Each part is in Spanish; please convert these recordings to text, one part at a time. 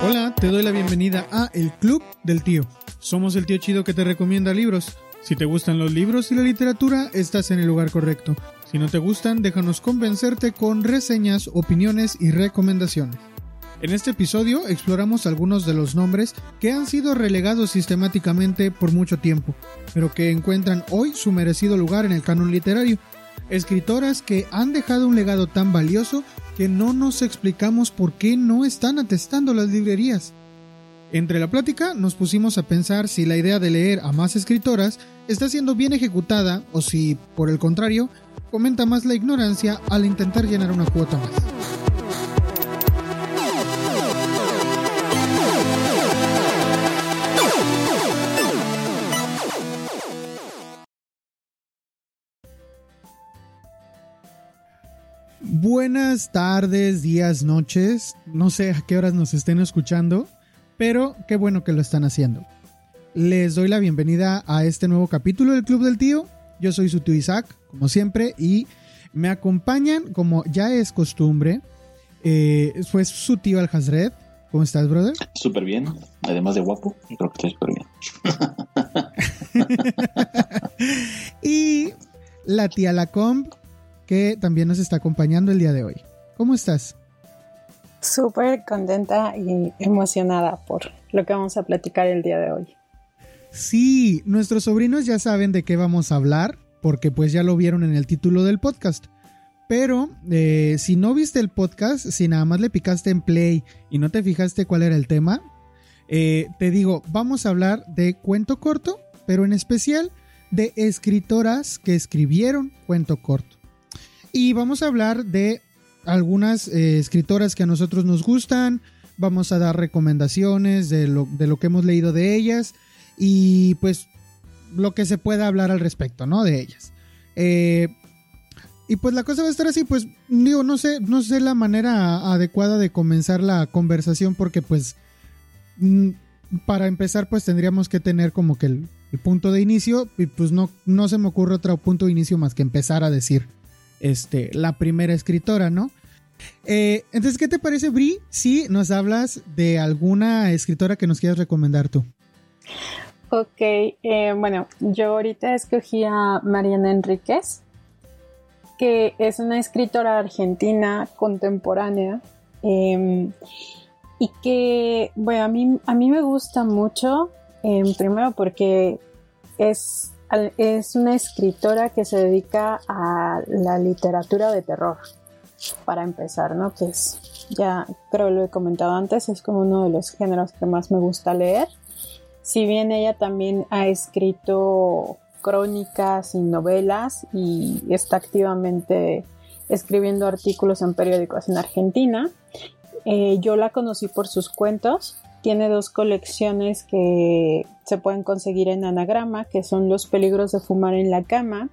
Hola, te doy la bienvenida a El Club del Tío. Somos el tío chido que te recomienda libros. Si te gustan los libros y la literatura, estás en el lugar correcto. Si no te gustan, déjanos convencerte con reseñas, opiniones y recomendaciones. En este episodio exploramos algunos de los nombres que han sido relegados sistemáticamente por mucho tiempo, pero que encuentran hoy su merecido lugar en el canon literario. Escritoras que han dejado un legado tan valioso que no nos explicamos por qué no están atestando las librerías. Entre la plática nos pusimos a pensar si la idea de leer a más escritoras está siendo bien ejecutada o si, por el contrario, fomenta más la ignorancia al intentar llenar una cuota más. Buenas tardes, días, noches. No sé a qué horas nos estén escuchando, pero qué bueno que lo están haciendo. Les doy la bienvenida a este nuevo capítulo del Club del Tío. Yo soy su tío Isaac, como siempre, y me acompañan, como ya es costumbre, eh, pues su tío Al Hazred. ¿Cómo estás, brother? Súper bien, además de guapo, creo que estoy súper bien. y la tía Lacombe, que también nos está acompañando el día de hoy. ¿Cómo estás? Súper contenta y emocionada por lo que vamos a platicar el día de hoy. Sí, nuestros sobrinos ya saben de qué vamos a hablar, porque pues ya lo vieron en el título del podcast. Pero eh, si no viste el podcast, si nada más le picaste en play y no te fijaste cuál era el tema, eh, te digo, vamos a hablar de cuento corto, pero en especial de escritoras que escribieron cuento corto. Y vamos a hablar de algunas eh, escritoras que a nosotros nos gustan. Vamos a dar recomendaciones de lo, de lo que hemos leído de ellas. Y pues lo que se pueda hablar al respecto, ¿no? De ellas. Eh, y pues la cosa va a estar así, pues digo, no sé, no sé la manera adecuada de comenzar la conversación porque pues mm, para empezar pues tendríamos que tener como que el, el, punto de inicio y pues no, no se me ocurre otro punto de inicio más que empezar a decir este, la primera escritora, ¿no? Eh, entonces, ¿qué te parece, Bri, si nos hablas de alguna escritora que nos quieras recomendar tú? Ok, eh, bueno, yo ahorita escogí a Mariana Enríquez, que es una escritora argentina contemporánea eh, y que, bueno, a mí, a mí me gusta mucho, eh, primero porque es es una escritora que se dedica a la literatura de terror, para empezar, ¿no? Que es, ya creo lo he comentado antes, es como uno de los géneros que más me gusta leer. Si bien ella también ha escrito crónicas y novelas y está activamente escribiendo artículos en periódicos en Argentina, eh, yo la conocí por sus cuentos tiene dos colecciones que se pueden conseguir en anagrama, que son Los peligros de fumar en la cama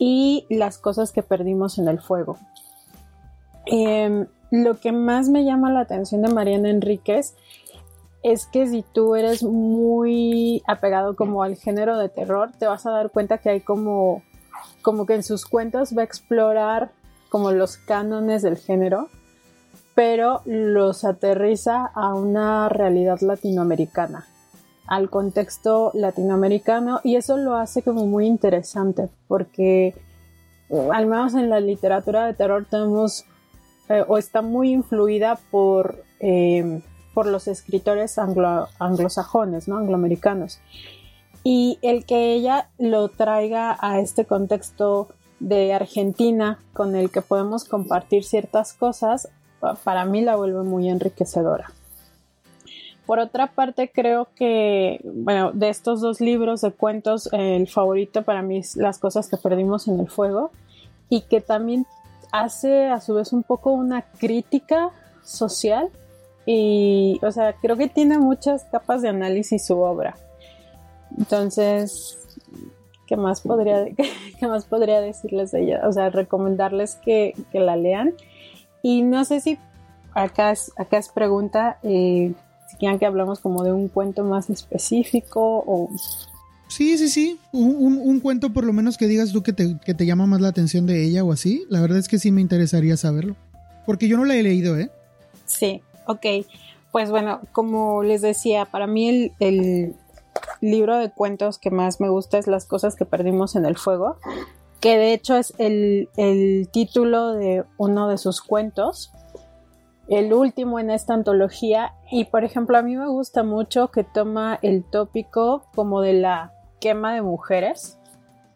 y Las cosas que perdimos en el fuego. Em, lo que más me llama la atención de Mariana Enríquez es que si tú eres muy apegado como al género de terror, te vas a dar cuenta que hay como, como que en sus cuentos va a explorar como los cánones del género pero los aterriza a una realidad latinoamericana, al contexto latinoamericano y eso lo hace como muy interesante porque uh, al menos en la literatura de terror tenemos eh, o está muy influida por, eh, por los escritores anglosajones, ¿no? angloamericanos. Y el que ella lo traiga a este contexto de Argentina con el que podemos compartir ciertas cosas para mí la vuelve muy enriquecedora. Por otra parte, creo que, bueno, de estos dos libros de cuentos, el favorito para mí es Las cosas que perdimos en el fuego y que también hace a su vez un poco una crítica social y, o sea, creo que tiene muchas capas de análisis su obra. Entonces, ¿qué más podría, qué más podría decirles de ella? O sea, recomendarles que, que la lean y no sé si acá es, acá es pregunta, eh, si quieren que hablamos como de un cuento más específico o... Sí, sí, sí. Un, cuento por lo menos que digas tú que te, que te llama más la atención de ella o así. La verdad es que sí me interesaría saberlo. Porque yo no la he leído, ¿eh? Sí, ok. Pues bueno, como les decía, para mí el, el libro de cuentos que más me gusta es Las cosas que perdimos en el fuego, que de hecho es el, el título de uno de sus cuentos el último en esta antología y por ejemplo a mí me gusta mucho que toma el tópico como de la quema de mujeres,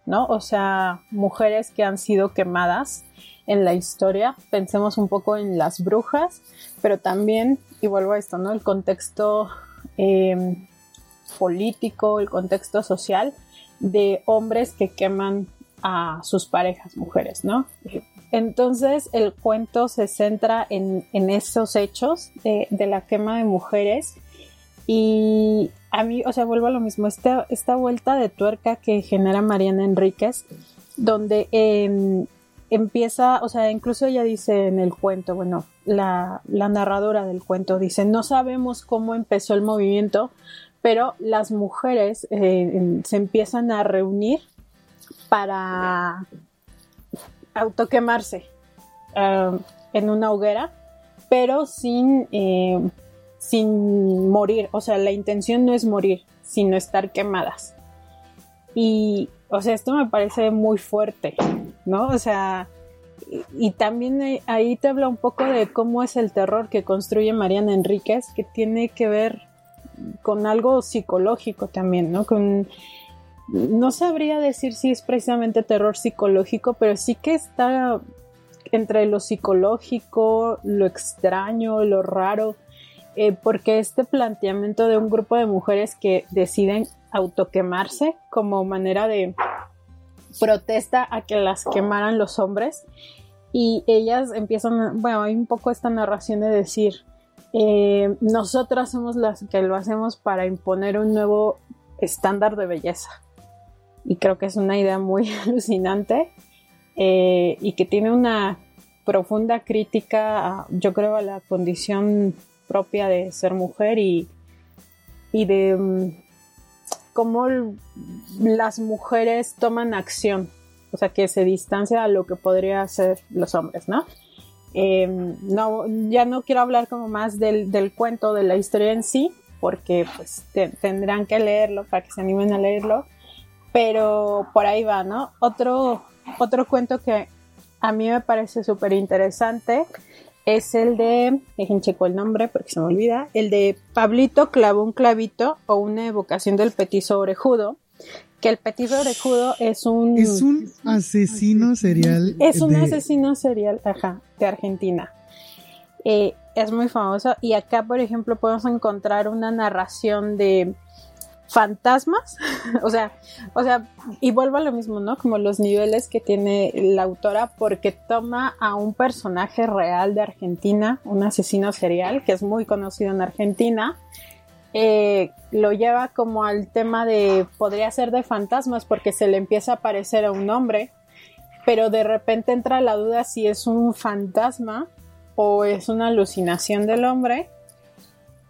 ¿no? O sea, mujeres que han sido quemadas en la historia. Pensemos un poco en las brujas, pero también, y vuelvo a esto, ¿no? El contexto em, político, el contexto social de hombres que queman a sus parejas mujeres, ¿no? Entonces el cuento se centra en, esos hechos de, la quema de mujeres y a mí, o sea, vuelvo a lo mismo, esta, esta vuelta de tuerca que genera Mariana Enríquez, donde em, empieza, o sea, incluso ella dice en el cuento, bueno, la, narradora del cuento dice, no sabemos cómo empezó el movimiento, pero las mujeres eh, se empiezan a reunir para autoquemarse uh, en una hoguera, pero sin, eh, sin morir. O sea, la intención no es morir, sino estar quemadas. Y, o sea, esto me parece muy fuerte, ¿no? O sea, y, también ahí te habla un poco de cómo es el terror que construye Mariana Enríquez, que tiene que ver con algo psicológico también, ¿no? Con no sabría decir si es precisamente terror psicológico, pero sí que está entre lo psicológico, lo extraño, lo raro, eh, porque este planteamiento de un grupo de mujeres que deciden autoquemarse como manera de protesta a que las quemaran los hombres y ellas empiezan, bueno, hay un poco esta narración de decir, eh, nosotras somos las que lo hacemos para imponer un nuevo estándar de belleza y creo que es una idea muy alucinante eh, y que tiene una profunda crítica, yo creo, a la condición propia de ser mujer y, y de mm, cómo las mujeres toman acción, o sea, que se distancia a lo que podría hacer los hombres, ¿no? Em, no, ya no quiero hablar como más del, del, cuento, de la historia en sí, porque pues tendrán que leerlo para que se animen a leerlo, pero por ahí va, ¿no? Otro, otro cuento que a mí me parece súper interesante es el de, dejen checo el nombre porque se me olvida, el de Pablito clavó un clavito o una evocación del petiso orejudo, que el petiso orejudo es un... Es un asesino serial. Es un asesino serial, ajá, de Argentina. Eh, es muy famoso y acá, por ejemplo, podemos encontrar una narración de fantasmas, o sea, o sea, y vuelvo a lo mismo, ¿no? Como los niveles que tiene la autora, porque toma a un personaje real de Argentina, un asesino serial, que es muy conocido en Argentina, eh, lo lleva como al tema de, podría ser de fantasmas, porque se le empieza a parecer a un hombre, pero de repente entra la duda si es un fantasma o es una alucinación del hombre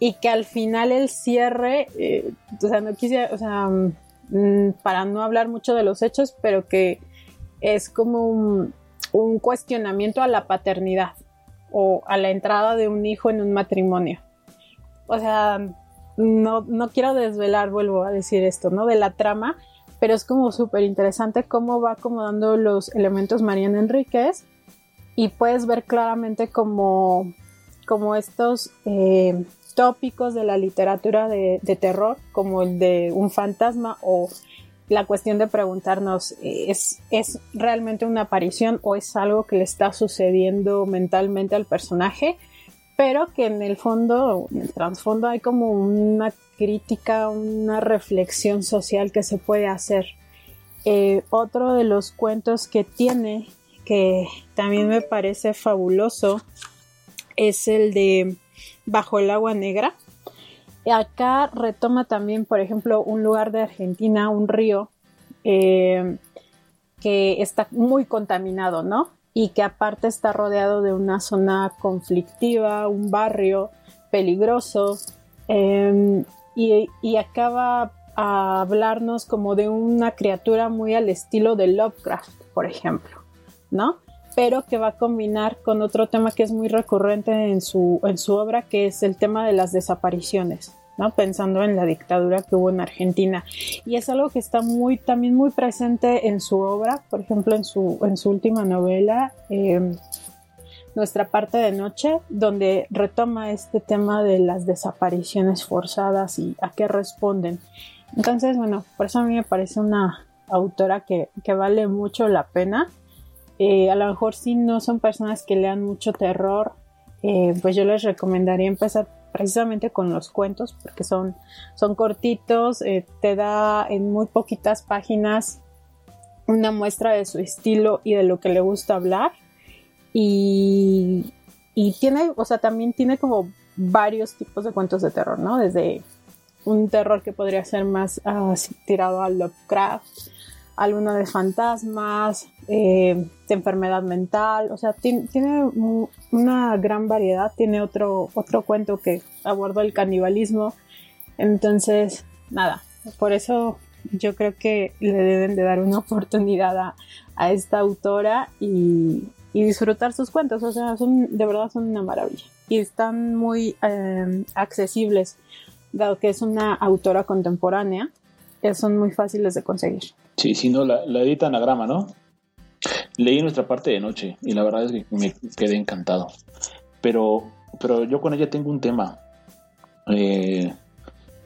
y que al final el cierre, eh, o sea, no quisiera, o sea, mm, para no hablar mucho de los hechos, pero que es como un, cuestionamiento a la paternidad o a la entrada de un hijo en un matrimonio. O sea, no, no quiero desvelar, vuelvo a decir esto, ¿no? De la trama, pero es como súper interesante cómo va acomodando los elementos Mariana Enríquez y puedes ver claramente como, como estos eh, tópicos de la literatura de, terror, como el de un fantasma o la cuestión de preguntarnos, ¿es, ¿es realmente una aparición o es algo que le está sucediendo mentalmente al personaje? Pero que en el fondo, en el trasfondo hay como una crítica, una reflexión social que se puede hacer. Eh, otro de los cuentos que tiene, que también me parece fabuloso, es el de bajo el agua negra. Acá retoma también, por ejemplo, un lugar de Argentina, un río, eh, que está muy contaminado, ¿no? Y que aparte está rodeado de una zona conflictiva, un barrio peligroso, em, y, acaba a hablarnos como de una criatura muy al estilo de Lovecraft, por ejemplo, ¿no? Pero que va a combinar con otro tema que es muy recurrente en su, en su obra, que es el tema de las desapariciones, ¿no? Pensando en la dictadura que hubo en Argentina. Y es algo que está muy, también muy presente en su obra, por ejemplo, en su, en su última novela, eh, nuestra parte de noche, donde retoma este tema de las desapariciones forzadas y a qué responden. Entonces, bueno, por eso a mí me parece una autora que, vale mucho la pena. Eh, a lo mejor si no son personas que lean mucho terror, eh, pues yo les recomendaría empezar precisamente con los cuentos, porque son, son cortitos, eh, te da en muy poquitas páginas una muestra de su estilo y de lo que le gusta hablar. Y, tiene, o sea, también tiene como varios tipos de cuentos de terror, ¿no? Desde un terror que podría ser más ah, tirado a Lovecraft, alguno de fantasmas, eh, de enfermedad mental, o sea, tiene, una gran variedad, tiene otro, otro cuento que aborda el canibalismo, entonces, nada, por eso yo creo que le deben de dar una oportunidad a, a esta autora y, y disfrutar sus cuentos. O sea, son de verdad son una maravilla. Y están muy eh, accesibles, dado que es una autora contemporánea, son muy fáciles de conseguir. Sí, si no, la, la editan a grama, ¿no? Leí nuestra parte de noche y la verdad es que me quedé encantado. Pero, pero yo con ella tengo un tema. Eh,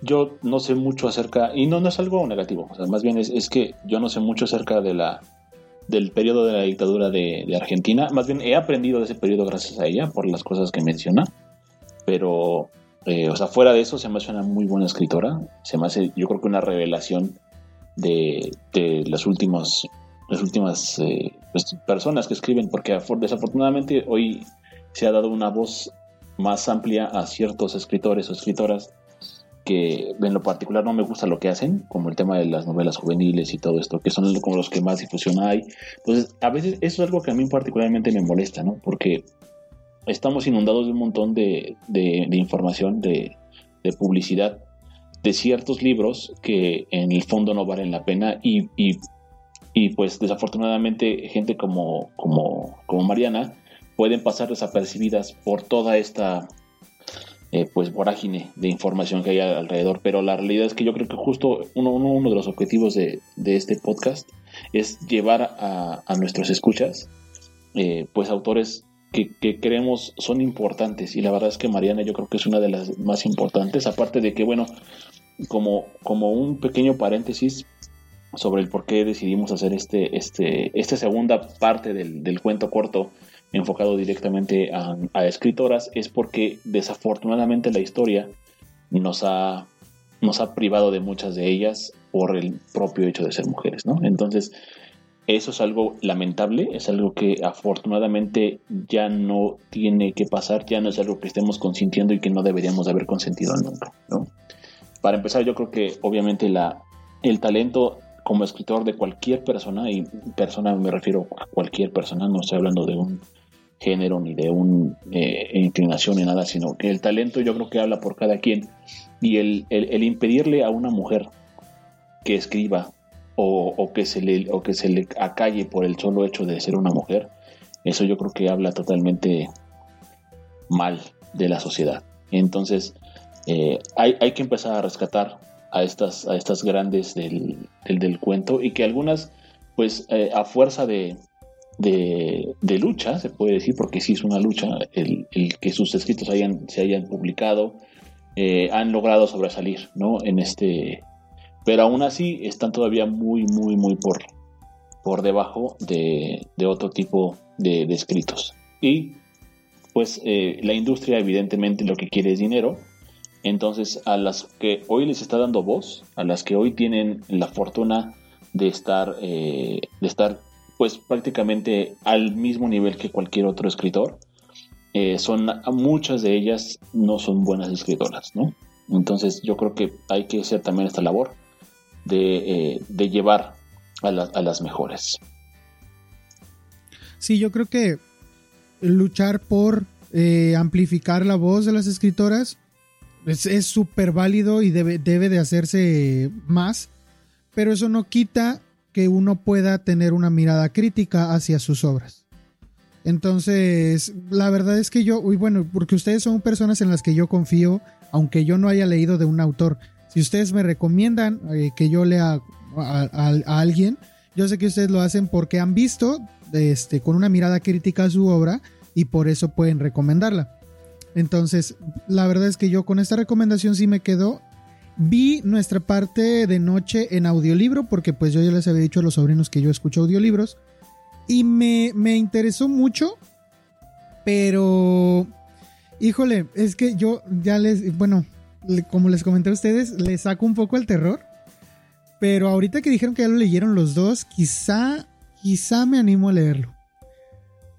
yo no sé mucho acerca, y no, no es algo negativo, o sea, más bien es, es que yo no sé mucho acerca de la, del periodo de la dictadura de, Argentina. Más bien he aprendido de ese periodo gracias a ella por las cosas que menciona. Pero, eh, o sea, fuera de eso se me hace una muy buena escritora. Se me hace, yo creo que una revelación de, las últimas, las últimas eh, pues, personas que escriben, porque desafortunadamente hoy se ha dado una voz más amplia a ciertos escritores o escritoras que en lo particular no me gusta lo que hacen, como el tema de las novelas juveniles y todo esto, que son como los que más difusión hay. Entonces, a veces eso es algo que a mí particularmente me molesta, ¿no? Porque estamos inundados de un montón de, información, de, publicidad, de ciertos libros que en el fondo no valen la pena y, y, pues desafortunadamente gente como, como, como Mariana pueden pasar desapercibidas por toda esta eh, pues vorágine de información que hay alrededor, pero la realidad es que yo creo que justo uno, uno, de los objetivos de, este podcast es llevar a, nuestros escuchas eh, pues autores que, creemos son importantes y la verdad es que Mariana yo creo que es una de las más importantes, aparte de que bueno, como, como un pequeño paréntesis sobre el por qué decidimos hacer este, este, esta segunda parte del, del cuento corto enfocado directamente a, escritoras es porque desafortunadamente la historia nos ha, nos ha privado de muchas de ellas por el propio hecho de ser mujeres, ¿no? Entonces, eso es algo lamentable, es algo que afortunadamente ya no tiene que pasar, ya no es algo que estemos consintiendo y que no deberíamos haber consentido nunca, ¿no? Para empezar, yo creo que obviamente la, el talento como escritor de cualquier persona, y persona me refiero a cualquier persona, no estoy hablando de un género ni de una eh, inclinación ni nada, sino que el talento yo creo que habla por cada quien y el, el, impedirle a una mujer que escriba o, que se le, o que se le acalle por el solo hecho de ser una mujer, eso yo creo que habla totalmente mal de la sociedad. Entonces, eh, hay, hay, que empezar a rescatar a estas, a estas grandes del, del, cuento y que algunas, pues eh, a fuerza de, de, lucha, se puede decir, porque sí es una lucha, el, que sus escritos hayan, se hayan publicado, eh, han logrado sobresalir, ¿no? En este, pero aún así están todavía muy, muy, muy por, por debajo de, otro tipo de, escritos. Y pues eh, la industria evidentemente lo que quiere es dinero, entonces a las que hoy les está dando voz, a las que hoy tienen la fortuna de estar, eh, de estar pues prácticamente al mismo nivel que cualquier otro escritor. Eh, son muchas de ellas no son buenas escritoras, ¿no? Entonces yo creo que hay que hacer también esta labor de, eh, llevar a, las mejores. Sí, yo creo que luchar por eh, amplificar la voz de las escritoras es súper válido y debe, debe de hacerse más, pero eso no quita que uno pueda tener una mirada crítica hacia sus obras. Entonces, la verdad es que yo, uy, bueno, porque ustedes son personas en las que yo confío, aunque yo no haya leído de un autor. Si ustedes me recomiendan eh, que yo lea a, alguien, yo sé que ustedes lo hacen porque han visto este, con una mirada crítica su obra y por eso pueden recomendarla. Entonces, la verdad es que yo con esta recomendación sí me quedo. Vi nuestra parte de noche en audiolibro, porque pues yo ya les había dicho a los sobrinos que yo escucho audiolibros. Y me, me interesó mucho, pero... Híjole, es que yo ya les... Bueno, como les comenté a ustedes, les saco un poco el terror. Pero ahorita que dijeron que ya lo leyeron los dos, quizá, quizá me animo a leerlo.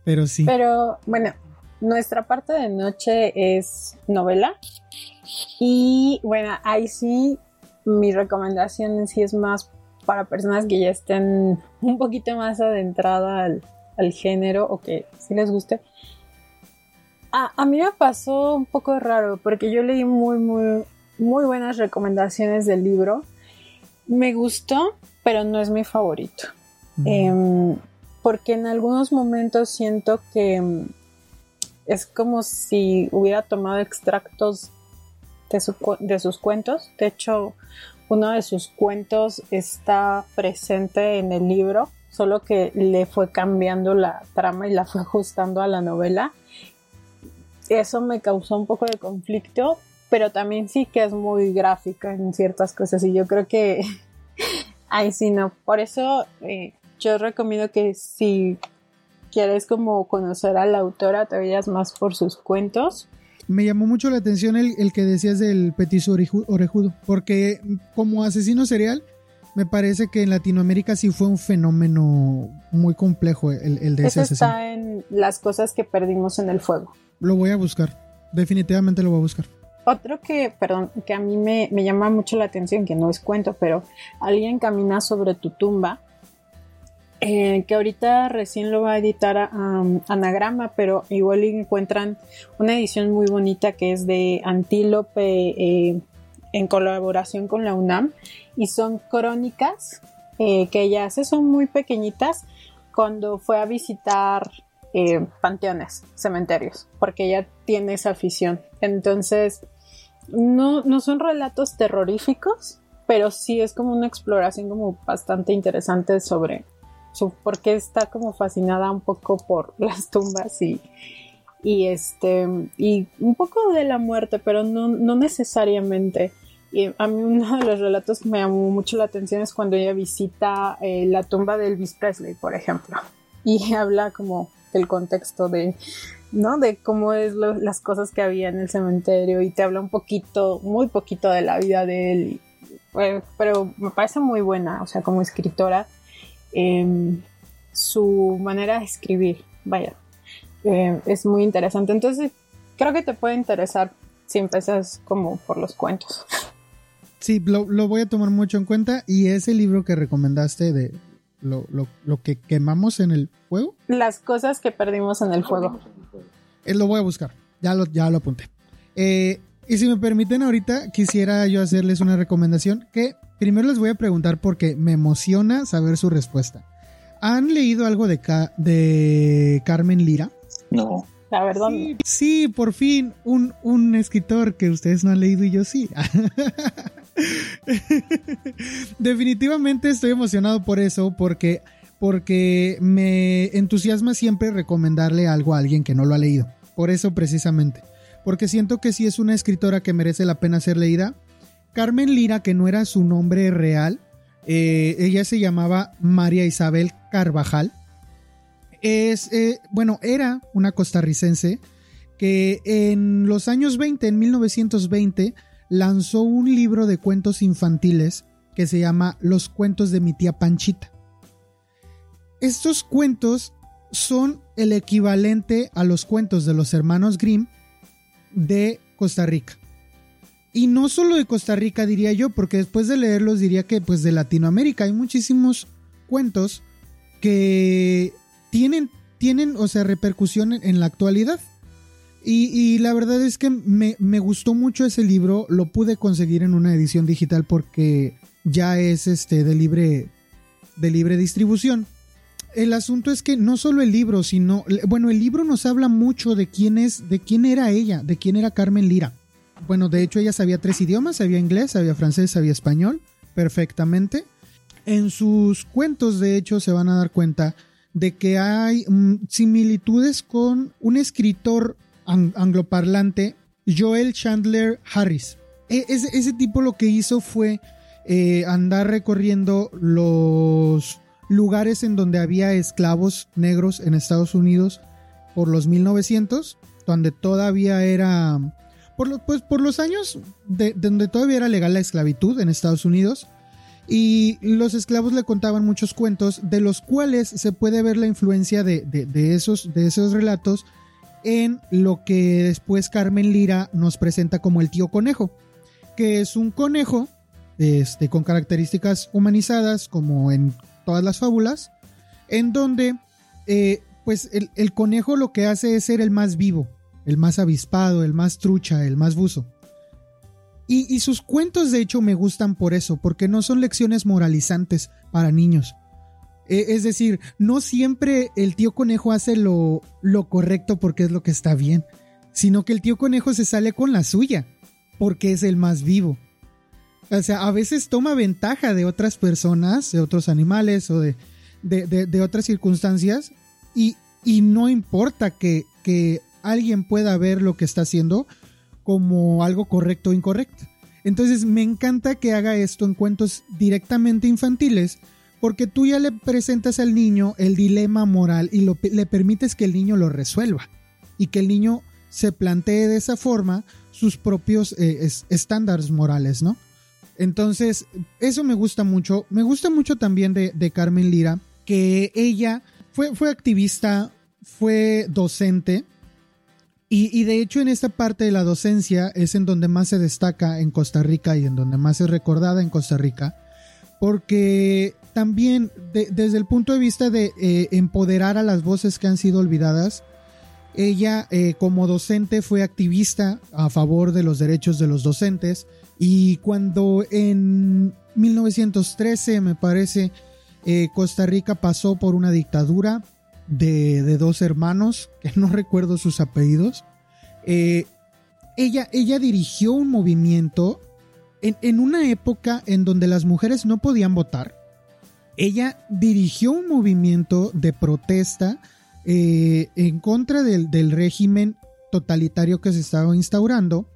Pero sí. Pero bueno, nuestra parte de noche es novela. Y bueno, ahí sí, mi recomendación sí es más para personas que ya estén un poquito más adentrada al, género o que sí les guste. A, a, mí me pasó un poco raro porque yo leí muy, muy, muy buenas recomendaciones del libro. Me gustó, pero no es mi favorito. Em, porque en algunos momentos siento que es como si hubiera tomado extractos de, de, sus cuentos. De hecho, uno de sus cuentos está presente en el libro, solo que le fue cambiando la trama y la fue ajustando a la novela. Eso me causó un poco de conflicto, pero también sí que es muy gráfica en ciertas cosas y yo creo que ahí sí no. Por eso eh, yo recomiendo que si quieres como conocer a la autora, te veas más por sus cuentos. Me llamó mucho la atención el, que decías del petiso orejudo, porque como asesino serial, me parece que en Latinoamérica sí fue un fenómeno muy complejo el, el de ese asesino. está en las cosas que perdimos en el fuego. Lo voy a buscar, definitivamente lo voy a buscar. Otro que, perdón, que a mí me, me llama mucho la atención, que no es cuento, pero alguien camina sobre tu tumba eh, que ahorita recién lo va a editar Anagrama, pero igual encuentran una edición muy bonita que es de Antílope eh, en colaboración con la UNAM y son crónicas eh, que ella hace, son muy pequeñitas cuando fue a visitar panteones, cementerios, porque ella tiene esa afición. Entonces, no, no son relatos terroríficos, pero sí es como una exploración como bastante interesante sobre porque está como fascinada un poco por las tumbas y, y este y un poco de la muerte, pero no, no necesariamente. Y a mí uno de los relatos que me llamó mucho la atención es cuando ella visita eh, la tumba de Elvis Presley, por ejemplo, y habla como del contexto de, ¿no? De cómo es las cosas que había en el cementerio y te habla un poquito, muy poquito de la vida de él. pero me parece muy buena, o sea, como escritora Em, su manera de escribir, vaya, eh, es muy interesante. Entonces, creo que te puede interesar si empiezas como por los cuentos. Sí, lo, voy a tomar mucho en cuenta. ¿Y ese libro que recomendaste de lo, que quemamos en el fuego? Las cosas que perdimos en el fuego. Eh, lo voy a buscar, ya lo, ya lo apunté. Eh, y si me permiten ahorita, quisiera yo hacerles una recomendación que Primero les voy a preguntar porque me emociona saber su respuesta. ¿Han leído algo de, de Carmen Lira? No. La verdad. Sí, por fin, un, un, escritor que ustedes no han leído y yo sí. Definitivamente estoy emocionado por eso, porque, porque me entusiasma siempre recomendarle algo a alguien que no lo ha leído. Por eso precisamente. Porque siento que si es una escritora que merece la pena ser leída, Carmen Lira, que no era su nombre real, eh, ella se llamaba María Isabel Carvajal. Es, eh, bueno, era una costarricense que en los años 20, en 1920, lanzó un libro de cuentos infantiles que se llama Los cuentos de mi tía Panchita. Estos cuentos son el equivalente a los cuentos de los hermanos Grimm de Costa Rica. Y no solo de Costa Rica, diría yo, porque después de leerlos diría que pues de Latinoamérica hay muchísimos cuentos que tienen, tienen o sea, repercusión en, la actualidad. Y, la verdad es que me, me, gustó mucho ese libro. Lo pude conseguir en una edición digital porque ya es este de libre, de libre distribución. El asunto es que no solo el libro, sino. Bueno, el libro nos habla mucho de quién es, de quién era ella, de quién era Carmen Lira. Bueno, de hecho, ella sabía tres idiomas: sabía inglés, sabía francés, sabía español perfectamente. En sus cuentos, de hecho, se van a dar cuenta de que hay mm, similitudes con un escritor angloparlante, Joel Chandler Harris. E, ese, tipo lo que hizo fue eh, andar recorriendo los lugares en donde había esclavos negros en Estados Unidos por los 1900, donde todavía era, por, pues, por los años de, donde todavía era legal la esclavitud en Estados Unidos. Y los esclavos le contaban muchos cuentos, de los cuales se puede ver la influencia de, esos, de esos relatos en lo que después Carmen Lira nos presenta como el tío conejo, que es un conejo este, con características humanizadas como en todas las fábulas, en donde eh, pues el, conejo lo que hace es ser el más vivo, el más avispado, el más trucha, el más buzo. Y, sus cuentos de hecho me gustan por eso, porque no son lecciones moralizantes para niños, es decir, no siempre el tío conejo hace lo, lo correcto porque es lo que está bien, sino que el tío conejo se sale con la suya porque es el más vivo. O sea, a veces toma ventaja de otras personas, de otros animales o de, de, otras circunstancias y, y no importa que, que, alguien pueda ver lo que está haciendo como algo correcto o incorrecto. Entonces me encanta que haga esto en cuentos directamente infantiles porque tú ya le presentas al niño el dilema moral y le permites que el niño lo resuelva y que el niño se plantee de esa forma sus propios eh, estándares morales, ¿no? Entonces, eso me gusta mucho. Me gusta mucho también de, Carmen Lira, que ella fue, fue activista, fue docente, y, y, de hecho en esta parte de la docencia es en donde más se destaca en Costa Rica y en donde más es recordada en Costa Rica, porque también desde el punto de vista de eh, empoderar a las voces que han sido olvidadas, ella eh, como docente fue activista a favor de los derechos de los docentes y cuando en 1913 me parece eh, Costa Rica pasó por una dictadura de, dos hermanos, que no recuerdo sus apellidos, ella, ella dirigió un movimiento en, en, una época en donde las mujeres no podían votar ella dirigió un movimiento de protesta eh, en contra del, régimen totalitario que se estaba instaurando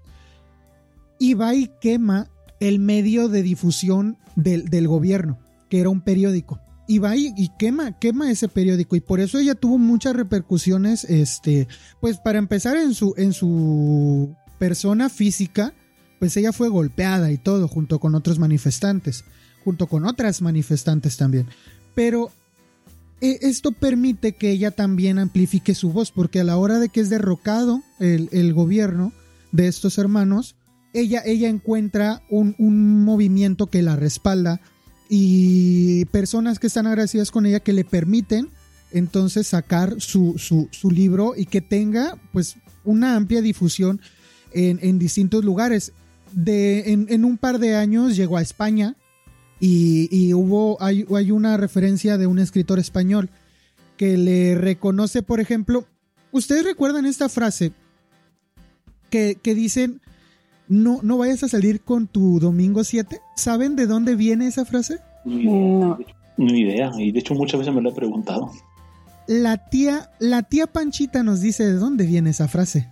y va y quema el medio de difusión del, gobierno, que era un periódico. Y va y, quema, quema ese periódico. Y por eso ella tuvo muchas repercusiones. Este, pues para empezar en su, en su persona física, pues ella fue golpeada y todo, junto con otros manifestantes junto con otras manifestantes también. Pero eh, esto permite que ella también amplifique su voz, porque a la hora de que es derrocado el, gobierno de estos hermanos, ella, ella encuentra un, movimiento que la respalda y personas que están agradecidas con ella que le permiten entonces sacar su, su, libro y que tenga pues una amplia difusión en, distintos lugares. De, en, en, un par de años llegó a España, y, hubo, hay, hay, una referencia de un escritor español que le reconoce, por ejemplo, ¿ustedes recuerdan esta frase que, dicen, no, no vayas a salir con tu domingo 7? ¿Saben de dónde viene esa frase? No. Ni idea, y de hecho muchas veces me lo he preguntado. La tía, la tía Panchita nos dice de dónde viene esa frase.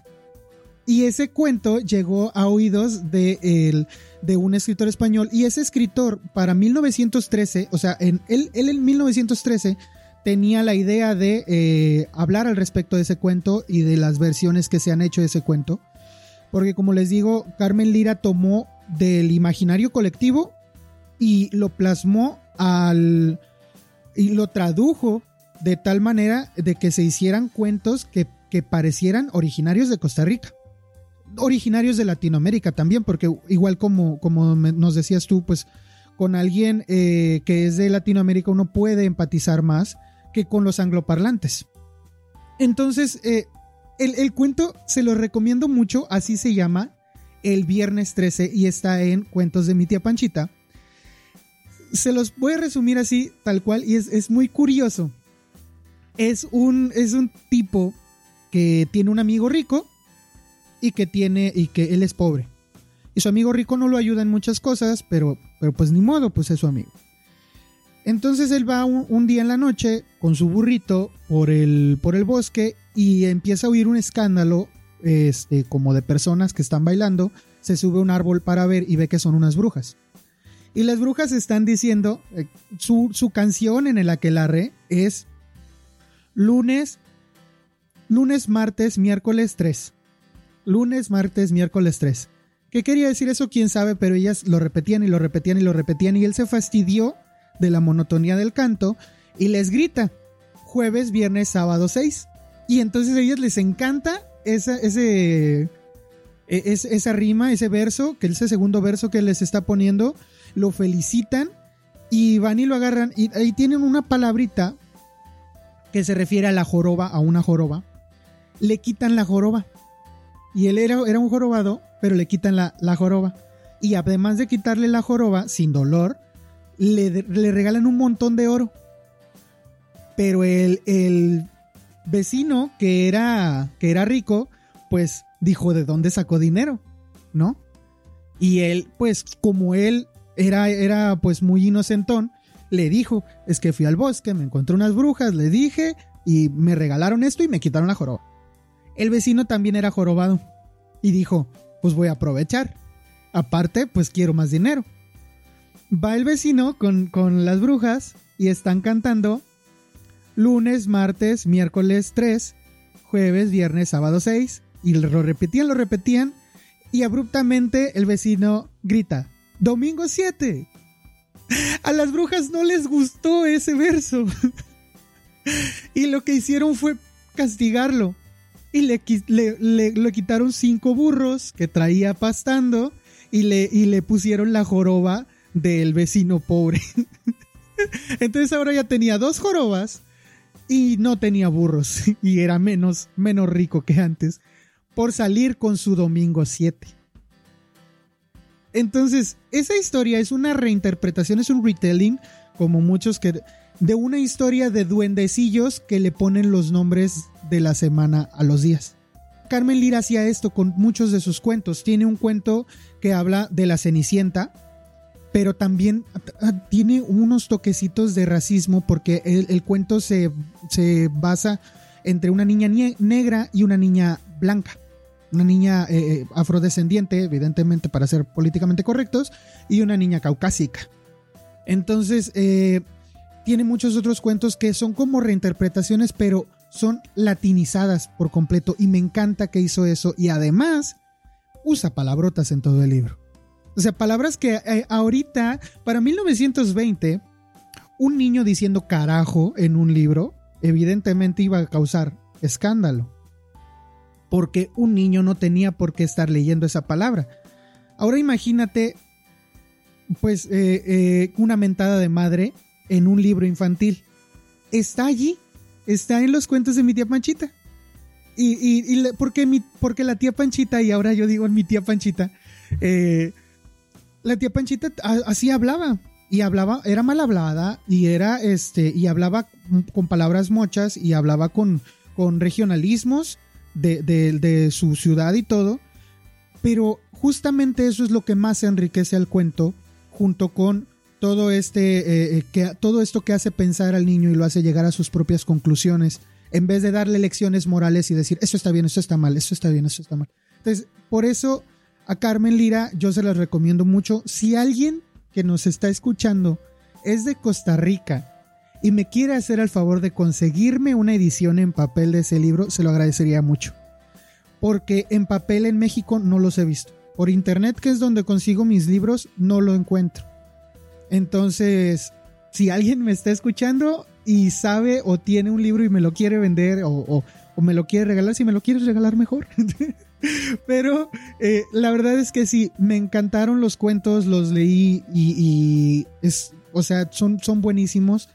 Y ese cuento llegó a oídos de, de un escritor español. Y ese escritor, para 1913, o sea, en, él, él en 1913 tenía la idea de eh, hablar al respecto de ese cuento y de las versiones que se han hecho de ese cuento. Porque como les digo, Carmen Lira tomó del imaginario colectivo y lo plasmó al... y lo tradujo de tal manera de que se hicieran cuentos que, que parecieran originarios de Costa Rica originarios de Latinoamérica también, porque igual como, como nos decías tú, pues con alguien eh, que es de Latinoamérica uno puede empatizar más que con los angloparlantes. Entonces, eh, el, el cuento se lo recomiendo mucho, así se llama, el viernes 13 y está en Cuentos de mi tía Panchita. Se los voy a resumir así, tal cual, y es, es muy curioso. Es un, es un tipo que tiene un amigo rico y que tiene y que él es pobre. Y su amigo rico no lo ayuda en muchas cosas, pero, pero pues ni modo, pues es su amigo. Entonces él va un, día en la noche con su burrito por el, por el bosque y empieza a oír un escándalo este, como de personas que están bailando. Se sube a un árbol para ver y ve que son unas brujas. Y las brujas están diciendo, eh, su, su canción en el aquelarre es lunes, lunes, martes, miércoles 3. Lunes, martes, miércoles 3. ¿Qué quería decir eso? Quién sabe, pero ellas lo repetían y lo repetían y lo repetían y él se fastidió de la monotonía del canto y les grita jueves, viernes, sábado 6. Y entonces a ellas les encanta esa, ese, e, es, esa rima, ese verso, que ese segundo verso que les está poniendo, lo felicitan y van y lo agarran y ahí tienen una palabrita que se refiere a la joroba, a una joroba. Le quitan la joroba. Y él era, era un jorobado, pero le quitan la, la, joroba. Y además de quitarle la joroba, sin dolor, le, le regalan un montón de oro. Pero el, el, vecino que era, que era rico, pues dijo de dónde sacó dinero, ¿no? Y él, pues como él era, era pues muy inocentón, le dijo, es que fui al bosque, me encontré unas brujas, le dije y me regalaron esto y me quitaron la joroba. El vecino también era jorobado y dijo, pues voy a aprovechar. Aparte, pues quiero más dinero. Va el vecino con, con las brujas y están cantando lunes, martes, miércoles 3, jueves, viernes, sábado 6. Y lo repetían, lo repetían. Y abruptamente el vecino grita, domingo 7. A las brujas no les gustó ese verso. y lo que hicieron fue castigarlo. Y le, le, le, quitaron cinco burros que traía pastando y le, y le pusieron la joroba del vecino pobre. Entonces ahora ya tenía dos jorobas y no tenía burros y era menos, menos rico que antes por salir con su domingo 7. Entonces, esa historia es una reinterpretación, es un retelling, como muchos que de una historia de duendecillos que le ponen los nombres de la semana a los días. Carmen Lira hacía esto con muchos de sus cuentos. Tiene un cuento que habla de la Cenicienta, pero también tiene unos toquecitos de racismo porque el, cuento se, se, basa entre una niña negra y una niña blanca. Una niña eh, eh, afrodescendiente, evidentemente para ser políticamente correctos, y una niña caucásica. Entonces, eh, tiene muchos otros cuentos que son como reinterpretaciones, pero son latinizadas por completo. Y me encanta que hizo eso. Y además, usa palabrotas en todo el libro. O sea, palabras que eh, ahorita, para 1920, un niño diciendo carajo en un libro, evidentemente iba a causar escándalo. Porque un niño no tenía por qué estar leyendo esa palabra. Ahora imagínate, pues, eh, eh, una mentada de madre en un libro infantil. Está allí, está en los cuentos de mi tía Panchita. Y, y, y porque, mi, porque la tía Panchita, y ahora yo digo mi tía Panchita, eh, la tía Panchita así hablaba y hablaba, era mal hablada y era este, y hablaba con palabras mochas y hablaba con, con regionalismos de, de, de, su ciudad y todo, pero justamente eso es lo que más enriquece al cuento, junto con todo este, eh, eh, que, todo esto que hace pensar al niño y lo hace llegar a sus propias conclusiones, en vez de darle lecciones morales y decir, eso está bien, eso está mal, eso está bien, eso está mal. Entonces, por eso a Carmen Lira yo se las recomiendo mucho. Si alguien que nos está escuchando es de Costa Rica y me quiere hacer el favor de conseguirme una edición en papel de ese libro, se lo agradecería mucho. Porque en papel en México no los he visto. Por internet, que es donde consigo mis libros, no lo encuentro. Entonces, si alguien me está escuchando y sabe o tiene un libro y me lo quiere vender o, me lo quiere regalar, si me lo quieres regalar mejor. Pero eh, la verdad es que sí, me encantaron los cuentos, los leí y, es, o sea, son, son buenísimos.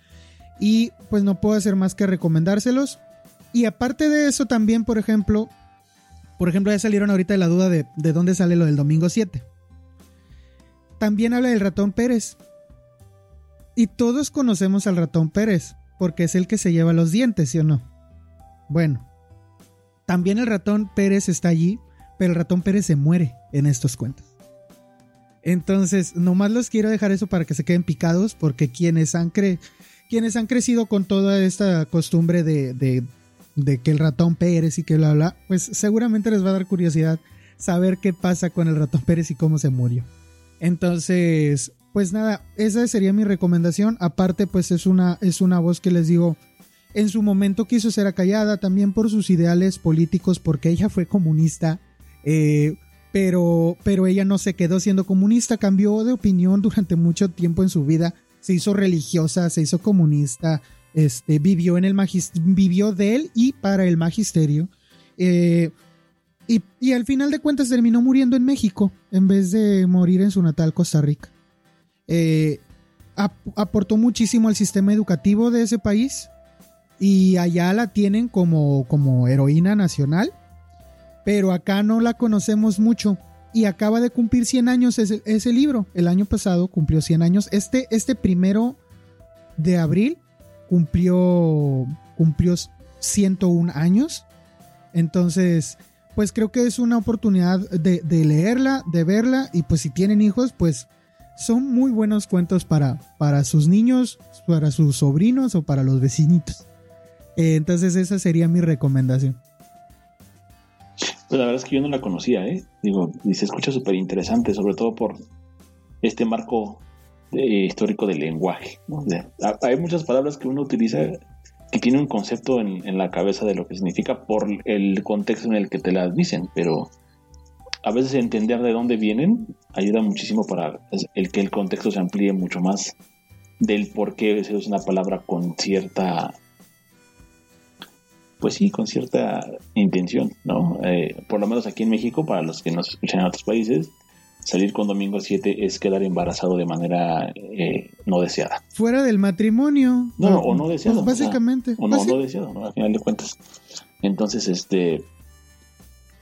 Y pues no puedo hacer más que recomendárselos. Y aparte de eso también, por ejemplo, por ejemplo, ya salieron ahorita la duda de, de dónde sale lo del domingo 7. También habla del ratón Pérez. Y todos conocemos al ratón Pérez, porque es el que se lleva los dientes, ¿sí o no? Bueno, también el ratón Pérez está allí, pero el ratón Pérez se muere en estos cuentos. Entonces, nomás los quiero dejar eso para que se queden picados, porque quienes han, cre quienes han crecido con toda esta costumbre de, de, de, que el ratón Pérez y que bla, bla, pues seguramente les va a dar curiosidad saber qué pasa con el ratón Pérez y cómo se murió. Entonces, pues nada, esa sería mi recomendación. Aparte, pues es una, es una voz que les digo, en su momento quiso ser acallada también por sus ideales políticos, porque ella fue comunista, eh, pero, pero ella no se quedó siendo comunista, cambió de opinión durante mucho tiempo en su vida, se hizo religiosa, se hizo comunista, este, vivió en el vivió de él y para el magisterio. Eh, y, y, al final de cuentas terminó muriendo en México en vez de morir en su natal Costa Rica. Eh, aportó muchísimo al sistema educativo de ese país y allá la tienen como, como heroína nacional, pero acá no la conocemos mucho y acaba de cumplir 100 años ese, ese libro. El año pasado cumplió 100 años. Este, este primero de abril cumplió, cumplió 101 años. Entonces, pues creo que es una oportunidad de, de leerla, de verla y pues si tienen hijos, pues son muy buenos cuentos para, para sus niños, para sus sobrinos o para los vecinitos. Eh, entonces esa sería mi recomendación. Pues la verdad es que yo no la conocía, ¿eh? Digo, y se escucha súper interesante, sobre todo por este marco eh, histórico del lenguaje. hay muchas palabras que uno utiliza que tiene un concepto en, en, la cabeza de lo que significa por el contexto en el que te las dicen, pero a veces entender de dónde vienen ayuda muchísimo para el que el contexto se amplíe mucho más del por qué se usa una palabra con cierta pues sí, con cierta intención, ¿no? Eh, por lo menos aquí en México, para los que nos escuchan en otros países, salir con domingo 7 es quedar embarazado de manera eh, no deseada. Fuera del matrimonio. No, o, no deseado. Pues básicamente. O, no, no deseado, ¿no? Al final de cuentas. Entonces, este,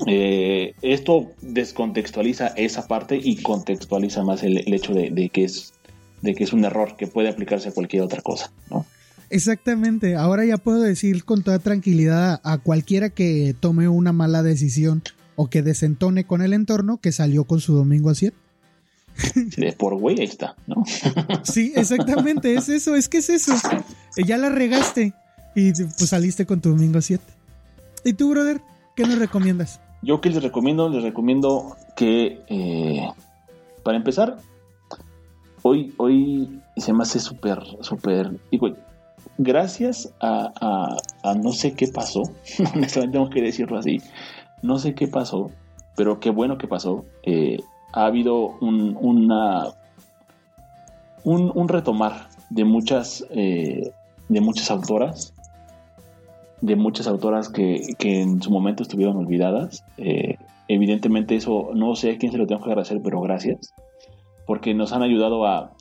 eh, esto descontextualiza esa parte y contextualiza más el, hecho de, que es, de que es un error que puede aplicarse a cualquier otra cosa, ¿no? Exactamente, ahora ya puedo decir con toda tranquilidad a cualquiera que tome una mala decisión o que desentone con el entorno que salió con su domingo a 7. por güey ahí está, ¿no? sí, exactamente, es eso, es que es eso. Ya la regaste y pues saliste con tu domingo a 7. ¿Y tú, brother? ¿Qué nos recomiendas? Yo que les recomiendo, les recomiendo que, eh, para empezar, hoy, hoy se me hace súper, súper, gracias a, no sé qué pasó, honestamente tengo que decirlo así, no sé qué pasó, pero qué bueno que pasó, eh, ha habido un, una, un, retomar de muchas, eh, de muchas autoras de muchas autoras que, en su momento estuvieron olvidadas. Eh, evidentemente eso no sé a quién se lo tengo que agradecer, pero gracias, porque nos han ayudado a,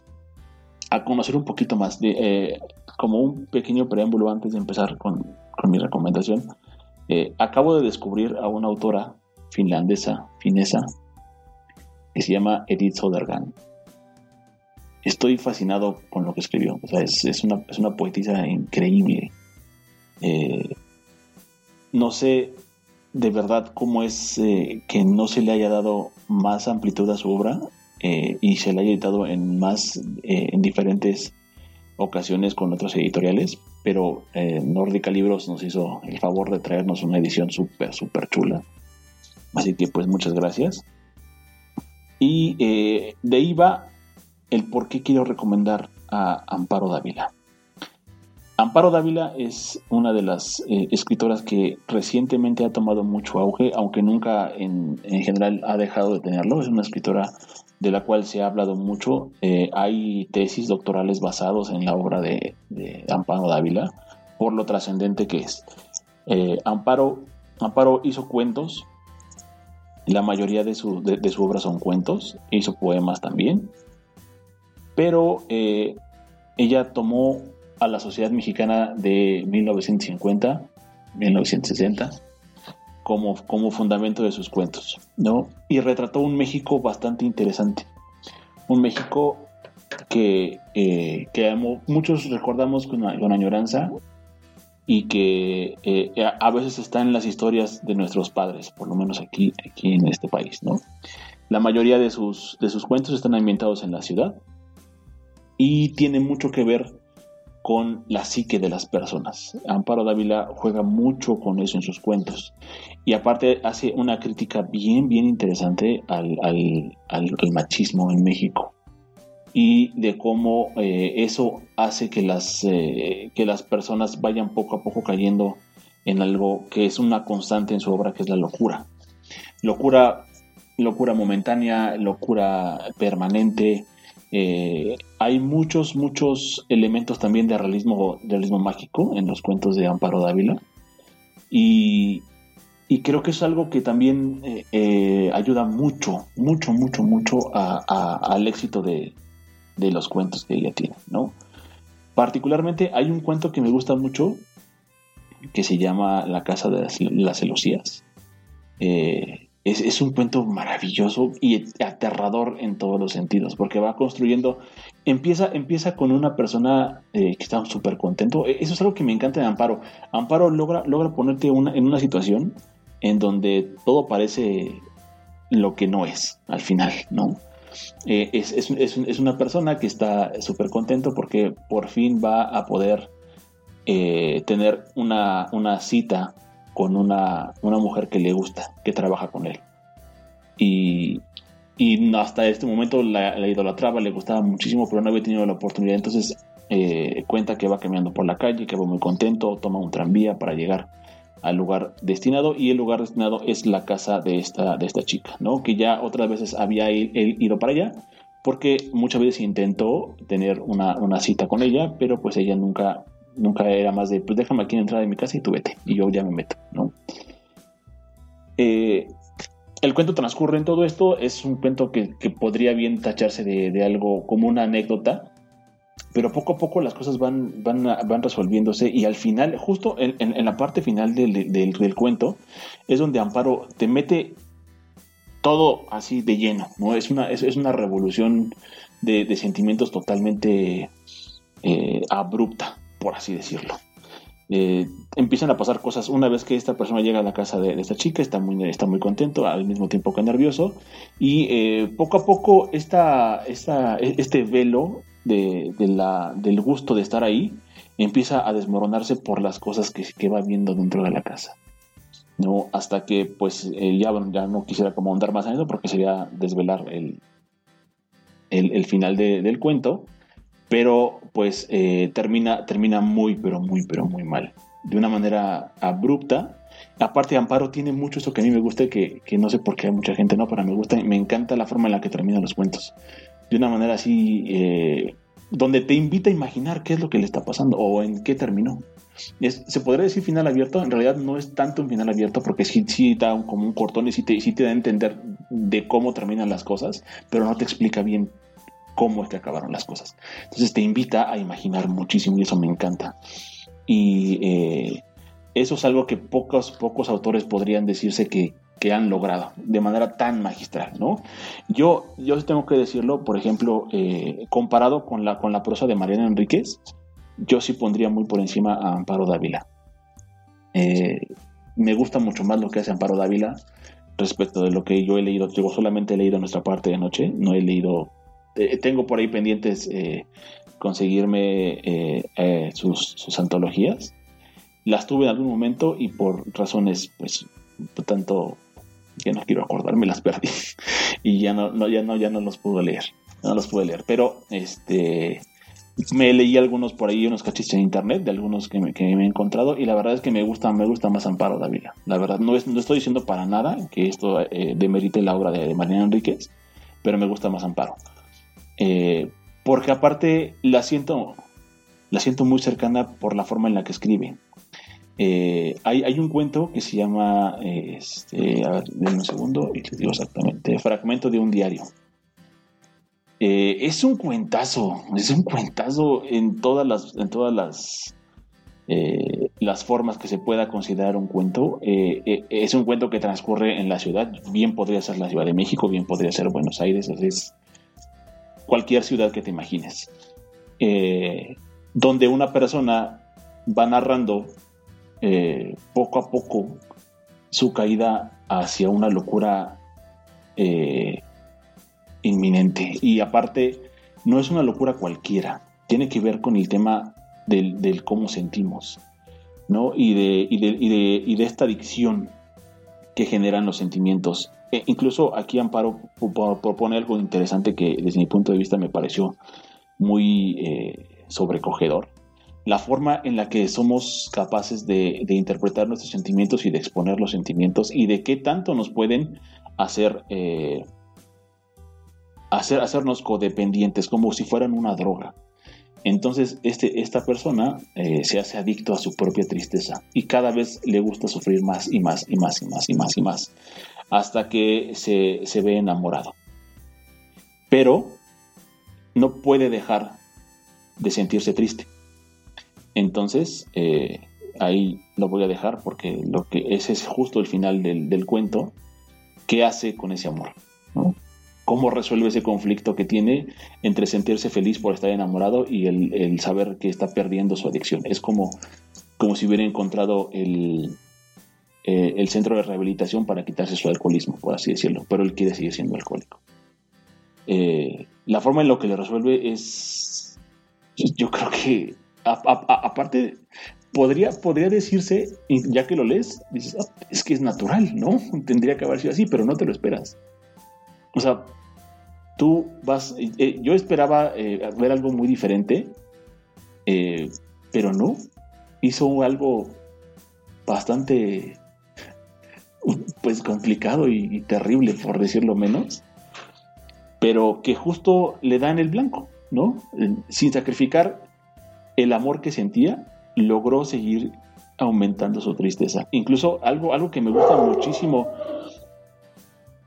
conocer un poquito más. De, eh, como un pequeño preámbulo antes de empezar con, mi recomendación, eh, acabo de descubrir a una autora finlandesa, finesa, que se llama Edith Sodergan. Estoy fascinado con lo que escribió. O sea, es, una, es una poetisa increíble eh, no sé de verdad cómo es eh, que no se le haya dado más amplitud a su obra eh, y se le haya editado en más en diferentes ocasiones con otras editoriales, pero Nórdica Libros nos hizo el favor de traernos una edición súper, súper chula. Así que pues muchas gracias. Y de ahí va el por qué quiero recomendar a Amparo Dávila. Amparo Dávila es una de las eh, escritoras que recientemente ha tomado mucho auge, aunque nunca en, general ha dejado de tenerlo. Es una escritora de la cual se ha hablado mucho. Eh, hay tesis doctorales basados en la obra de, Amparo Dávila por lo trascendente que es. Eh, Amparo, Amparo hizo cuentos, la mayoría de su, de su obra son cuentos, hizo poemas también, pero ella tomó a la sociedad mexicana de 1950 1960, como, como fundamento de sus cuentos, ¿no? Y retrató un México bastante interesante. Un México que, eh, muchos recordamos con, con añoranza y que eh, a veces está en las historias de nuestros padres, por lo menos aquí, aquí en este país, ¿no? La mayoría de sus, de sus cuentos están ambientados en la ciudad y tiene mucho que ver con la psique de las personas. Amparo Dávila juega mucho con eso en sus cuentos y aparte hace una crítica bien, bien interesante al, machismo en México y de cómo eh, eso hace que las, eh, que las personas vayan poco a poco cayendo en algo que es una constante en su obra, que es la locura. Locura, locura momentánea, locura permanente, eh, hay muchos, muchos elementos también de realismo, realismo mágico en los cuentos de Amparo Dávila. Y, creo que es algo que también eh, eh, ayuda mucho, mucho, mucho, mucho al éxito de, los cuentos que ella tiene, ¿no? Particularmente hay un cuento que me gusta mucho que se llama La Casa de las, Celosías. Es, un cuento maravilloso y aterrador en todos los sentidos, porque va construyendo, empieza, empieza con una persona eh, que está súper contento. E, eso es algo que me encanta de Amparo. Amparo logra, logra ponerte en una situación en donde todo parece lo que no es al final, ¿no? Eh, es, una persona que está súper contento porque por fin va a poder eh, tener una, una cita con una, mujer que le gusta, que trabaja con él. Y, hasta este momento la, la, idolatraba, le gustaba muchísimo, pero no había tenido la oportunidad. Entonces eh, cuenta que va caminando por la calle, que va muy contento, toma un tranvía para llegar al lugar destinado y el lugar destinado es la casa de esta, de esta chica, ¿no? Que ya otras veces había ido para allá porque muchas veces intentó tener una, una, cita con ella, pero pues ella nunca nunca era más de, pues déjame aquí en de mi casa y tú vete, y yo ya me meto, ¿no? Eh, el cuento transcurre en todo esto, es un cuento que, podría bien tacharse de, algo como una anécdota, pero poco a poco las cosas van, van, van resolviéndose y al final, justo en, la parte final del, cuento, es donde Amparo te mete todo así de lleno, ¿no? Es una, es, una revolución de, sentimientos totalmente eh, abrupta, por así decirlo. Eh, empiezan a pasar cosas una vez que esta persona llega a la casa de, esta chica, está muy, está muy contento, al mismo tiempo que nervioso, y eh, poco a poco esta, esta, este velo de, la, del gusto de estar ahí empieza a desmoronarse por las cosas que, que va viendo dentro de la casa. ¿no? Hasta que pues ya, ya, no quisiera como andar más en eso porque sería desvelar el, el, final del cuento, pero pues eh, termina, termina muy, pero muy, pero muy mal. De una manera abrupta. Aparte, Amparo tiene mucho eso que a mí me gusta, que, que no sé por qué a mucha gente no, pero me gusta, me encanta la forma en la que terminan los cuentos. De una manera así, eh, donde te invita a imaginar qué es lo que le está pasando o en qué terminó. se podría decir final abierto, en realidad no es tanto un final abierto porque sí, sí da como un cortón y sí te, sí te da a entender de cómo terminan las cosas, pero no te explica bien cómo es que acabaron las cosas. Entonces te invita a imaginar muchísimo y eso me encanta. Y eh, eso es algo que pocos, pocos autores podrían decirse que, han logrado de manera tan magistral, ¿no? Yo, yo tengo que decirlo, por ejemplo, eh, comparado con la, con la prosa de Mariana Enríquez, yo sí pondría muy por encima a Amparo Dávila. Eh, me gusta mucho más lo que hace Amparo Dávila respecto de lo que yo he leído. Yo solamente he leído nuestra parte de noche, no he leído eh, tengo por ahí pendientes eh, conseguirme eh, sus, antologías. Las tuve en algún momento y por razones, pues, tanto que no quiero acordarme, las perdí. y ya no, ya no, ya no los pude leer. No los pude leer. Pero este me leí algunos por ahí, unos cachistes en internet de algunos que me, he encontrado y la verdad es que me gusta, me gusta más Amparo Dávila. La verdad, no, no estoy diciendo para nada que esto demerite la obra de, de Mariana Enríquez, pero me gusta más Amparo. Eh, porque aparte la siento, la siento muy cercana por la forma en la que escribe. Eh, hay, un cuento que se llama, este, a ver, un segundo y te digo exactamente, Fragmento de un diario. Eh, es un cuentazo, es un cuentazo en todas las, en todas las, las formas que se pueda considerar un cuento. Eh, eh, es un cuento que transcurre en la ciudad, bien podría ser la Ciudad de México, bien podría ser Buenos Aires, es cualquier ciudad que te imagines, eh, donde una persona va narrando poco a poco su caída hacia una locura inminente. Y aparte, no es una locura cualquiera, tiene que ver con el tema del cómo sentimos ¿no? Y de, y de, y de, y de esta adicción que generan los sentimientos. E incluso aquí Amparo propone algo interesante que desde mi punto de vista me pareció muy eh, sobrecogedor. La forma en la que somos capaces de, interpretar nuestros sentimientos y de exponer los sentimientos y de qué tanto nos pueden hacer, eh, hacer hacernos codependientes como si fueran una droga. Entonces este, esta persona eh, se hace adicto a su propia tristeza y cada vez le gusta sufrir más y más y más y más y más y más hasta que se, ve enamorado. Pero no puede dejar de sentirse triste. Entonces eh, ahí lo voy a dejar porque lo que ese es justo el final del, del cuento. ¿Qué hace con ese amor? cómo resuelve ese conflicto que tiene entre sentirse feliz por estar enamorado y el, saber que está perdiendo su adicción. Es como, como si hubiera encontrado el, eh, el centro de rehabilitación para quitarse su alcoholismo, por así decirlo, pero él quiere seguir siendo alcohólico. Eh, la forma en lo que le resuelve es, yo creo que, aparte, podría, podría decirse, ya que lo lees, dices, ah, es que es natural, ¿no? Tendría que haber sido así, pero no te lo esperas. O sea, tú vas, eh, yo esperaba eh, ver algo muy diferente, eh, pero no, hizo algo bastante, pues complicado y, terrible, por decirlo menos, pero que justo le da en el blanco, ¿no? Sin sacrificar el amor que sentía, logró seguir aumentando su tristeza. Incluso algo, algo que me gusta muchísimo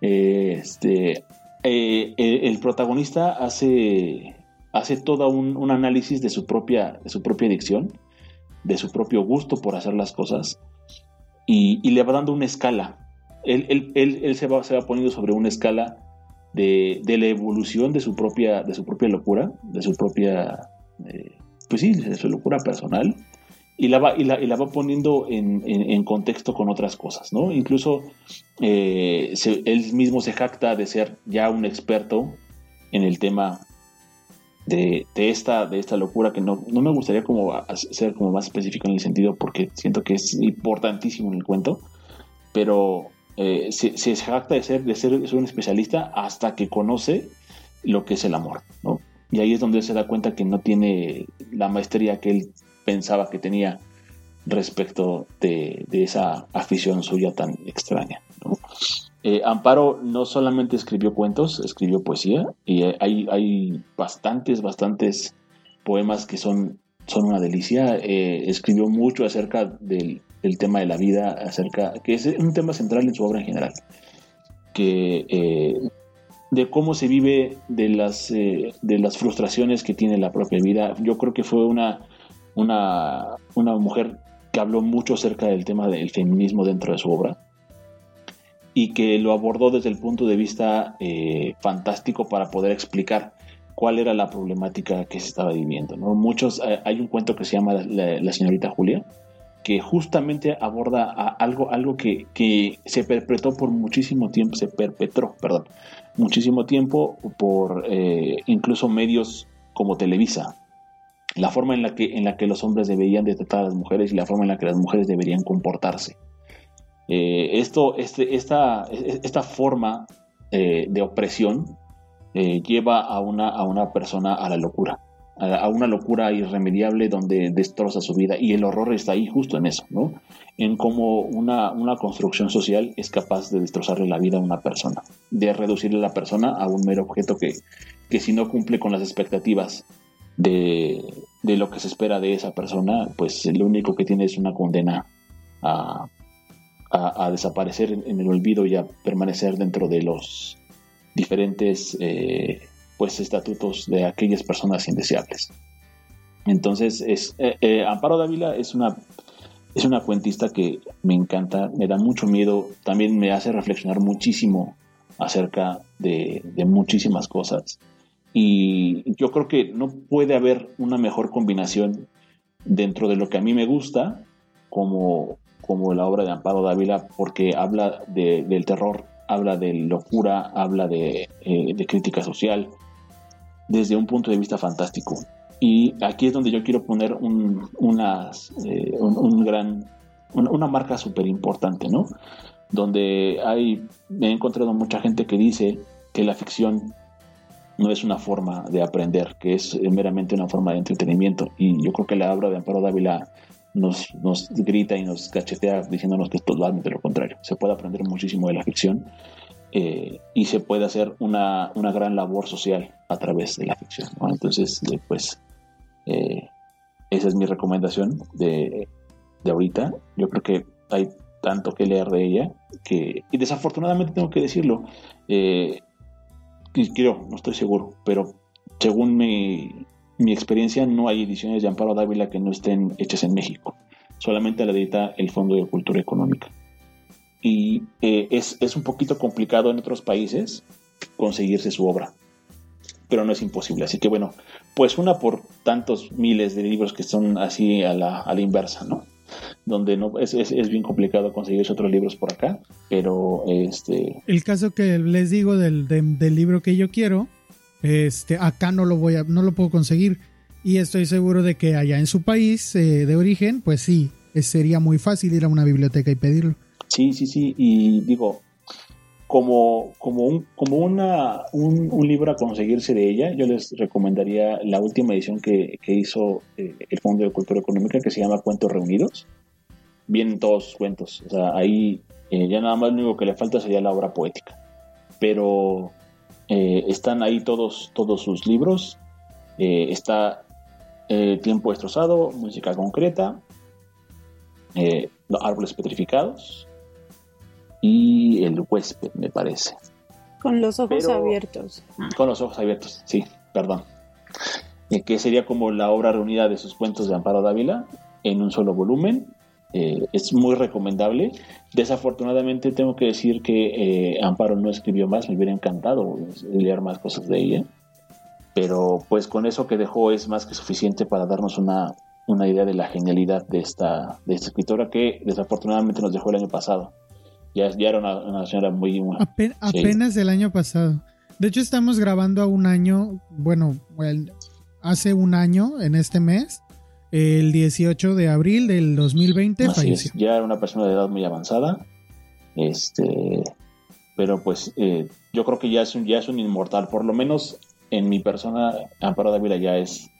este, eh, el protagonista hace, hace todo un, análisis de su, propia, de su propia adicción, de su propio gusto por hacer las cosas, y, le va dando una escala. Él, él, se, va, se, va, poniendo sobre una escala de, la evolución de su propia, de su propia locura, de su propia, eh, pues sí, de su locura personal, y la va, y la, va poniendo en, contexto con otras cosas, ¿no? Incluso eh, él mismo se jacta de ser ya un experto en el tema de, esta, de esta locura, que no, no, me gustaría como ser como más específico en el sentido, porque siento que es importantísimo en el cuento, pero eh, se, se, jacta de ser, de ser un especialista hasta que conoce lo que es el amor, ¿no? Y ahí es donde se da cuenta que no tiene la maestría que él pensaba que tenía respecto de, esa afición suya tan extraña. Eh, Amparo no solamente escribió cuentos, escribió poesía y hay, hay bastantes, bastantes poemas que son, son una delicia. Eh, escribió mucho acerca del, tema de la vida, acerca que es un tema central en su obra en general, que eh, de cómo se vive de las, de las frustraciones que tiene la propia vida. Yo creo que fue una una, mujer que habló mucho acerca del tema del feminismo dentro de su obra y que lo abordó desde el punto de vista eh, fantástico para poder explicar cuál era la problemática que se estaba viviendo. ¿no? Muchos, eh, hay un cuento que se llama La, señorita Julia, que justamente aborda algo, algo que, se perpetró por muchísimo tiempo, se perpetró, perdón, muchísimo tiempo por eh, incluso medios como Televisa, la forma en la que, en la que los hombres deberían de tratar a las mujeres y la forma en la que las mujeres deberían comportarse. Eh, esto, este, esta, esta forma eh, de opresión eh, lleva a una, a una persona a la locura, a, una locura irremediable donde destroza su vida y el horror está ahí justo en eso, ¿no? en cómo una, una construcción social es capaz de destrozarle la vida a una persona, de reducirle a la persona a un mero objeto que, que si no cumple con las expectativas de, lo que se espera de esa persona, pues lo único que tiene es una condena a, desaparecer en el olvido y a permanecer dentro de los diferentes eh, pues estatutos de aquellas personas indeseables. Entonces, es, eh, eh, Amparo Dávila es una es una cuentista que me encanta, me da mucho miedo, también me hace reflexionar muchísimo acerca de, muchísimas cosas. Y yo creo que no puede haber una mejor combinación dentro de lo que a mí me gusta, como, como la obra de Amparo Dávila, porque habla del terror, habla de locura, habla de, eh, de crítica social, desde un punto de vista fantástico. Y aquí es donde yo quiero poner un, eh, un, gran, una, marca súper importante, ¿no? Donde hay, me he encontrado mucha gente que dice que la ficción no es una forma de aprender, que es meramente una forma de entretenimiento. Y yo creo que la obra de Amparo Dávila nos, grita y nos cachetea diciéndonos que es totalmente lo contrario. Se puede aprender muchísimo de la ficción eh, y se puede hacer una, una, gran labor social a través de la ficción. Entonces, eh, pues, eh, esa es mi recomendación de, de, ahorita. Yo creo que hay tanto que leer de ella que, y desafortunadamente tengo que decirlo, eh, creo, no estoy seguro, pero según mi, mi experiencia, no hay ediciones de Amparo Dávila que no estén hechas en México. Solamente la edita el Fondo de Cultura Económica y eh, es, es, un poquito complicado en otros países conseguirse su obra, pero no es imposible. Así que bueno, pues una por tantos miles de libros que son así a la, a la inversa, ¿no? Donde no es, es, es, bien complicado conseguirse otros libros por acá, pero este... El caso que les digo del, del libro que yo quiero, este, acá no lo voy a, no lo puedo conseguir. Y estoy seguro de que allá en su país eh, de origen, pues sí, sería muy fácil ir a una biblioteca y pedirlo. Sí, sí, sí, y digo, como, como, un, como una, un, libro a conseguirse de ella, yo les recomendaría la última edición que, hizo eh, el Fondo de Cultura Económica, que se llama Cuentos Reunidos. Vienen todos sus cuentos, o sea, ahí eh, ya nada más lo único que le falta sería la obra poética. Pero eh, están ahí todos, todos sus libros. está Tiempo Destrozado, Música Concreta, Árboles Petrificados, y el huésped, me parece. Con los ojos abiertos. Con los ojos abiertos, sí, perdón. Eh, que sería como la obra reunida de sus cuentos de Amparo Dávila en un solo volumen. Eh, es muy recomendable. Desafortunadamente tengo que decir que eh, Amparo no escribió más, me hubiera encantado leer más cosas de ella. Pero pues con eso que dejó es más que suficiente para darnos una, una idea de la genialidad de esta, de esta escritora que desafortunadamente nos dejó el año pasado. Ya, era una, señora muy... apenas del año pasado. De hecho, estamos grabando a un año, bueno, hace un año, en este mes, el 18 de abril del 2020 falleció. Ya era una persona de edad muy avanzada. Este, pero pues eh, yo creo que ya es un, ya es un inmortal. Por lo menos en mi persona, Amparo Dávila ya es,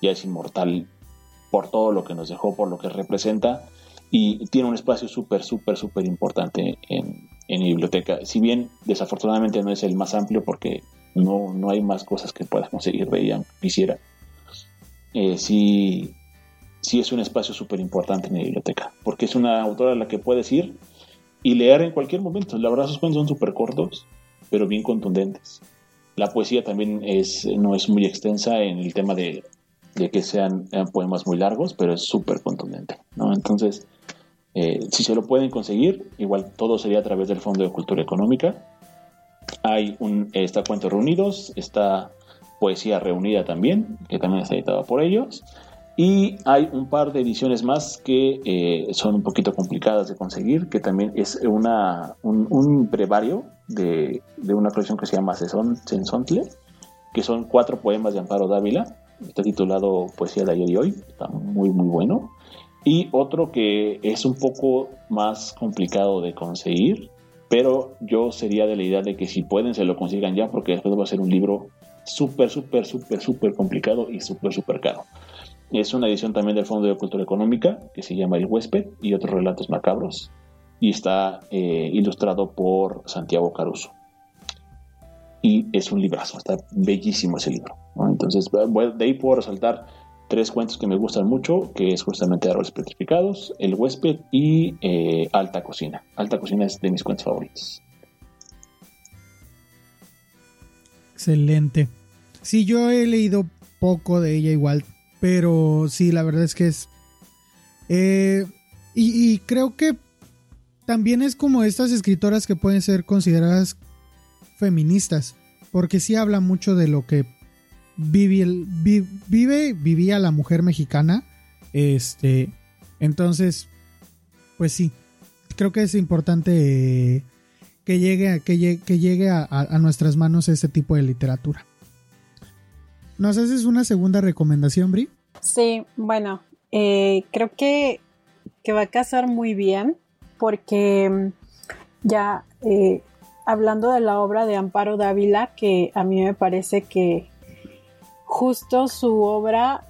ya es inmortal por todo lo que nos dejó, por lo que representa y tiene un espacio súper, súper, súper importante en, en, mi biblioteca. Si bien desafortunadamente no es el más amplio porque no, no hay más cosas que pueda conseguir de ella, quisiera, eh, sí, sí es un espacio súper importante en mi biblioteca, porque es una autora a la que puedes ir y leer en cualquier momento. La verdad, sus son súper cortos, pero bien contundentes. La poesía también es, no es muy extensa en el tema de, de que sean, poemas muy largos, pero es súper contundente, ¿no? Entonces, eh, si se lo pueden conseguir, igual todo sería a través del Fondo de Cultura Económica. Hay un, está Cuentos Reunidos, está Poesía Reunida también, que también está editada por ellos. Y hay un par de ediciones más que eh, son un poquito complicadas de conseguir, que también es una, un, brevario de, de, una colección que se llama Sensontle, que son cuatro poemas de Amparo Dávila. Está titulado Poesía de ayer y hoy, está muy, muy bueno. Y otro que es un poco más complicado de conseguir, pero yo sería de la idea de que si pueden se lo consigan ya, porque después va a ser un libro súper, súper, súper, súper complicado y súper, súper caro. Es una edición también del Fondo de Cultura Económica que se llama El huésped y otros relatos macabros y está eh, ilustrado por Santiago Caruso. Y es un librazo, está bellísimo ese libro. Entonces, de ahí puedo resaltar tres cuentos que me gustan mucho, que es justamente Árboles Petrificados, El Huésped y eh, Alta Cocina. Alta Cocina es de mis cuentos favoritos. Excelente. Sí, yo he leído poco de ella igual, pero sí, la verdad es que es... Eh, Y, creo que también es como estas escritoras que pueden ser consideradas feministas, porque sí habla mucho de lo que vive, vivía la mujer mexicana. Este, entonces, pues sí, creo que es importante que llegue, que llegue, que llegue a, a, nuestras manos este tipo de literatura. ¿Nos haces una segunda recomendación, Bri? Sí, bueno, eh, creo que, que, va a casar muy bien porque mm, ya eh, hablando de la obra de Amparo Dávila, que a mí me parece que justo su obra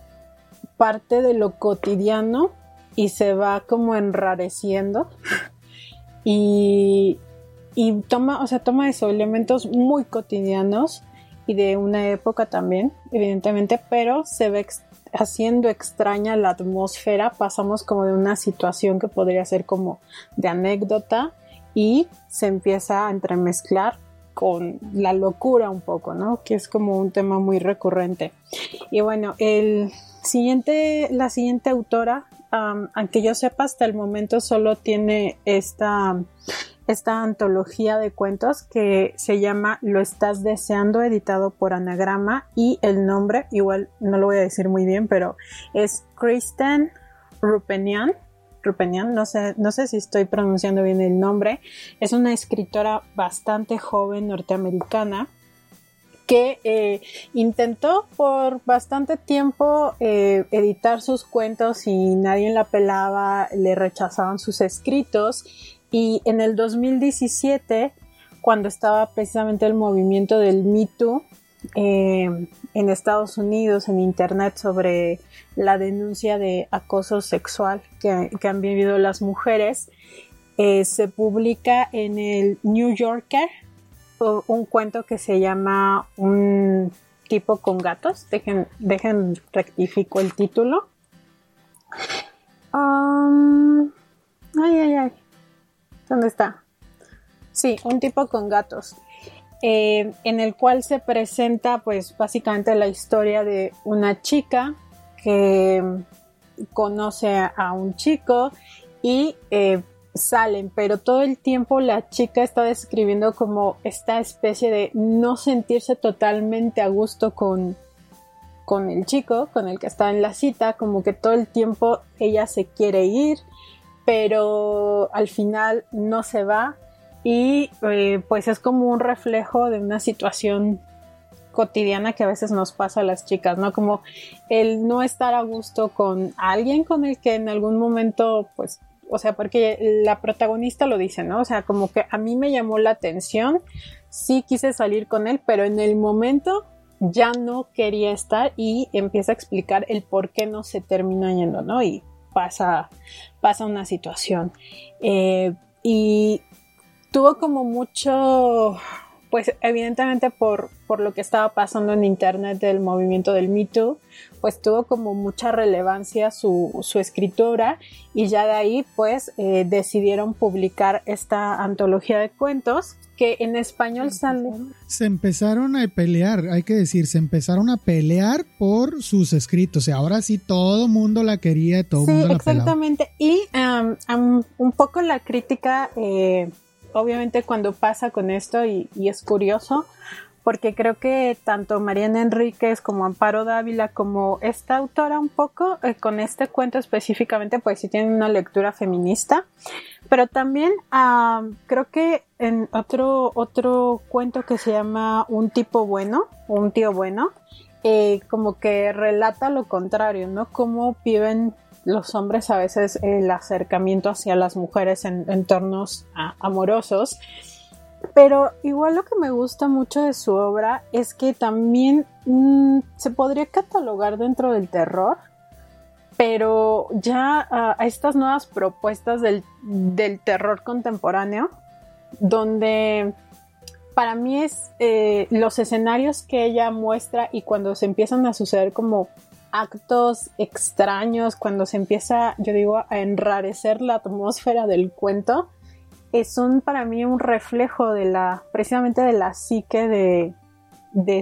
parte de lo cotidiano y se va como enrareciendo y, y toma, o sea, toma eso, elementos muy cotidianos y de una época también, evidentemente, pero se ve haciendo extraña la atmósfera, pasamos como de una situación que podría ser como de anécdota y se empieza a entremezclar con la locura un poco, ¿no? Que es como un tema muy recurrente. Y bueno, el siguiente, la siguiente autora, aunque yo sepa hasta el momento solo tiene esta esta antología de cuentos que se llama Lo estás deseando, editado por Anagrama y el nombre, igual no lo voy a decir muy bien, pero es Kristen Rupenian. Rupenian, no sé, no sé si estoy pronunciando bien el nombre. Es una escritora bastante joven norteamericana que eh, intentó por bastante tiempo eh, editar sus cuentos y nadie la pelaba, le rechazaban sus escritos y en el 2017, cuando estaba precisamente el movimiento del Me Too eh, en Estados Unidos, en Internet, sobre la denuncia de acoso sexual que, han vivido las mujeres, eh, se publica en el New Yorker un cuento que se llama Un tipo con gatos. Dejen, dejen rectifico el título. Um, ay, ay, ay. ¿Dónde está? Sí, un tipo con gatos. Eh, en el cual se presenta pues básicamente la historia de una chica que conoce a un chico y eh, salen, pero todo el tiempo la chica está describiendo como esta especie de no sentirse totalmente a gusto con, con el chico, con el que está en la cita, como que todo el tiempo ella se quiere ir, pero al final no se va y eh, pues es como un reflejo de una situación cotidiana que a veces nos pasa a las chicas, ¿no? Como el no estar a gusto con alguien con el que en algún momento, pues, o sea, porque la protagonista lo dice, ¿no? O sea, como que a mí me llamó la atención, sí quise salir con él, pero en el momento ya no quería estar y empieza a explicar el por qué no se termina yendo, ¿no? Y pasa, pasa una situación. Eh, y tuvo como mucho, pues evidentemente por, por lo que estaba pasando en internet del movimiento del Me Too, pues tuvo como mucha relevancia su, su escritora y ya de ahí pues eh, decidieron publicar esta antología de cuentos que en español sale. Se empezaron a pelear, hay que decir, se empezaron a pelear por sus escritos. Y ahora sí todo mundo la quería, todo el mundo la exactamente. Y un poco la crítica, eh, obviamente cuando pasa con esto, y, es curioso, porque creo que tanto Mariana Enríquez como Amparo Dávila como esta autora un poco eh, con este cuento específicamente pues sí tienen una lectura feminista. Pero también creo que en otro otro cuento que se llama un tipo bueno un tío bueno eh, como que relata lo contrario no cómo viven los hombres a veces el acercamiento hacia las mujeres en entornos amorosos pero igual lo que me gusta mucho de su obra es que también mm, se podría catalogar dentro del terror, pero ya a estas nuevas propuestas del, terror contemporáneo, donde para mí es eh, los escenarios que ella muestra y cuando se empiezan a suceder como actos extraños, cuando se empieza, yo digo, a enrarecer la atmósfera del cuento, son para mí un reflejo de la, precisamente de la psique de,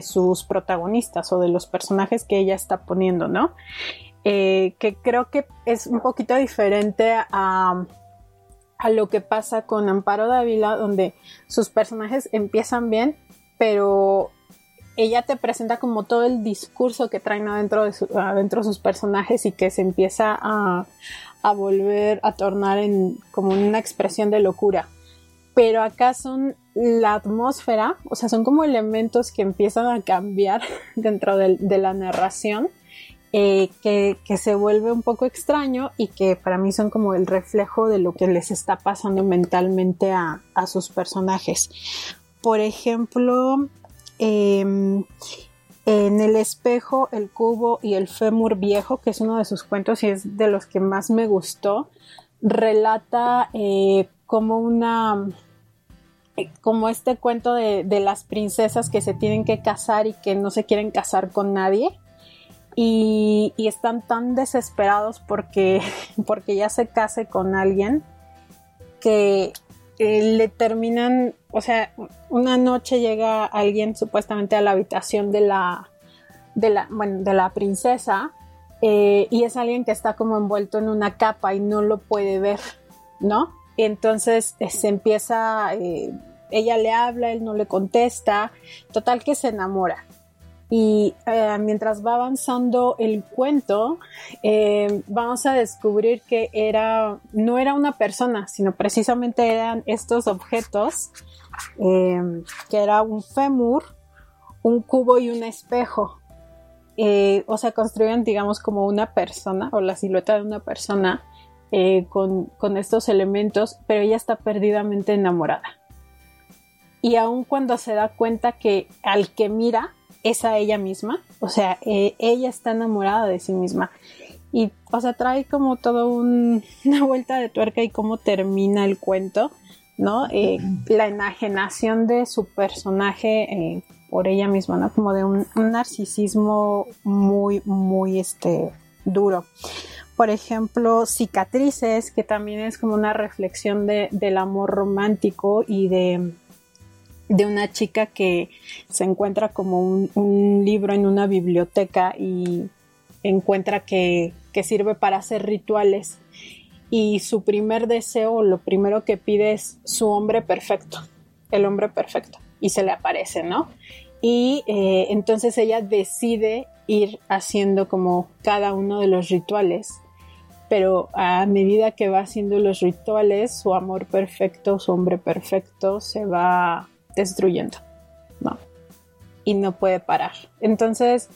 sus protagonistas o de los personajes que ella está poniendo, ¿no? eh, que creo que es un poquito diferente a, a lo que pasa con Amparo Dávila, donde sus personajes empiezan bien, pero ella te presenta como todo el discurso que traen adentro de, adentro sus personajes y que se empieza a, a volver a tornar en como una expresión de locura. Pero acá son la atmósfera, o sea, son como elementos que empiezan a cambiar dentro de, la narración, eh, que, se vuelve un poco extraño y que para mí son como el reflejo de lo que les está pasando mentalmente a, a sus personajes. Por ejemplo, Em, en el espejo, el cubo y el fémur viejo, que es uno de sus cuentos y es de los que más me gustó, relata eh, como una eh, como este cuento de, las princesas que se tienen que casar y que no se quieren casar con nadie. Y, y están tan desesperados porque, porque ya se case con alguien que eh, le terminan, o sea, una noche llega alguien supuestamente a la habitación de la, de la, bueno, de la princesa eh, y es alguien que está como envuelto en una capa y no lo puede ver, ¿no? entonces eh, se empieza, ella le habla, él no le contesta, total que se enamora. Y eh, mientras va avanzando el cuento, eh, vamos a descubrir que era, no era una persona, sino precisamente eran estos objetos, eh, que era un fémur, un cubo y un espejo. o sea, construían, digamos, como una persona o la silueta de una persona con, con estos elementos, pero ella está perdidamente enamorada. Y aun cuando se da cuenta que al que mira es a ella misma, o sea, eh, ella está enamorada de sí misma. Y, o sea, trae como todo una vuelta de tuerca y cómo termina el cuento, ¿no? Eh, la enajenación de su personaje eh, por ella misma, ¿no? Como de un, narcisismo muy, muy, este, duro. Por ejemplo, Cicatrices, que también es como una reflexión del amor romántico y de de una chica que se encuentra como un, libro en una biblioteca y encuentra que, sirve para hacer rituales y su primer deseo, lo primero que pide es su hombre perfecto, el hombre perfecto, y se le aparece, ¿no? Y eh, entonces ella decide ir haciendo como cada uno de los rituales, pero a medida que va haciendo los rituales, su amor perfecto, su hombre perfecto, se va destruyendo, ¿no? Y no puede parar. Entonces,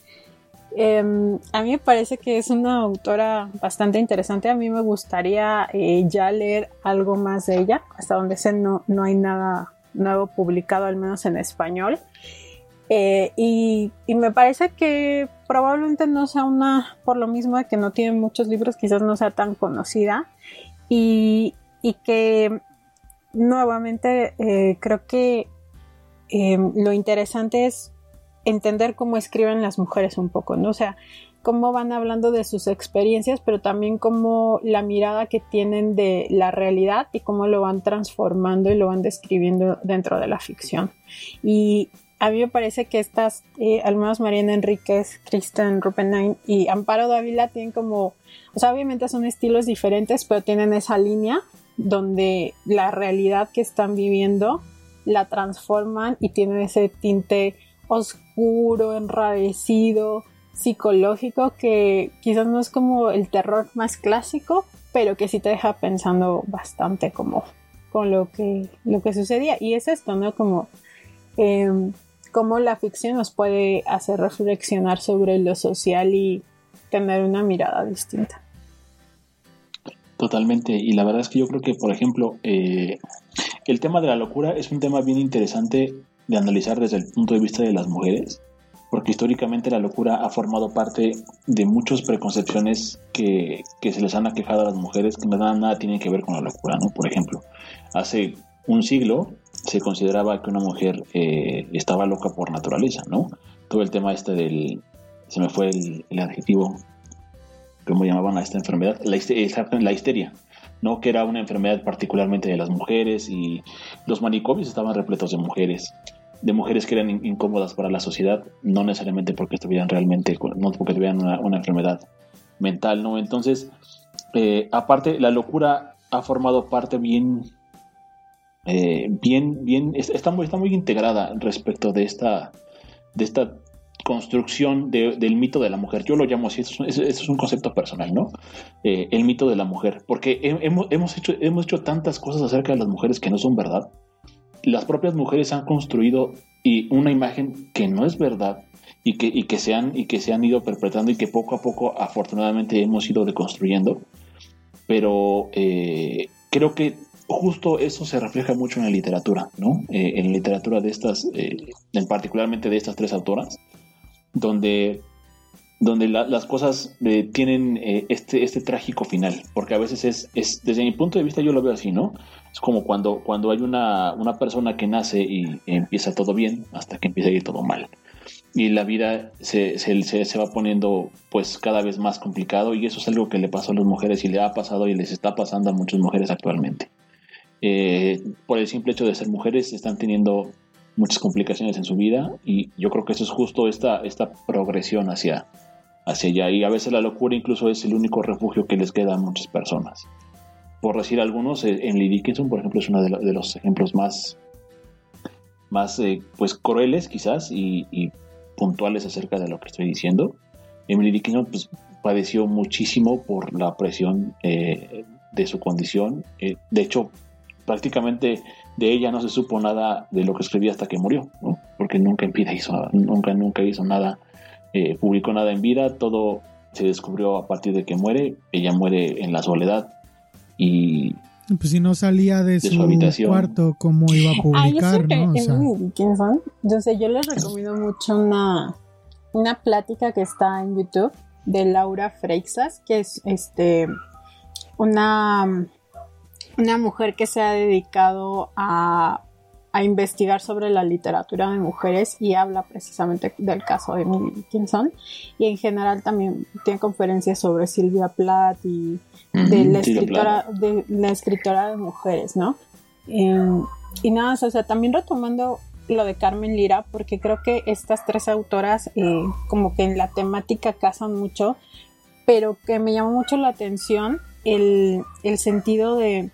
em, a mí me parece que es una autora bastante interesante. A mí me gustaría eh, ya leer algo más de ella. Hasta donde sé no, no hay nada nuevo publicado, al menos en español. Eh, y, me parece que probablemente no sea una, por lo mismo de que no tiene muchos libros, quizás no sea tan conocida. Y, que nuevamente eh, creo que Em, lo interesante es entender cómo escriben las mujeres un poco, ¿no? O sea, cómo van hablando de sus experiencias, pero también cómo la mirada que tienen de la realidad y cómo lo van transformando y lo van describiendo dentro de la ficción. Y a mí me parece que estas, eh, al menos Mariana Enríquez, Kristen Rupenain y Amparo Dávila tienen como, o sea, obviamente son estilos diferentes, pero tienen esa línea donde la realidad que están viviendo la transforman y tienen ese tinte oscuro, enrarecido, psicológico que quizás no es como el terror más clásico, pero que sí te deja pensando bastante como con lo que, lo que sucedía. Y es esto, ¿no? Como em, la ficción nos puede hacer reflexionar sobre lo social y tener una mirada distinta. Totalmente. Y la verdad es que yo creo que, por ejemplo, eh, el tema de la locura es un tema bien interesante de analizar desde el punto de vista de las mujeres, porque históricamente la locura ha formado parte de muchas preconcepciones que, se les han aquejado a las mujeres que nada, nada tienen que ver con la locura, ¿no? Por ejemplo, hace un siglo se consideraba que una mujer eh, estaba loca por naturaleza, ¿no? Todo el tema este del... se me fue el, adjetivo, ¿cómo llamaban a esta enfermedad? La, la histeria. ¿No? que era una enfermedad particularmente de las mujeres y los manicomios estaban repletos de mujeres, de mujeres que eran incómodas para la sociedad, no necesariamente porque estuvieran realmente, no porque tuvieran una, enfermedad mental, ¿no? Entonces, eh, aparte, la locura ha formado parte bien, eh, bien, bien, está muy, está muy integrada respecto de esta, de esta construcción del mito de la mujer. Yo lo llamo así, eso es, un concepto personal, ¿no? Eh, el mito de la mujer, porque hemos, hemos, hecho, hemos hecho tantas cosas acerca de las mujeres que no son verdad. Las propias mujeres han construido y una imagen que no es verdad y que, y que, se, han, y que se han ido perpetrando y que poco a poco afortunadamente hemos ido deconstruyendo. Pero eh, creo que justo eso se refleja mucho en la literatura, ¿no? Eh, en la literatura de estas, en particularmente de estas tres autoras, donde, donde las cosas eh, tienen eh, este, este trágico final, porque a veces es, es, desde mi punto de vista yo lo veo así, ¿no? Es como cuando, cuando hay una, una persona que nace y empieza todo bien hasta que empieza a ir todo mal. Y la vida se, se, se, va poniendo pues cada vez más complicado y eso es algo que le pasó a las mujeres y le ha pasado y les está pasando a muchas mujeres actualmente. Eh, por el simple hecho de ser mujeres están teniendo muchas complicaciones en su vida y yo creo que eso es justo esta, esta progresión hacia, hacia allá y a veces la locura incluso es el único refugio que les queda a muchas personas. Por decir algunos, eh, Emily Dickinson, por ejemplo, es uno de, los ejemplos más, más eh, pues crueles quizás y, puntuales acerca de lo que estoy diciendo. Emily Dickinson pues, padeció muchísimo por la presión eh, de su condición. de hecho, prácticamente de ella no se supo nada de lo que escribía hasta que murió, ¿no? porque nunca en vida hizo nada, nunca, nunca hizo nada, eh, publicó nada en vida, todo se descubrió a partir de que muere, ella muere en la soledad y... Pues si no salía de, su, cuarto, ¿cómo iba a publicar? ¿no? yo sé, yo les recomiendo mucho una, una plática que está en YouTube de Laura Freixas, que es este una una mujer que se ha dedicado a, investigar sobre la literatura de mujeres y habla precisamente del caso de Emily Dickinson y en general también tiene conferencias sobre Silvia Plath y de, la, escritora, de la escritora de mujeres, ¿no? Em, y nada, o sea, también retomando lo de Carmen Lira, porque creo que estas tres autoras eh, como que en la temática casan mucho, pero que me llamó mucho la atención el, el sentido de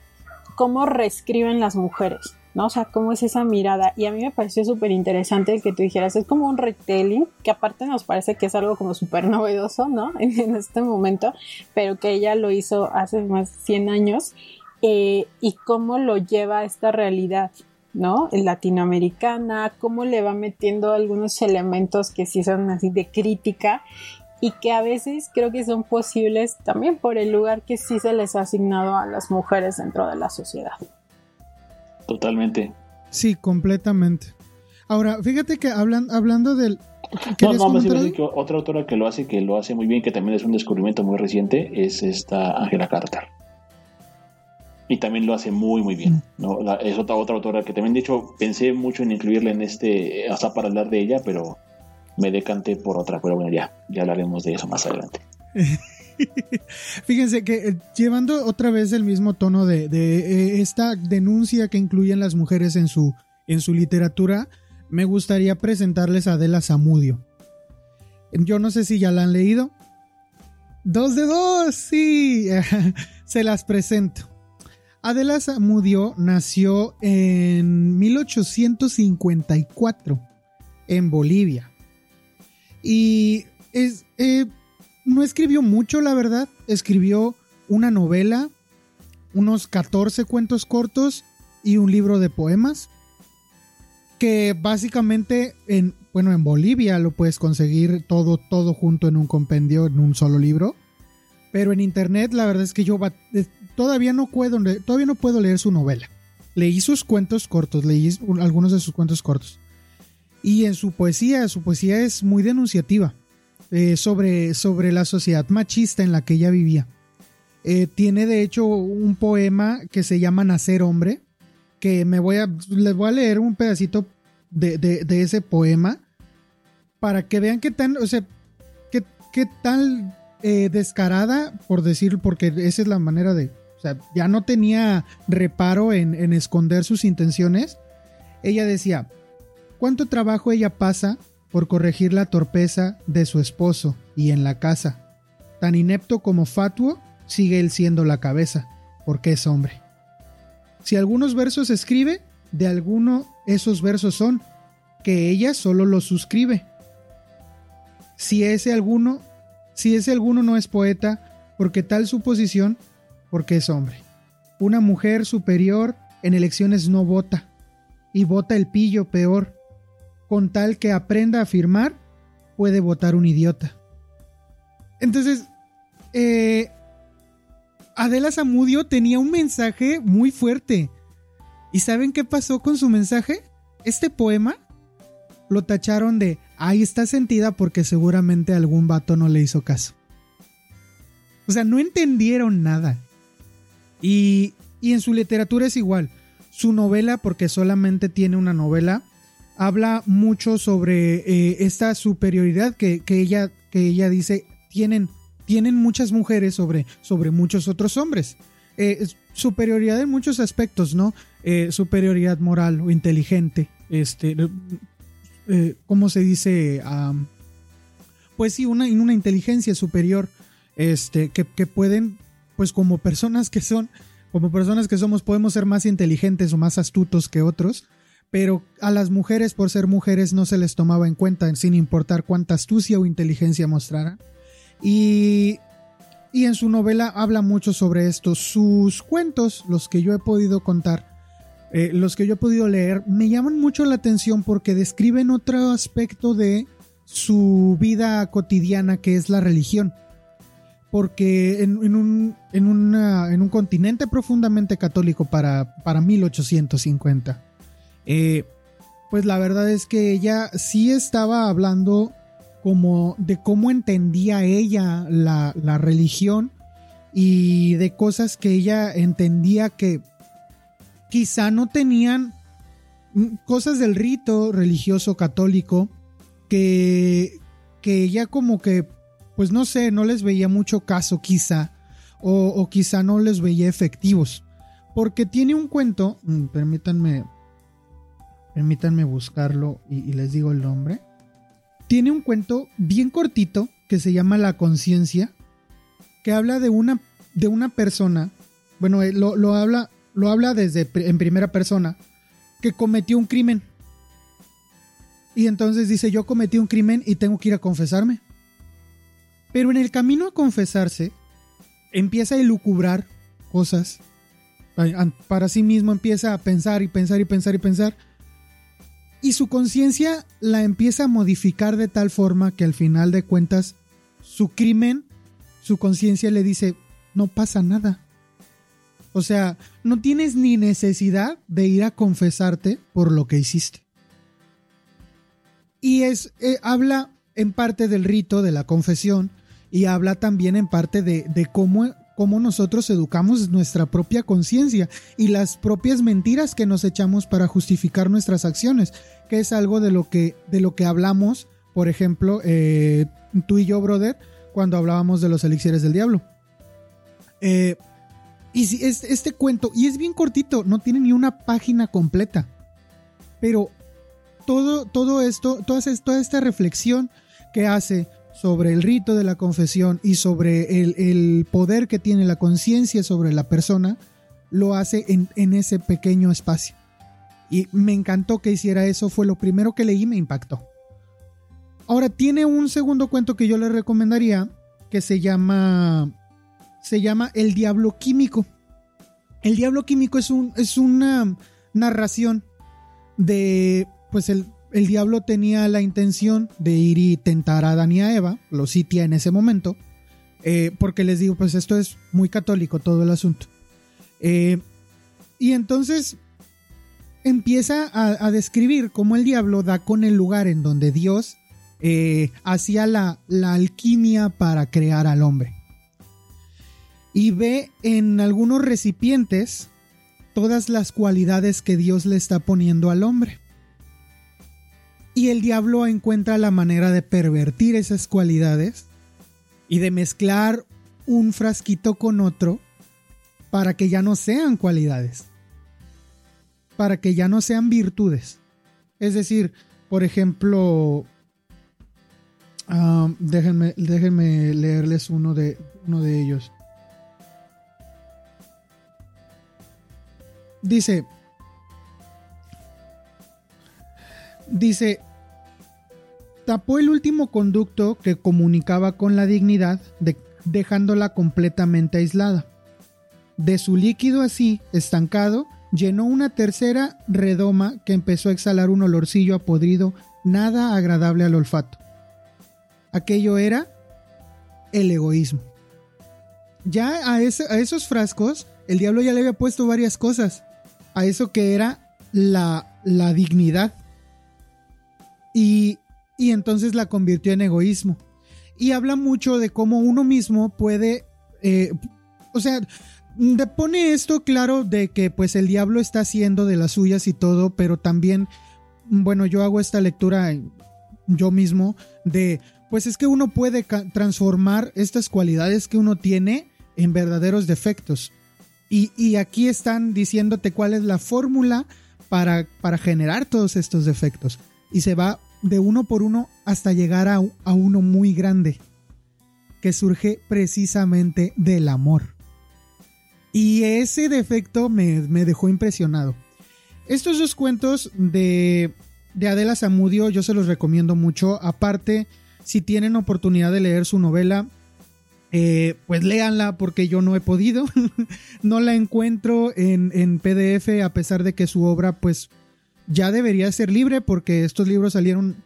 cómo reescriben las mujeres, ¿no? O sea, cómo es esa mirada. Y a mí me pareció súper interesante que tú dijeras, es como un retelling, que aparte nos parece que es algo como súper novedoso, ¿no? En, este momento, pero que ella lo hizo hace más de 100 años. Eh, y cómo lo lleva a esta realidad, ¿no? Latinoamericana, cómo le va metiendo algunos elementos que sí son así de crítica y que a veces creo que son posibles también por el lugar que sí se les ha asignado a las mujeres dentro de la sociedad. Totalmente. Sí, completamente. Ahora, fíjate que hablan, hablando del... No, no, me que otra autora que lo hace, que lo hace muy bien, que también es un descubrimiento muy reciente, es esta Angela Carter. Y también lo hace muy, muy bien. Mm. ¿no? es otra, otra autora que también, de hecho, pensé mucho en incluirla en este, hasta para hablar de ella, pero me decanté por otra, pero bueno, ya, ya hablaremos de eso más adelante. Fíjense que eh, llevando otra vez el mismo tono de, eh, esta denuncia que incluyen las mujeres en su, en su literatura, me gustaría presentarles a Adela Zamudio. Yo no sé si ya la han leído. Dos de dos, sí. Se las presento. Adela Zamudio nació en 1854 en Bolivia. Y es, eh, no escribió mucho, la verdad. Escribió una novela, unos 14 cuentos cortos y un libro de poemas. Que básicamente en, bueno, en Bolivia lo puedes conseguir todo, todo junto en un compendio, en un solo libro. Pero en internet la verdad es que yo todavía no puedo, todavía no puedo leer su novela. Leí sus cuentos cortos, leí algunos de sus cuentos cortos. Y en su poesía, su poesía es muy denunciativa eh, sobre, sobre la sociedad machista en la que ella vivía. Eh, tiene de hecho un poema que se llama Nacer Hombre, que me voy a, les voy a leer un pedacito de, ese poema para que vean qué tan, o sea, qué, qué tan eh, descarada, por decir, porque esa es la manera de, o sea, ya no tenía reparo en, en esconder sus intenciones. Ella decía, cuánto trabajo ella pasa por corregir la torpeza de su esposo y en la casa. Tan inepto como fatuo, sigue él siendo la cabeza, porque es hombre. Si algunos versos escribe, de alguno esos versos son, que ella solo los suscribe. Si ese alguno, si ese alguno no es poeta, porque tal suposición, porque es hombre. Una mujer superior en elecciones no vota, y vota el pillo peor. Con tal que aprenda a firmar, puede votar un idiota. Entonces, eh, Adela Zamudio tenía un mensaje muy fuerte. ¿Y saben qué pasó con su mensaje? Este poema lo tacharon de ahí está sentida porque seguramente algún vato no le hizo caso. O sea, no entendieron nada. Y, y en su literatura es igual. Su novela, porque solamente tiene una novela, habla mucho sobre eh, esta superioridad que, ella, que ella dice tienen, tienen muchas mujeres sobre, sobre muchos otros hombres. Eh, superioridad en muchos aspectos, ¿no? Eh, superioridad moral o inteligente, este, ¿cómo se dice? pues sí, una, una inteligencia superior, este, que, que pueden, pues como personas que son, como personas que somos, podemos ser más inteligentes o más astutos que otros, pero a las mujeres por ser mujeres no se les tomaba en cuenta sin importar cuánta astucia o inteligencia mostraran. Y, y en su novela habla mucho sobre esto. Sus cuentos, los que yo he podido contar, eh, los que yo he podido leer, me llaman mucho la atención porque describen otro aspecto de su vida cotidiana que es la religión. Porque en, un, en, en un continente profundamente católico para, para 1850, eh, pues la verdad es que ella sí estaba hablando como de cómo entendía ella la, religión y de cosas que ella entendía que quizá no tenían mm, cosas del rito religioso católico que, que ella como que, pues no sé, no les veía mucho caso quizá, o, o quizá no les veía efectivos. Porque tiene un cuento, mm, permítanme Permítanme buscarlo y, les digo el nombre. Tiene un cuento bien cortito que se llama La conciencia, que habla de una, de una persona, bueno, eh, lo, habla, lo habla desde en primera persona, que cometió un crimen. Y entonces dice, yo cometí un crimen y tengo que ir a confesarme. Pero en el camino a confesarse, empieza a elucubrar cosas. Para sí mismo empieza a pensar y pensar y pensar y pensar y su conciencia la empieza a modificar de tal forma que al final de cuentas su crimen, su conciencia le dice, no pasa nada. O sea, no tienes ni necesidad de ir a confesarte por lo que hiciste. Y es, eh, habla en parte del rito de la confesión y habla también en parte de, de cómo cómo nosotros educamos nuestra propia conciencia y las propias mentiras que nos echamos para justificar nuestras acciones, que es algo de lo que, de lo que hablamos, por ejemplo, eh, tú y yo, brother, cuando hablábamos de los elixires del diablo. Eh, y si este, cuento, y es bien cortito, no tiene ni una página completa, pero todo, todo esto, toda esta reflexión que hace sobre el rito de la confesión y sobre el, poder que tiene la conciencia sobre la persona, lo hace en, ese pequeño espacio. Y me encantó que hiciera eso, fue lo primero que leí y me impactó. Ahora tiene un segundo cuento que yo le recomendaría que se llama se llama El Diablo Químico. El Diablo Químico es un es una narración de pues el el diablo tenía la intención de ir y tentar a Adán y a Eva, lo sitia en ese momento, eh, porque les digo, pues esto es muy católico todo el asunto. Eh, y entonces empieza a, describir cómo el diablo da con el lugar en donde Dios eh, hacía la, la alquimia para crear al hombre. Y ve en algunos recipientes todas las cualidades que Dios le está poniendo al hombre. Y el diablo encuentra la manera de pervertir esas cualidades y de mezclar un frasquito con otro para que ya no sean cualidades, para que ya no sean virtudes. Es decir, por ejemplo, Ah, déjenme, déjenme leerles uno de, uno de ellos. Dice, dice, tapó el último conducto que comunicaba con la dignidad, dejándola completamente aislada. De su líquido así, estancado, llenó una tercera redoma que empezó a exhalar un olorcillo apodrido nada agradable al olfato. Aquello era el egoísmo. Ya a, esos frascos, el diablo ya le había puesto varias cosas. A eso que era la, la dignidad. Y, y entonces la convirtió en egoísmo. Y habla mucho de cómo uno mismo puede, eh, o sea, pone esto claro de que pues el diablo está haciendo de las suyas y todo, pero también, bueno, yo hago esta lectura yo mismo de pues es que uno puede transformar estas cualidades que uno tiene en verdaderos defectos. Y, aquí están diciéndote cuál es la fórmula para, para, generar todos estos defectos. Y se va de uno por uno hasta llegar a, a uno muy grande, que surge precisamente del amor. Y ese defecto me, me dejó impresionado. Estos dos cuentos de, de Adela Zamudio yo se los recomiendo mucho. Aparte, si tienen oportunidad de leer su novela, eh, pues léanla porque yo no he podido. no la encuentro en, en, PDF a pesar de que su obra pues ya debería ser libre porque estos libros salieron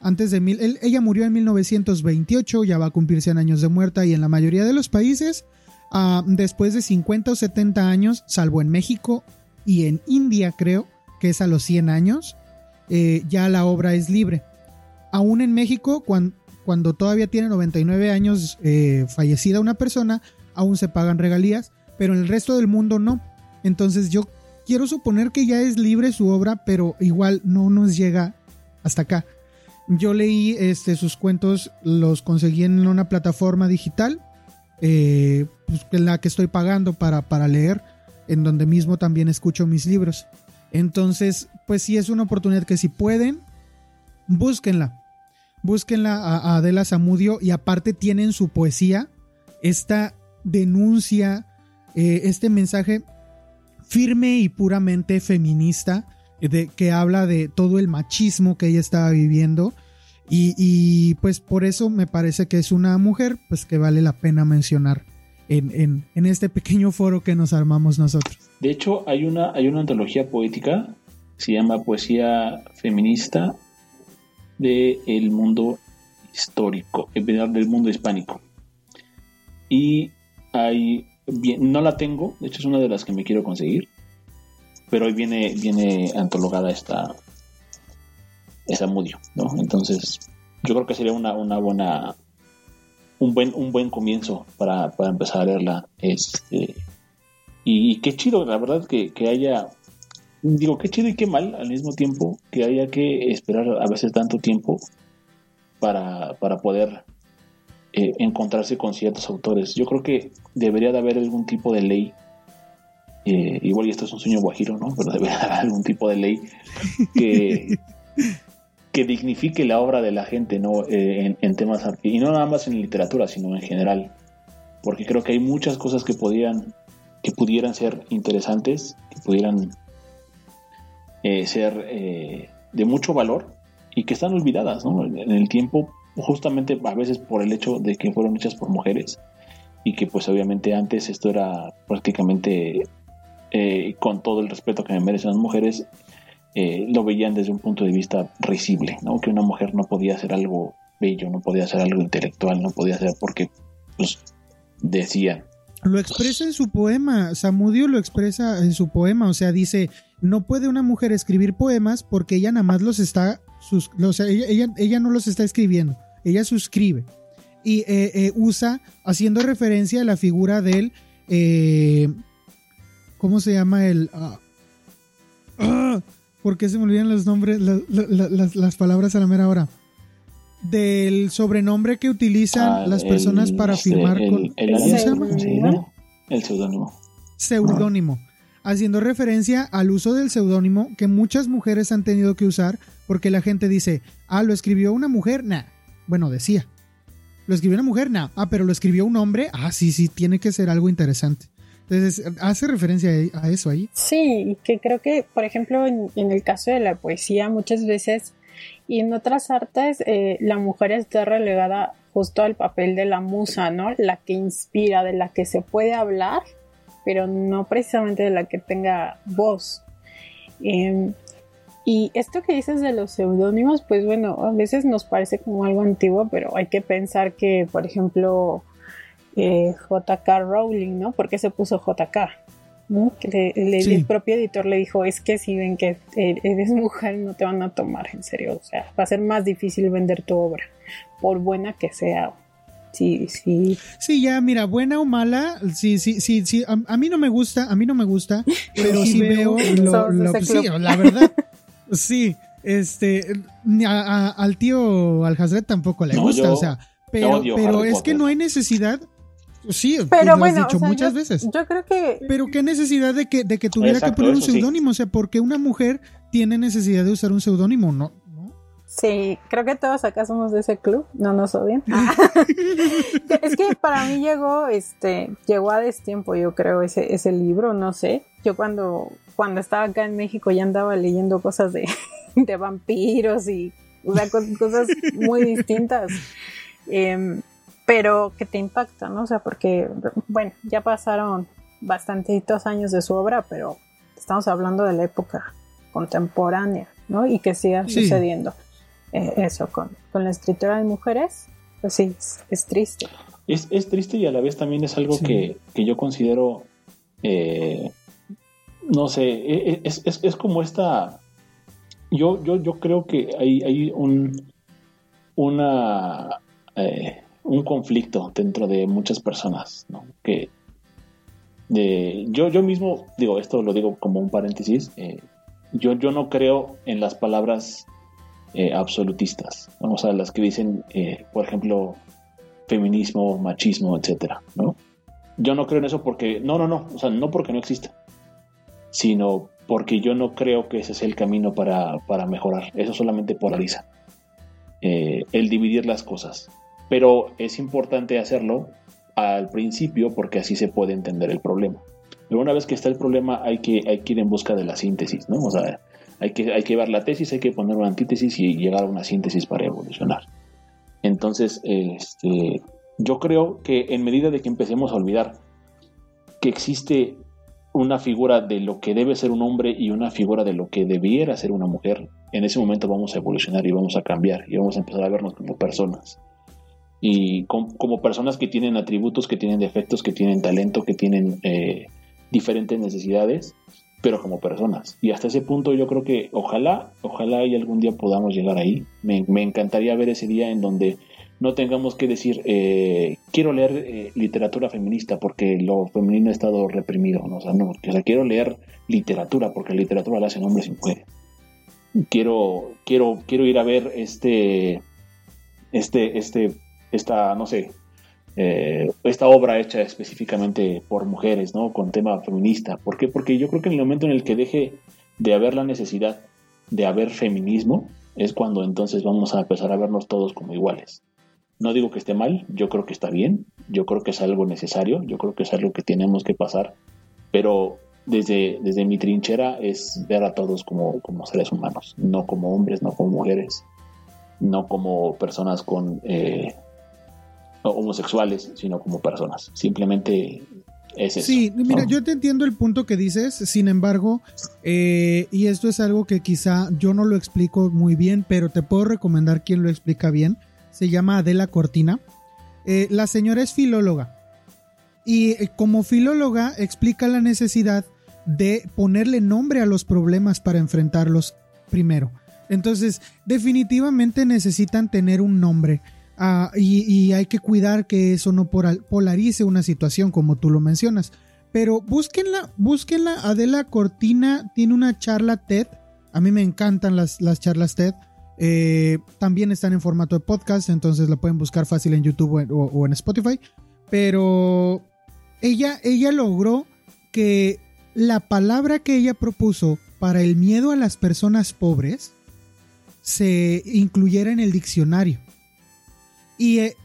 antes de mil... ella murió en 1928, ya va a cumplir 100 años de muerta y en la mayoría de los países, ah, después de 50 o 70 años, salvo en México y en India creo, que es a los 100 años, eh, ya la obra es libre. Aún en México, cuando, cuando todavía tiene 99 años eh, fallecida una persona, aún se pagan regalías, pero en el resto del mundo no. Entonces yo quiero suponer que ya es libre su obra, pero igual no nos llega hasta acá. Yo leí este, sus cuentos, los conseguí en una plataforma digital, eh, pues, en la que estoy pagando para, para leer, en donde mismo también escucho mis libros. Entonces, pues sí es una oportunidad que si pueden, búsquenla búsquenla a, Adela Zamudio y aparte tienen su poesía, esta denuncia, eh, este mensaje firme y puramente feminista de, que habla de todo el machismo que ella estaba viviendo y, pues por eso me parece que es una mujer pues que vale la pena mencionar en, en, este pequeño foro que nos armamos nosotros. De hecho hay una, hay una antología poética, se llama Poesía Feminista del mundo histórico, del mundo hispánico. Y hay, no la tengo, de hecho es una de las que me quiero conseguir, pero hoy viene, viene antologada esta, esa Mudio, ¿no? Entonces, yo creo que sería una, una buena, un buen, un buen comienzo para, para empezar a leerla. Este, y, qué chido, la verdad, que, que haya digo, qué chido y qué mal al mismo tiempo que haya que esperar a veces tanto tiempo para, poder eh, encontrarse con ciertos autores. Yo creo que debería de haber algún tipo de ley, eh, igual y esto es un sueño guajiro, ¿no? Pero debería haber algún tipo de ley que, que dignifique la obra de la gente, ¿no? Eh, en, en, temas, y no nada más en literatura, sino en general. Porque creo que hay muchas cosas que podían, que pudieran ser interesantes, que pudieran ser de mucho valor y que están olvidadas en el tiempo, justamente a veces por el hecho de que fueron hechas por mujeres y que pues obviamente antes esto era prácticamente eh, con todo el respeto que me merecen las mujeres, lo veían desde un punto de vista risible, ¿no? que una mujer no podía hacer algo bello, no podía hacer algo intelectual, no podía hacer porque pues decían lo expresa en su poema, Samudio lo expresa en su poema, o sea, dice, no puede una mujer escribir poemas porque ella nada más los está, sus, ella, ella, no los está escribiendo, ella suscribe. Y eh, eh, usa, haciendo referencia a la figura del, eh, ¿cómo se llama el? Ah, ah, ¿Por qué se me olvidan los nombres, las, palabras a la mera hora? del sobrenombre que utilizan ah, las personas para firmar con el, el seudónimo. Seudónimo. Haciendo referencia al uso del seudónimo que muchas mujeres han tenido que usar porque la gente dice, ah, lo escribió una mujer, nah, Bueno, decía. Lo escribió una mujer, no. Ah, pero lo escribió un hombre. Ah, sí, sí, tiene que ser algo interesante. Entonces, ¿hace referencia a eso ahí? Sí, que creo que, por ejemplo, en, el caso de la poesía, muchas veces y en otras artes, eh, la mujer está relegada justo al papel de la musa, ¿no? La que inspira, de la que se puede hablar, pero no precisamente de la que tenga voz. Em, y esto que dices de los seudónimos, pues bueno, a veces nos parece como algo antiguo, pero hay que pensar que, por ejemplo, eh, JK Rowling, ¿no? ¿Por qué se puso JK? ¿no? Que el propio editor le dijo, es que si ven que eres mujer no te van a tomar en serio, o sea, va a ser más difícil vender tu obra, por buena que sea. Sí, sí. Sí, ya, mira, buena o mala, sí, sí, sí, sí, a, mí no me gusta, a mí no me gusta, pero sí veo, lo, lo sí, la verdad, sí, este, al tío Al tampoco le gusta, o sea, pero, pero es que no hay necesidad Sí, pero lo has dicho muchas veces. Yo creo que. Pero qué necesidad de que, de que tuviera que poner un seudónimo. O sea, porque una mujer tiene necesidad de usar un seudónimo, ¿no? Sí, creo que todos acá somos de ese club, no nos odian. es que para mí llegó, este, llegó a destiempo, yo creo, ese, ese libro, no sé. Yo cuando, cuando estaba acá en México ya andaba leyendo cosas de, de vampiros y o sea, cosas muy distintas. Eh, pero que te impacta, ¿no? O sea, porque, bueno, ya pasaron bastantitos años de su obra, pero estamos hablando de la época contemporánea, ¿no? Y que siga sucediendo eh, eso con, la escritura de mujeres, pues sí, es, triste. Es, triste y a la vez también es algo que, yo considero, eh, no sé, e, e, es, es, como esta, yo, yo, yo creo que hay, hay un, una... Eh, un conflicto dentro de muchas personas, ¿no? Que de, yo, yo mismo, digo, esto lo digo como un paréntesis, eh, yo, yo no creo en las palabras eh, absolutistas, o sea, las que dicen, por ejemplo, feminismo, machismo, etcétera, ¿no? Yo no creo en eso porque, no, no, no, o sea, no porque no exista, sino porque yo no creo que ese es el camino para, para mejorar, eso solamente polariza. el dividir las cosas pero es importante hacerlo al principio porque así se puede entender el problema. Pero una vez que está el problema hay que, hay que ir en busca de la síntesis, ¿no? O sea, hay que, hay que ver la tesis, hay que poner una antítesis y llegar a una síntesis para evolucionar. Entonces, este, yo creo que en medida de que empecemos a olvidar que existe una figura de lo que debe ser un hombre y una figura de lo que debiera ser una mujer, en ese momento vamos a evolucionar y vamos a cambiar y vamos a empezar a vernos como personas y como personas que tienen atributos, que tienen defectos, que tienen talento, que tienen eh, diferentes necesidades, pero como personas. Y hasta ese punto yo creo que ojalá, ojalá y algún día podamos llegar ahí. Me, encantaría ver ese día en donde no tengamos que decir, eh, quiero leer eh, literatura feminista porque lo femenino ha estado reprimido. ¿no? O, sea, quiero leer literatura porque la literatura la hacen hombres y mujeres. Quiero, quiero, quiero ir a ver este, este, este esta, no sé, eh, esta obra hecha específicamente por mujeres, ¿no? Con tema feminista. ¿Por qué? Porque yo creo que en el momento en el que deje de haber la necesidad de haber feminismo, es cuando entonces vamos a empezar a vernos todos como iguales. No digo que esté mal, yo creo que está bien, yo creo que es algo necesario, yo creo que es algo que tenemos que pasar, pero desde, desde mi trinchera es ver a todos como, como seres humanos, no como hombres, no como mujeres, no como personas con eh, homosexuales, sino como personas. Simplemente es eso. Sí, mira, yo te entiendo el punto que dices, sin embargo, eh, y esto es algo que quizá yo no lo explico muy bien, pero te puedo recomendar quien lo explica bien. Se llama Adela Cortina. Eh, la señora es filóloga y eh, como filóloga explica la necesidad de ponerle nombre a los problemas para enfrentarlos primero. Entonces, definitivamente necesitan tener un nombre. Ah, y, hay que cuidar que eso no polarice una situación como tú lo mencionas. Pero búsquenla, búsquenla. Adela Cortina tiene una charla TED. A mí me encantan las, las charlas TED. Eh, también están en formato de podcast, entonces la pueden buscar fácil en YouTube o, en Spotify. Pero ella, ella logró que la palabra que ella propuso para el miedo a las personas pobres se incluyera en el diccionario. Y eh,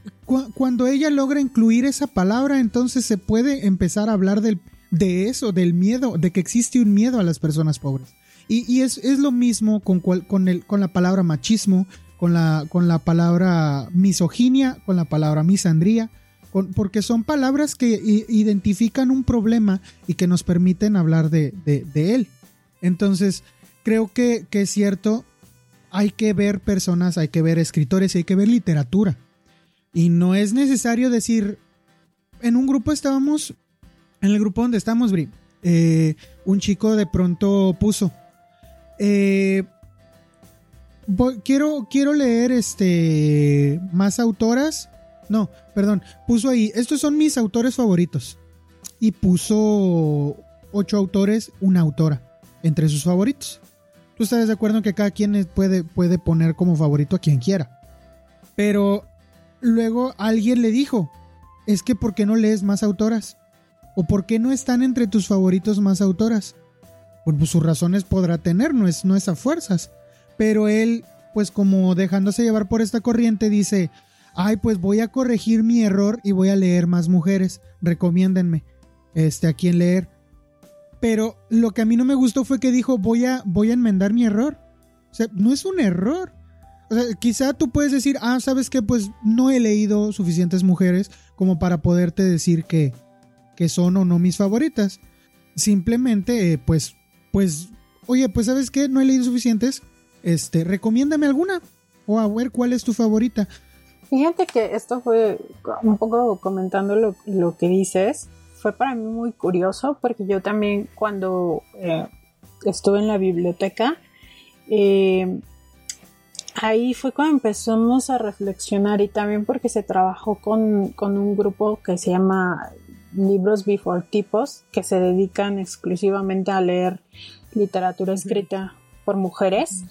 cuando ella logra incluir esa palabra, entonces se puede empezar a hablar de eso, del miedo, de que existe un miedo a las personas pobres. Y, es, lo mismo con, con, el, con la palabra machismo, con la, con la palabra misoginia, con la palabra misandría, porque son palabras que identifican un problema y que nos permiten hablar de, él. Entonces, creo que, que, es cierto, hay que ver personas, hay que ver escritores y hay que ver literatura. Y no es necesario decir, en un grupo estábamos, en el grupo donde estamos, Bri, eh, un chico de pronto puso, eh, quiero, quiero leer este más autoras. No, perdón, puso ahí, estos son mis autores favoritos. Y puso ocho autores, una autora, entre sus favoritos. Tú estás de acuerdo en que cada quien puede, puede poner como favorito a quien quiera. Pero luego alguien le dijo, es que ¿por qué no lees más autoras? ¿O por qué no están entre tus favoritos más autoras? Pues sus razones podrá tener, no es, no a fuerzas. Pero él, pues como dejándose llevar por esta corriente, dice, ay, pues voy a corregir mi error y voy a leer más mujeres, recomiéndenme, este, a quién leer. Pero lo que a mí no me gustó fue que dijo, voy a, voy a enmendar mi error. O sea, no es un error. O sea, quizá tú puedes decir, ah, sabes que pues no he leído suficientes mujeres como para poderte decir que, que son o no mis favoritas. Simplemente, eh, pues pues, oye, pues sabes qué, no he leído suficientes, este, recomiéndame alguna o a ver cuál es tu favorita. Fíjate que esto fue un poco comentando lo, que dices, fue para mí muy curioso porque yo también cuando eh, estuve en la biblioteca, eh, ahí fue cuando empezamos a reflexionar y también porque se trabajó con, con un grupo que se llama libros before tipos que se dedican exclusivamente a leer literatura escrita por mujeres.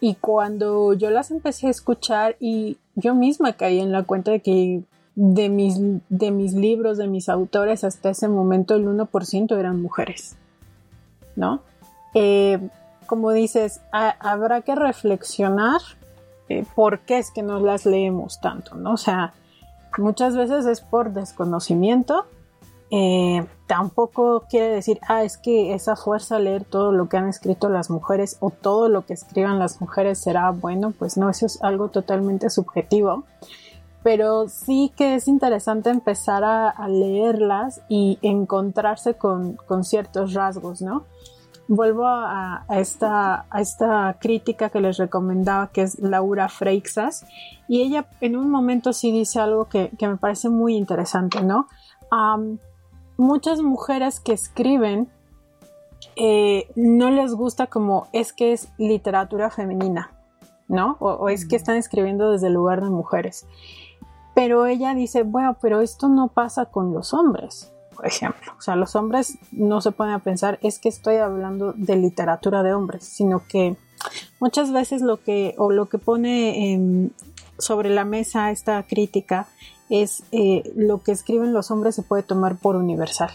Y cuando yo las empecé a escuchar y yo misma caí en la cuenta de que de mis, de mis libros, de mis autores, hasta ese momento el 1% eran mujeres, ¿no? Eh, como dices, habrá que reflexionar eh, por qué es que no las leemos tanto, ¿no? O sea, muchas veces es por desconocimiento eh, tampoco quiere decir, ah, es que esa fuerza leer todo lo que han escrito las mujeres o todo lo que escriban las mujeres será bueno, pues no, eso es algo totalmente subjetivo. Pero sí que es interesante empezar a, leerlas y encontrarse con, ciertos rasgos, ¿no? Vuelvo a, esta, a esta crítica que les recomendaba, que es Laura Freixas, y ella en un momento sí dice algo que, me parece muy interesante, ¿no? Muchas mujeres que escriben eh, no les gusta como es que es literatura femenina, ¿no? O, es que están escribiendo desde el lugar de mujeres. Pero ella dice, bueno, pero esto no pasa con los hombres, por ejemplo. O sea, los hombres no se pueden a pensar, es que estoy hablando de literatura de hombres, sino que muchas veces lo que, o lo que pone sobre la mesa esta crítica es eh, lo que escriben los hombres se puede tomar por universal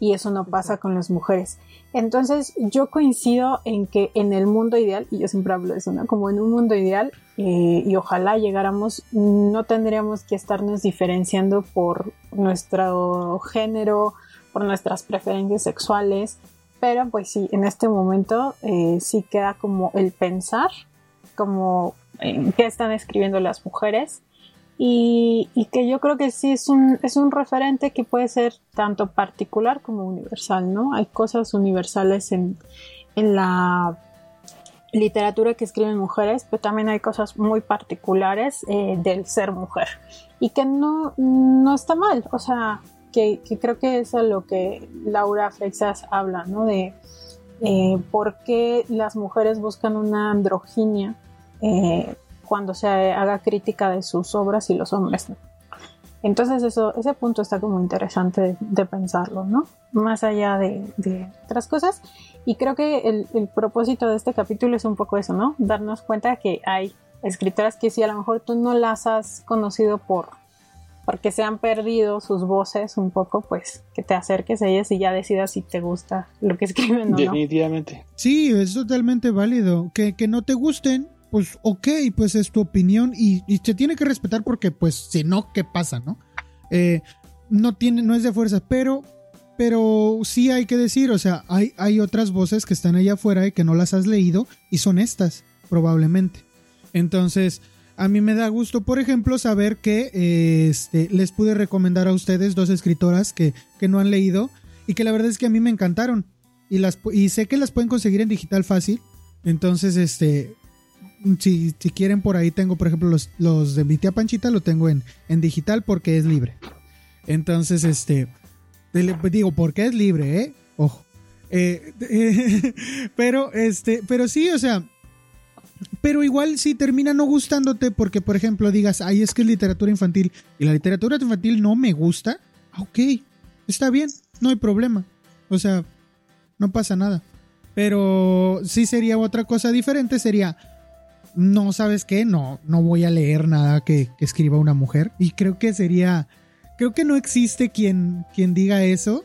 y eso no pasa con las mujeres. Entonces yo coincido en que en el mundo ideal, y yo siempre hablo de eso, ¿no? Como en un mundo ideal, eh, y ojalá llegáramos, no tendríamos que estarnos diferenciando por nuestro género, por nuestras preferencias sexuales, pero pues sí, en este momento eh, sí queda como el pensar, como en qué están escribiendo las mujeres y, que yo creo que sí es un, es un referente que puede ser tanto particular como universal, ¿no? Hay cosas universales en, en la literatura que escriben mujeres, pero también hay cosas muy particulares eh, del ser mujer y que no, no está mal, o sea, que, creo que es a lo que Laura Freixas habla, ¿no? De eh, por qué las mujeres buscan una androginia eh, cuando se haga crítica de sus obras y los hombres. Entonces eso, ese punto está como interesante de, pensarlo, ¿no? Más allá de, otras cosas. Y creo que el, propósito de este capítulo es un poco eso, ¿no? Darnos cuenta que hay escritoras que si a lo mejor tú no las has conocido por porque se han perdido sus voces un poco, pues que te acerques a ellas y ya decidas si te gusta lo que escriben o no. Definitivamente. Sí, es totalmente válido. Que, que no te gusten, pues ok, pues es tu opinión y, y se tiene que respetar porque pues si no, ¿qué pasa, no? Eh, no tiene, no es de fuerza, pero, pero sí hay que decir, o sea, hay, hay otras voces que están allá afuera y que no las has leído y son estas, probablemente. Entonces, a mí me da gusto, por ejemplo, saber que este, les pude recomendar a ustedes dos escritoras que, que no han leído y que la verdad es que a mí me encantaron. Y, las, y sé que las pueden conseguir en digital fácil. Entonces, este, si, si quieren por ahí tengo, por ejemplo, los, los de mi tía Panchita, lo tengo en, en digital porque es libre. Entonces, este, digo, porque es libre, ¿eh? Ojo. Eh, pero, este, pero sí, o sea, pero igual si termina no gustándote porque, por ejemplo, digas, ay, es que es literatura infantil y la literatura infantil no me gusta, ah, ok, está bien, no hay problema. O sea, no pasa nada. Pero sí sería otra cosa diferente, sería, no, ¿sabes qué? No, no voy a leer nada que, escriba una mujer. Y creo que sería, creo que no existe quien, quien diga eso.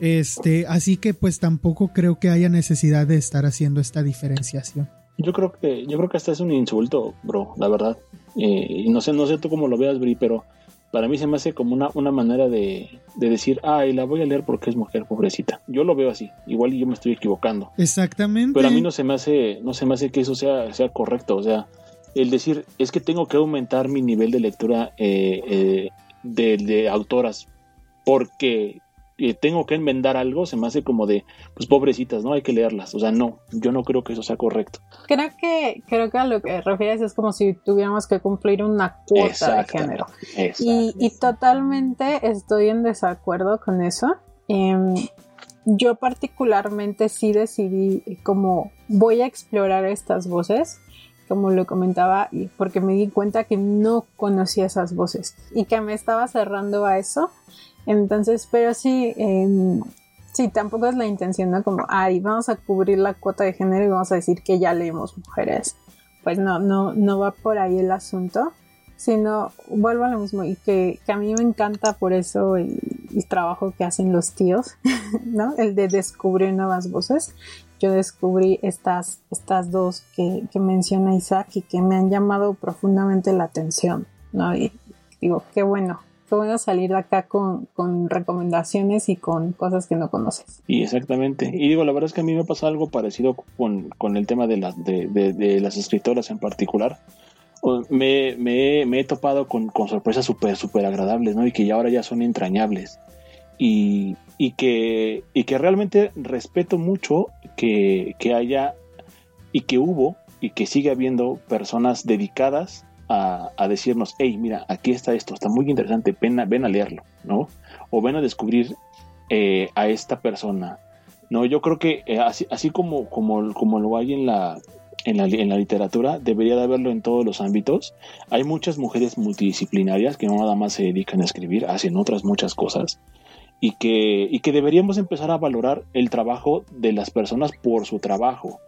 Este, así que pues tampoco creo que haya necesidad de estar haciendo esta diferenciación. Yo creo que, yo creo que hasta es un insulto, bro, la verdad. Eh, no sé, no sé tú cómo lo veas, Bri, pero para mí se me hace como una, una manera de, de decir, ay, la voy a leer porque es mujer, pobrecita. Yo lo veo así, igual yo me estoy equivocando. Exactamente. Pero a mí no se me hace, no se me hace que eso sea, sea correcto. O sea, el decir, es que tengo que aumentar mi nivel de lectura eh, eh, de, de autoras porque tengo que enmendar algo, se me hace como de, pues pobrecitas, ¿no? Hay que leerlas. O sea, no, yo no creo que eso sea correcto. Creo que, creo que a lo que refieres es como si tuviéramos que cumplir una cuota de género. Y, y, totalmente estoy en desacuerdo con eso. Eh, yo particularmente sí decidí como voy a explorar estas voces como lo comentaba, porque me di cuenta que no conocía esas voces y que me estaba cerrando a eso entonces, pero sí, eh, sí, tampoco es la intención, ¿no? Como, ay, vamos a cubrir la cuota de género y vamos a decir que ya leemos mujeres. Pues no, no, no va por ahí el asunto, sino vuelvo a lo mismo y que, a mí me encanta por eso el, el trabajo que hacen los tíos, ¿no? El de descubrir nuevas voces. Yo descubrí estas, estas dos que, que menciona Isaac y que me han llamado profundamente la atención, ¿no? Y digo, qué bueno, bueno salir de acá con, con, recomendaciones y con cosas que no conoces. Y exactamente. Y digo, la verdad es que a mí me pasa algo parecido con, con el tema de, las de, de, las escritoras en particular. Me, me, me he topado con, con sorpresas súper, súper agradables, ¿no? Y que ya ahora ya son entrañables. Y, y, que, y que realmente respeto mucho que, que haya y que hubo y que sigue habiendo personas dedicadas a, decirnos, hey, mira, aquí está esto, está muy interesante, ven a, ven a leerlo, ¿no? O ven a descubrir eh, a esta persona, ¿no? Yo creo que eh, así, así como, como, como lo hay en la, en la, en la, literatura, debería de haberlo en todos los ámbitos. Hay muchas mujeres multidisciplinarias que no nada más se dedican a escribir, hacen otras muchas cosas. Y que, y que deberíamos empezar a valorar el trabajo de las personas por su trabajo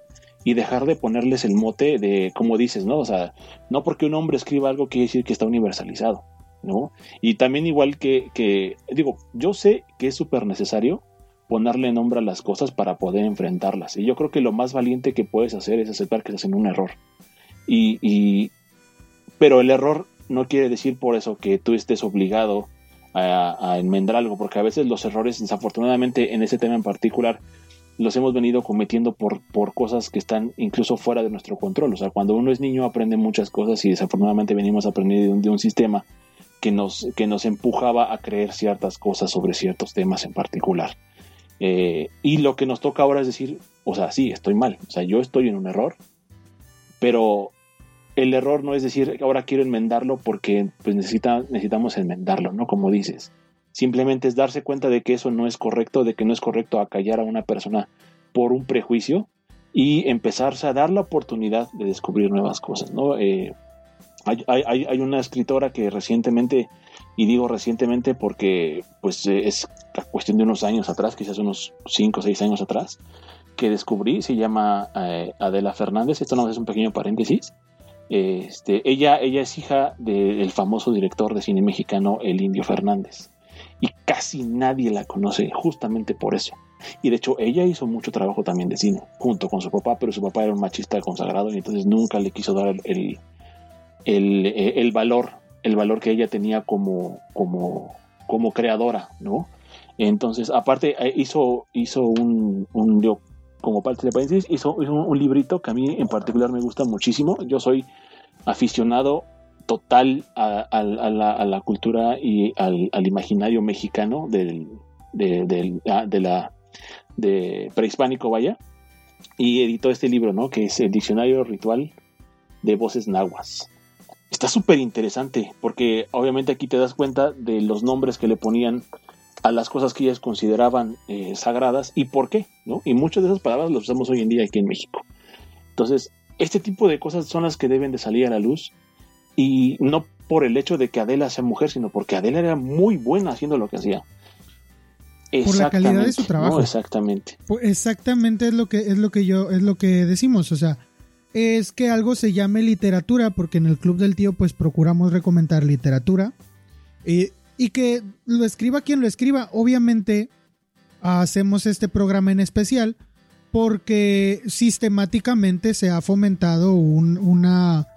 y dejar de ponerles el mote de, como dices, ¿no? O sea, no porque un hombre escriba algo quiere decir que está universalizado, ¿no? Y también igual que, digo, yo sé que es súper necesario ponerle nombre a las cosas para poder enfrentarlas. Y yo creo que lo más valiente que puedes hacer es aceptar que estás en un error. Y, y pero el error no quiere decir por eso que tú estés obligado a, a enmendar algo, porque a veces los errores, desafortunadamente en ese tema en particular, los hemos venido cometiendo por, por cosas que están incluso fuera de nuestro control. O sea, cuando uno es niño aprende muchas cosas y desafortunadamente venimos aprendiendo de un, de un sistema que nos, que nos empujaba a creer ciertas cosas sobre ciertos temas en particular. Eh, y lo que nos toca ahora es decir, o sea, sí, estoy mal, o sea, yo estoy en un error, pero el error no es decir, ahora quiero enmendarlo porque pues necesita, necesitamos enmendarlo, ¿no? Como dices Simplemente es darse cuenta de que eso no es correcto, de que no es correcto acallar a una persona por un prejuicio y empezarse a dar la oportunidad de descubrir nuevas cosas. ¿no? Eh, hay, hay, una escritora que recientemente, y digo recientemente porque pues es cuestión de unos años atrás, quizás unos 5 o 6 años atrás, que descubrí, se llama eh, Adela Fernández, esto no es un pequeño paréntesis. Este, ella, ella es hija del famoso director de cine mexicano, el Indio Fernández y casi nadie la conoce justamente por eso. Y de hecho, ella hizo mucho trabajo también de cine, junto con su papá, pero su papá era un machista consagrado y entonces nunca le quiso dar el, el, el valor, el valor que ella tenía como, como, como creadora, ¿no? Entonces, aparte, eh, hizo, hizo un, un como parte de paréntesis, hizo, hizo, un librito que a mí en particular me gusta muchísimo. Yo soy aficionado total a, la, cultura y al, imaginario mexicano del, de, ah, de prehispánico, vaya, y editó este libro, ¿no? Que es el Diccionario Ritual de Voces Nahuas. Está súper interesante porque obviamente aquí te das cuenta de los nombres que le ponían a las cosas que ellas consideraban eh, sagradas y por qué, ¿no? Y muchas de esas palabras las usamos hoy en día aquí en México. Entonces, este tipo de cosas son las que deben de salir a la luz y no por el hecho de que Adela sea mujer, sino porque Adela era muy buena haciendo lo que hacía. Por la calidad de su trabajo. exactamente. Exactamente es lo que es lo que yo es lo que decimos, o sea, es que algo se llame literatura porque en el club del tío pues procuramos recomendar literatura eh, y que lo escriba quien lo escriba. Obviamente hacemos este programa en especial porque sistemáticamente se ha fomentado un, una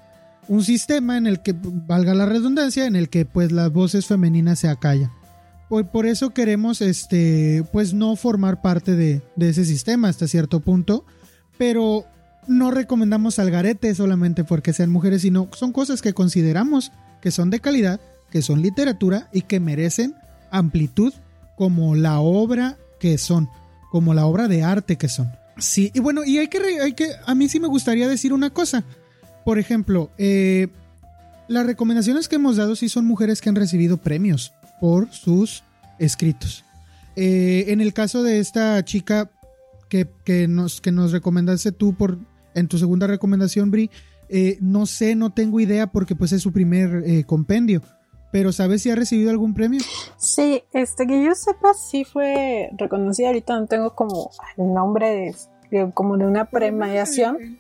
un sistema en el que, valga la redundancia, en el que pues las voces femeninas se acallan. Por, por eso queremos, este, pues no formar parte de, ese sistema hasta cierto punto, pero no recomendamos algarete solamente porque sean mujeres, sino son cosas que consideramos que son de calidad, que son literatura y que merecen amplitud como la obra que son, como la obra de arte que son. Sí, y bueno, y hay que, hay que, a mí sí me gustaría decir una cosa por ejemplo, eh, las recomendaciones que hemos dado sí son mujeres que han recibido premios por sus escritos. Eh, en el caso de esta chica que, nos, que nos recomendaste tú por, en tu segunda recomendación, Bri, eh, no sé, no tengo idea porque pues es su primer compendio. Pero ¿sabes si ha recibido algún premio? Sí, este que yo sepa sí fue reconocida. Ahorita no tengo como el nombre de como de una premiación,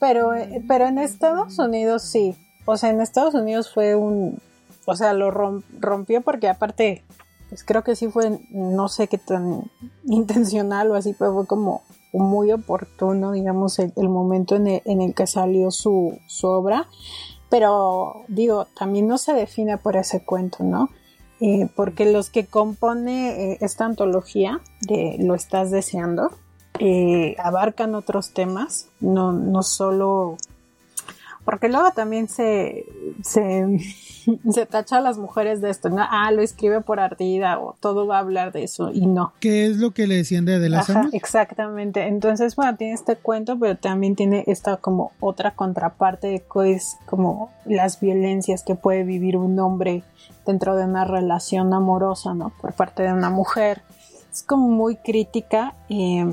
pero, eh, pero en Estados Unidos sí, o sea, en Estados Unidos fue un, o sea, lo rompió porque aparte, pues creo que sí fue, no sé qué tan intencional o así, pero fue como muy oportuno, digamos, el, momento en el, que salió su, obra, pero digo, también no se define por ese cuento, ¿no? Eh, porque los que compone eh, esta antología de Lo estás deseando, eh, abarcan otros temas, no, no solo porque luego también se, se, tacha a las mujeres de esto, ¿no? Ah, lo escribe por ardida o todo va a hablar de eso y no. ¿Qué es lo que le decían de Adela Exactamente. Entonces, bueno, tiene este cuento, pero también tiene esta como otra contraparte de es como las violencias que puede vivir un hombre dentro de una relación amorosa, ¿no? Por parte de una mujer. Es como muy crítica. Eh,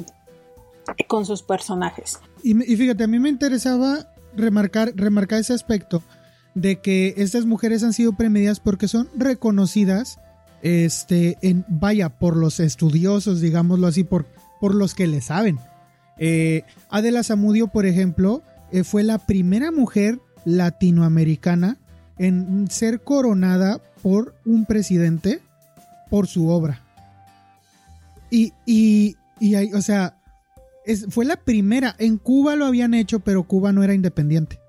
con sus personajes. Y, fíjate, a mí me interesaba remarcar, remarcar ese aspecto de que estas mujeres han sido premiadas porque son reconocidas, este, en, vaya, por los estudiosos, digámoslo así, por, por los que le saben. Eh, Adela Zamudio, por ejemplo, eh, fue la primera mujer latinoamericana en ser coronada por un presidente por su obra. Y, y, y hay, o sea, fue la primera. En Cuba lo habían hecho, pero Cuba no era independiente.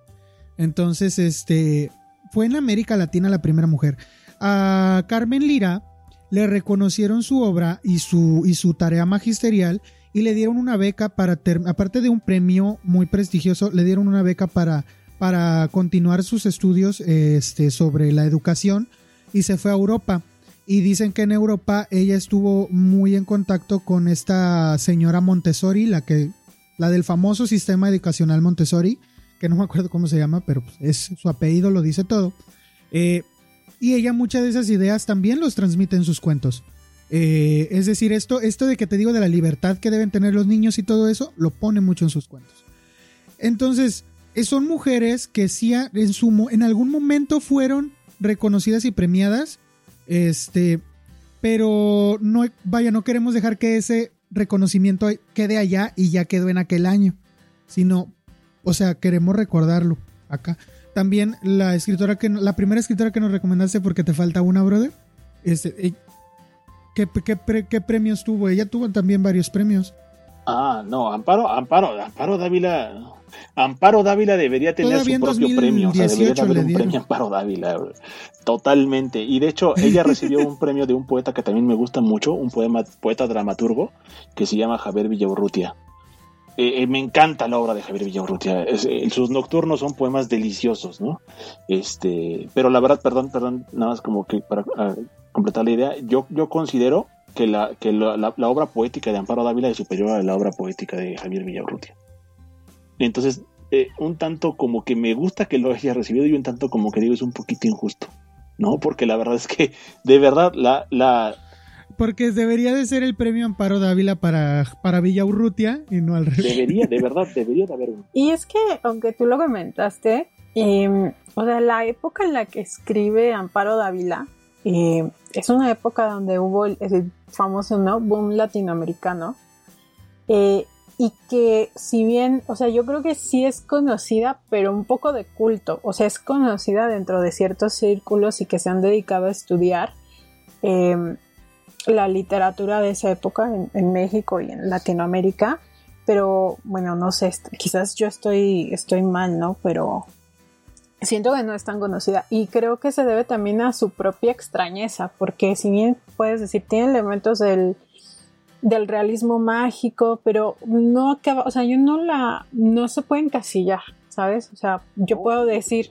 Entonces, este, fue en América Latina la primera mujer. A Carmen Lira le reconocieron su obra y su, y su tarea magisterial y le dieron una beca para, aparte de un premio muy prestigioso, le dieron una beca para, para continuar sus estudios este, sobre la educación y se fue a Europa y dicen que en Europa ella estuvo muy en contacto con esta señora Montessori, la que la del famoso sistema educacional Montessori, que no me acuerdo cómo se llama, pero pues, es su apellido lo dice todo. Eh, y ella muchas de esas ideas también los transmite en sus cuentos. Eh, es decir, esto, esto de que te digo de la libertad que deben tener los niños y todo eso, lo pone mucho en sus cuentos. Entonces, eh, son mujeres que sí en, su, en algún momento fueron reconocidas y premiadas este, pero no, vaya, no queremos dejar que ese reconocimiento quede allá y ya quedó en aquel año, sino, o sea, queremos recordarlo acá. También la escritora que, la primera escritora que nos recomendaste porque te falta una, brother, este, ¿Qué, qué, premios tuvo? Ella tuvo también varios premios. Ah, no, Amparo, Amparo, Amparo Dávila. Amparo Dávila debería tener su propio premio. O sea, debería haber un premio Amparo Dávila. Totalmente. Y de hecho, ella recibió un premio de un poeta que también me gusta mucho, un poema, poeta dramaturgo, que se llama Javier Villaurrutia. Eh, eh, me encanta la obra de Javier Villaurrutia. Eh, sus nocturnos son poemas deliciosos, ¿no? Este, pero la verdad, perdón, perdón, nada más como que para ah, completar la idea, yo, yo considero que, la, que la, obra poética de Amparo Dávila es superior a la obra poética de Javier Villaurrutia. Entonces, un tanto como que me gusta que lo haya recibido y un tanto como que digo es un poquito injusto, ¿no? Porque la verdad es que, de verdad, la, la, porque debería de ser el premio Amparo Dávila para, para Villa Urrutia y no al revés. Debería, de verdad, debería de haber uno. Y es que, aunque tú lo comentaste, em, o sea, la época en la que escribe Amparo Dávila em, es una época donde hubo el, famoso boom latinoamericano. Eh, y que si bien, o sea, yo creo que sí es conocida, pero un poco de culto, o sea, es conocida dentro de ciertos círculos y que se han dedicado a estudiar. Eh, la literatura de esa época en, México y en Latinoamérica, pero bueno, no sé, quizás yo estoy, estoy mal, ¿no? Pero siento que no es tan conocida y creo que se debe también a su propia extrañeza, porque si bien puedes decir, tiene elementos del, del realismo mágico, pero no acaba, o sea, yo no la, no se puede encasillar, ¿sabes? O sea, yo puedo decir,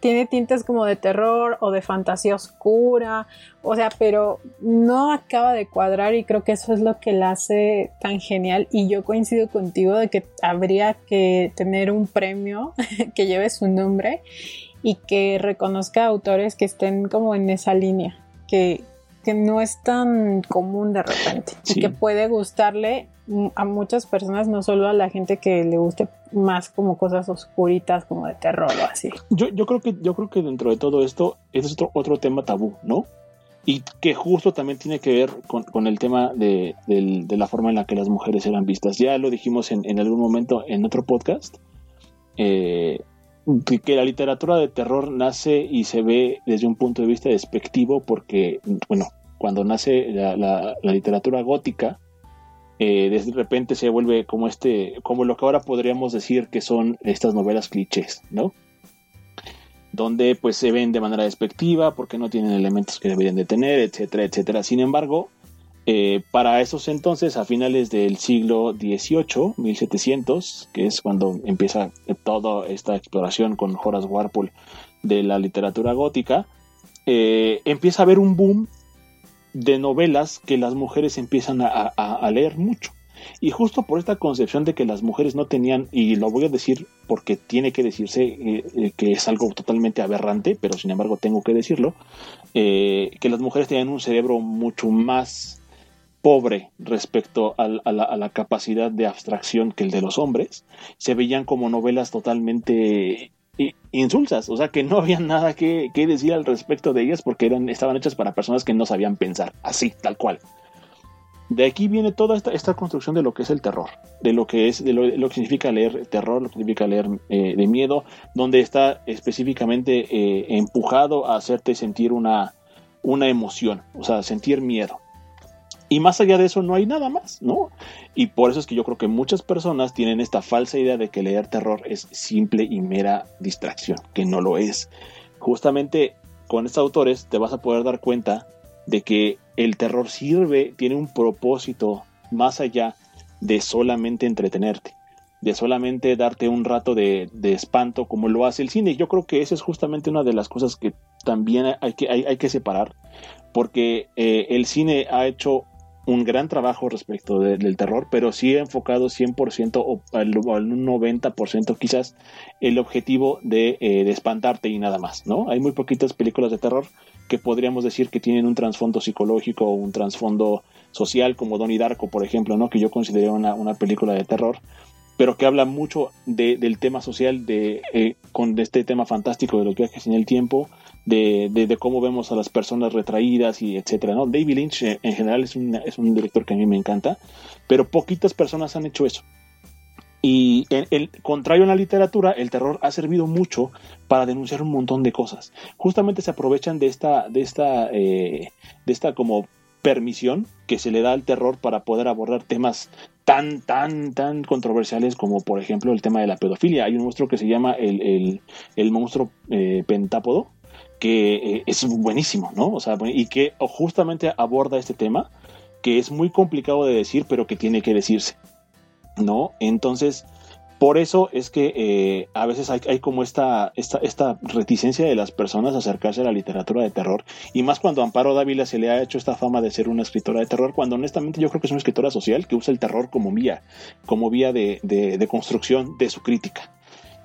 tiene tintes como de terror o de fantasía oscura, o sea, pero no acaba de cuadrar y creo que eso es lo que la hace tan genial. Y yo coincido contigo de que habría que tener un premio que lleve su nombre y que reconozca autores que estén como en esa línea, que, que no es tan común de repente y que puede gustarle a muchas personas, no solo a la gente que le guste más como cosas oscuritas, como de terror o así. Yo, yo creo que yo creo que dentro de todo esto es otro, otro tema tabú, ¿no? Y que justo también tiene que ver con, el tema de, la forma en la que las mujeres eran vistas. Ya lo dijimos en, algún momento en otro podcast, eh, que, la literatura de terror nace y se ve desde un punto de vista despectivo porque, bueno, cuando nace la literatura gótica, eh, de repente se vuelve como este, como lo que ahora podríamos decir que son estas novelas clichés, ¿no? Donde pues se ven de manera despectiva porque no tienen elementos que deberían de tener, etcétera, etcétera. Sin embargo, eh, para esos entonces, a finales del siglo XVIII, 1700, que es cuando empieza toda esta exploración con Horace Walpole de la literatura gótica, eh, empieza a haber un boom de novelas que las mujeres empiezan a, leer mucho. Y justo por esta concepción de que las mujeres no tenían, y lo voy a decir porque tiene que decirse eh, que es algo totalmente aberrante, pero sin embargo tengo que decirlo, que las mujeres tenían un cerebro mucho más pobre respecto a, la, capacidad de abstracción que el de los hombres, se veían como novelas totalmente insulsas, o sea que no había nada que, decir al respecto de ellas porque eran, estaban hechas para personas que no sabían pensar, así, tal cual. De aquí viene toda esta, construcción de lo que es el terror, de lo que es, de lo, que significa leer terror, lo que significa leer eh, de miedo, donde está específicamente eh, empujado a hacerte sentir una, una emoción, o sea, sentir miedo. Y más allá de eso no hay nada más, ¿no? Y por eso es que yo creo que muchas personas tienen esta falsa idea de que leer terror es simple y mera distracción, que no lo es. Justamente con estos autores te vas a poder dar cuenta de que el terror sirve, tiene un propósito más allá de solamente entretenerte, de solamente darte un rato de, espanto como lo hace el cine. Yo creo que esa es justamente una de las cosas que también hay que, hay, que separar, porque eh, el cine ha hecho un gran trabajo respecto del terror, pero sí enfocado 100% o al, un 90% quizás el objetivo de, eh, espantarte y nada más, ¿no? Hay muy poquitas películas de terror que podríamos decir que tienen un trasfondo psicológico o un trasfondo social, como Donnie Darko, por ejemplo, ¿no? Que yo considero una, una película de terror, pero que habla mucho de, del tema social, de, eh, con este tema fantástico de los viajes en el tiempo, de, cómo vemos a las personas retraídas y etcétera, ¿no? David Lynch eh, en general es un, es un director que a mí me encanta, pero poquitas personas han hecho eso. Y en el contrario en la literatura, el terror ha servido mucho para denunciar un montón de cosas. Justamente se aprovechan de esta, de esta, eh, de esta como permisión que se le da al terror para poder abordar temas tan, tan, tan controversiales como por ejemplo el tema de la pedofilia. Hay un monstruo que se llama el, monstruo eh, pentápodo, que eh, es buenísimo, ¿no? O sea, y que justamente aborda este tema que es muy complicado de decir, pero que tiene que decirse, ¿no? Entonces, por eso es que eh, a veces hay, como esta, esta, esta, reticencia de las personas a acercarse a la literatura de terror, y más cuando Amparo Dávila se le ha hecho esta fama de ser una escritora de terror, cuando honestamente yo creo que es una escritora social que usa el terror como vía, como vía de, de construcción de su crítica.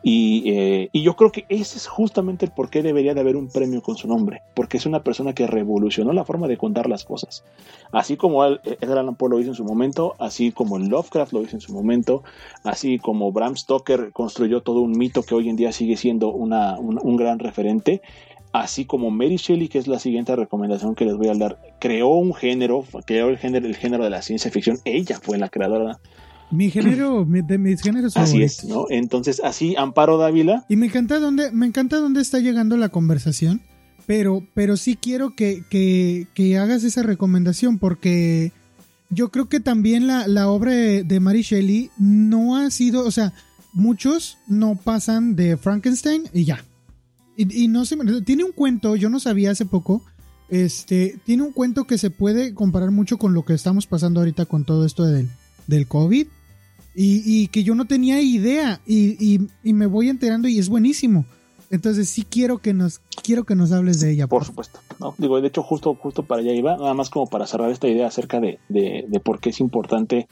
Eh, y, yo creo que ese es justamente el por qué debería de haber un premio con su nombre, porque es una persona que revolucionó la forma de contar las cosas. Así como Edgar Allan Poe lo hizo en su momento, así como Lovecraft lo hizo en su momento, así como Bram Stoker construyó todo un mito que hoy en día sigue siendo una, un, gran referente, así como Mary Shelley, que es la siguiente recomendación que les voy a dar, creó un género, creó el género, el género de la ciencia ficción, ella fue la creadora mi género, de mis géneros Así es, ¿no? Entonces, así, Amparo Dávila. Y me encanta dónde, me encanta dónde está llegando la conversación, pero, pero sí quiero que, que, que hagas esa recomendación, porque yo creo que también la, la obra de Mary Shelley no ha sido, o sea, muchos no pasan de Frankenstein y ya. Y, y no se tiene un cuento, yo no sabía hace poco, este, tiene un cuento que se puede comparar mucho con lo que estamos pasando ahorita con todo esto del, del COVID y, que yo no tenía idea y, me voy enterando y es buenísimo. Entonces sí quiero que nos quiero que nos hables de ella. Por, supuesto. No, digo, de hecho justo justo para allá iba, nada más como para cerrar esta idea acerca de, de, por qué es importante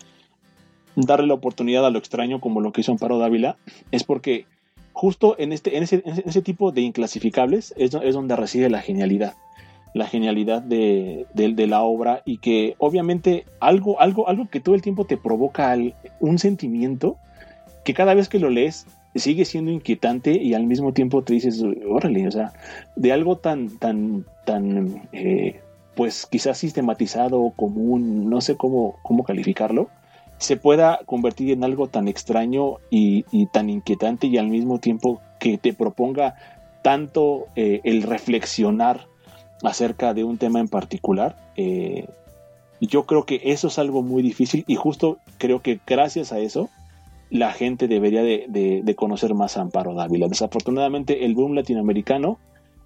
darle la oportunidad a lo extraño como lo que hizo Amparo Dávila, es porque justo en este en ese, en ese tipo de inclasificables es, es donde reside la genialidad la genialidad de, la obra y que obviamente algo, algo, algo que todo el tiempo te provoca un sentimiento que cada vez que lo lees sigue siendo inquietante y al mismo tiempo te dices, órale, o sea, de algo tan, tan, tan, eh, pues quizás sistematizado, común, no sé cómo, cómo calificarlo, se pueda convertir en algo tan extraño y, tan inquietante y al mismo tiempo que te proponga tanto eh, el reflexionar acerca de un tema en particular. Eh, yo creo que eso es algo muy difícil y justo creo que gracias a eso la gente debería de, conocer más a Amparo Dávila. Desafortunadamente el boom latinoamericano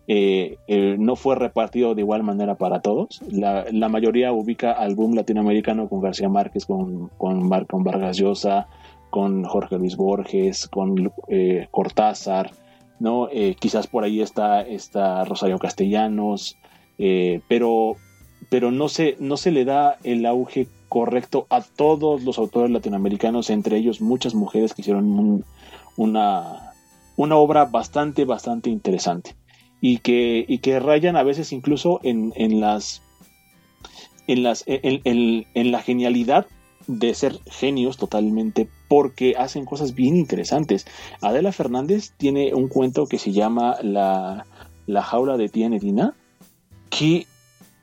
eh, eh, no fue repartido de igual manera para todos. La, mayoría ubica al boom latinoamericano con García Márquez, con, con, con Vargas Llosa, con Jorge Luis Borges, con Cortázar, ¿no? quizás por ahí está, está Rosario Castellanos, eh, pero, pero no, se, no se le da el auge correcto a todos los autores latinoamericanos, entre ellos muchas mujeres que hicieron una, una obra bastante, bastante interesante y que, y que rayan a veces incluso en, en las en, las, en, en, la genialidad de ser genios totalmente porque hacen cosas bien interesantes. Adela Fernández tiene un cuento que se llama La, la jaula de tía Nedina, que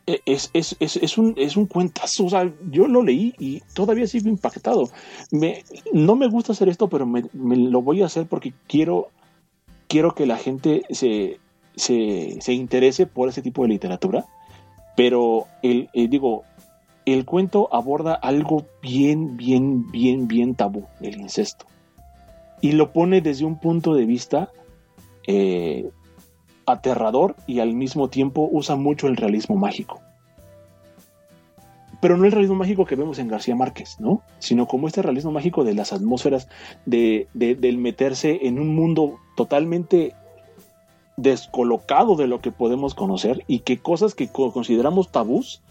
eh, es, es, es, es, un, es un cuentazo. O sea, yo lo leí y todavía sigo impactado. Me, no me gusta hacer esto, pero me, lo voy a hacer porque quiero, quiero que la gente se, se, se interese por ese tipo de literatura. Pero el, eh, digo, el cuento aborda algo bien, bien, bien, bien tabú, el incesto. Y lo pone desde un punto de vista eh, aterrador y al mismo tiempo usa mucho el realismo mágico. Pero no el realismo mágico que vemos en García Márquez, ¿no? Sino como este realismo mágico de las atmósferas, de, del meterse en un mundo totalmente descolocado de lo que podemos conocer y que cosas que consideramos tabús,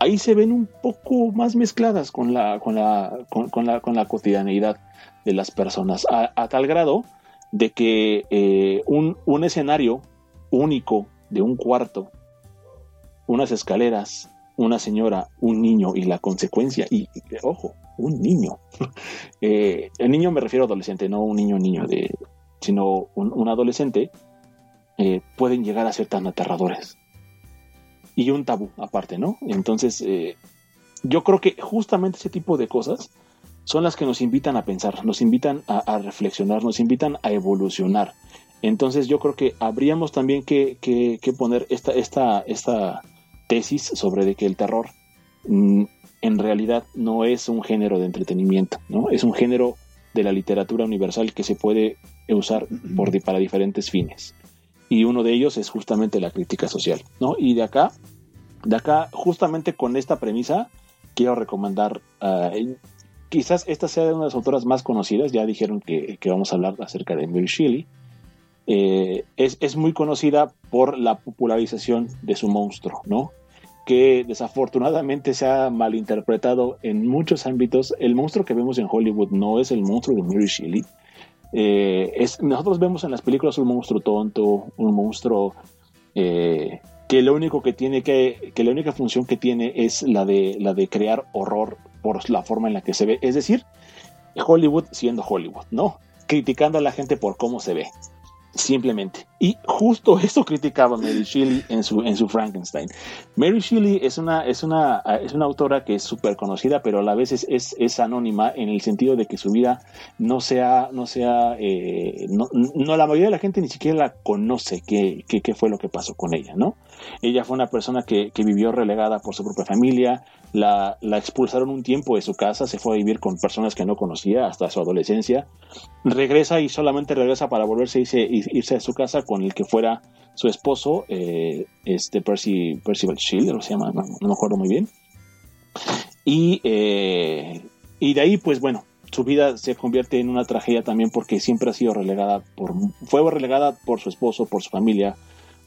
ahí se ven un poco más mezcladas con la, con la, con, la, con la cotidianeidad de las personas, a, tal grado de que eh, un, un escenario único de un cuarto, unas escaleras, una señora, un niño y la consecuencia, y, ojo, un niño. Eh, el niño me refiero a adolescente, no un niño niño, de, sino un, adolescente, eh, pueden llegar a ser tan aterradores. Y un tabú aparte, ¿no? Entonces, eh, yo creo que justamente ese tipo de cosas son las que nos invitan a pensar, nos invitan a reflexionar, nos invitan a evolucionar. Entonces yo creo que habríamos también que, poner esta, esta, esta tesis sobre de que el terror mm, en realidad no es un género de entretenimiento, ¿no? Es un género de la literatura universal que se puede usar por, para diferentes fines. Y uno de ellos es justamente la crítica social, ¿no? Y de acá, de acá, justamente con esta premisa, quiero recomendar, ah, quizás esta sea de una de las autoras más conocidas, ya dijeron que, vamos a hablar acerca de Mary Shelley. Eh, es, es, muy conocida por la popularización de su monstruo, ¿no? que desafortunadamente se ha malinterpretado en muchos ámbitos. El monstruo que vemos en Hollywood no es el monstruo de Mary Shelley. Eh, es, nosotros vemos en las películas un monstruo tonto, un monstruo eh, que lo único que tiene que, que la única función que tiene es la de, la de crear horror por la forma en la que se ve. Es decir, Hollywood siendo Hollywood, ¿no? Criticando a la gente por cómo se ve simplemente. Y justo eso criticaba Mary Shelley en su, en su Frankenstein. Mary Shelley es una, es una, es una autora que es súper conocida, pero a la vez es, es, anónima en el sentido de que su vida no sea, no sea, eh, no, la mayoría de la gente ni siquiera la conoce qué, qué, fue lo que pasó con ella, ¿no? Ella fue una persona que, que vivió relegada por su propia familia, la, la, expulsaron un tiempo de su casa, se fue a vivir con personas que no conocía hasta su adolescencia, regresa y solamente regresa para volverse y irse a su casa con el que fuera su esposo, eh, este Percy, Percival Shield, se llama, no, me acuerdo muy bien. Y, eh, y de ahí, pues bueno, su vida se convierte en una tragedia también porque siempre ha sido relegada por, fue relegada por su esposo, por su familia,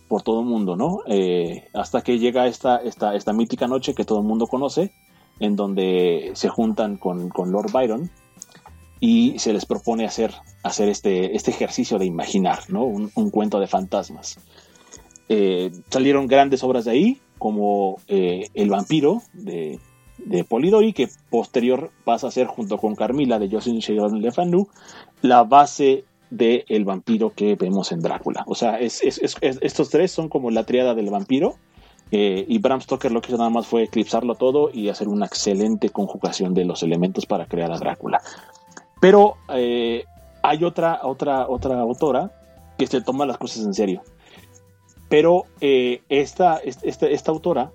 por todo el mundo, ¿no? Eh, hasta que llega esta, esta, esta mítica noche que todo el mundo conoce, en donde se juntan con, con Lord Byron y se les propone hacer, hacer este, este ejercicio de imaginar, ¿no? Un, cuento de fantasmas. Eh, salieron grandes obras de ahí, como eh, El vampiro de, de Polidori, que posterior pasa a ser, junto con Carmila de Jocelyn Sheridan Le Fanu, la base del el vampiro que vemos en Drácula. O sea, es, estos tres son como la triada del vampiro. Eh, y Bram Stoker lo que hizo nada más fue eclipsarlo todo y hacer una excelente conjugación de los elementos para crear a Drácula. Pero eh, hay otra, otra, otra autora que se toma las cosas en serio. Pero eh, esta, esta, esta, autora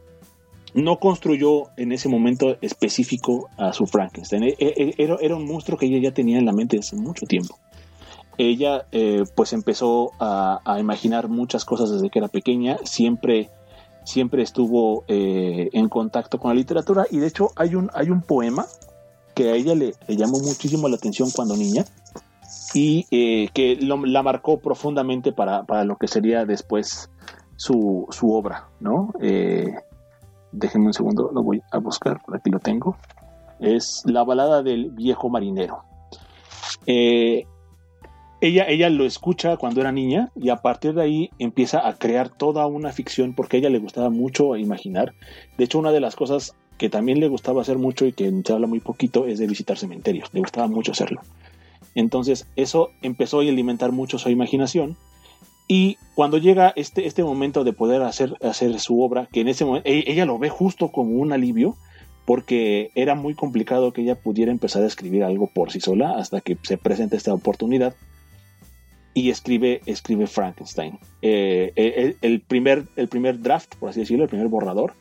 no construyó en ese momento específico a su Frankenstein. E, e, era, era, un monstruo que ella ya tenía en la mente hace mucho tiempo. Ella eh, pues empezó a, imaginar muchas cosas desde que era pequeña, siempre, siempre estuvo en contacto con la literatura y de hecho hay un, hay un poema que a ella le, llamó muchísimo la atención cuando niña y eh, que la marcó profundamente para, lo que sería después su, obra, ¿no? Eh, déjenme un segundo, lo voy a buscar, aquí lo tengo. Es la balada del viejo marinero. Eh, ella, ella lo escucha cuando era niña y a partir de ahí empieza a crear toda una ficción porque a ella le gustaba mucho imaginar. De hecho, una de las cosas que también le gustaba hacer mucho y que se habla muy poquito es de visitar cementerios. Le gustaba mucho hacerlo. Entonces eso empezó a alimentar mucho su imaginación. Y cuando llega este, este momento de poder hacer, hacer su obra, que en ese momento e, ella lo ve justo como un alivio, porque era muy complicado que ella pudiera empezar a escribir algo por sí sola hasta que se presenta esta oportunidad y escribe, escribe Frankenstein. Eh, eh, el, primer, el primer draft, por así decirlo, el primer borrador,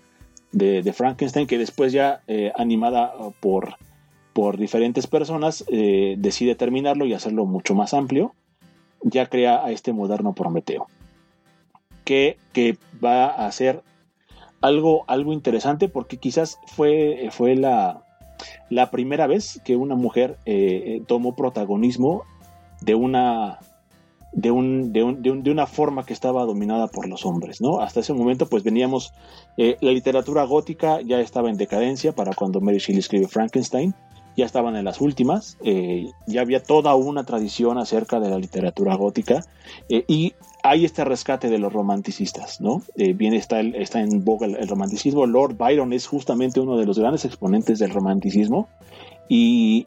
de, Frankenstein, que después ya eh, animada por, por diferentes personas, eh, decide terminarlo y hacerlo mucho más amplio, ya crea a este moderno Prometeo, que, que va a ser algo, algo interesante porque quizás fue, fue la, la primera vez que una mujer eh, tomó protagonismo de una de, un, de, un, de, una forma que estaba dominada por los hombres, ¿no? Hasta ese momento, pues veníamos, eh, la literatura gótica ya estaba en decadencia para cuando Mary Shelley escribe Frankenstein, ya estaban en las últimas, eh, ya había toda una tradición acerca de la literatura gótica eh, y hay este rescate de los romanticistas, ¿no? bien está, está en boga el, romanticismo, Lord Byron es justamente uno de los grandes exponentes del romanticismo y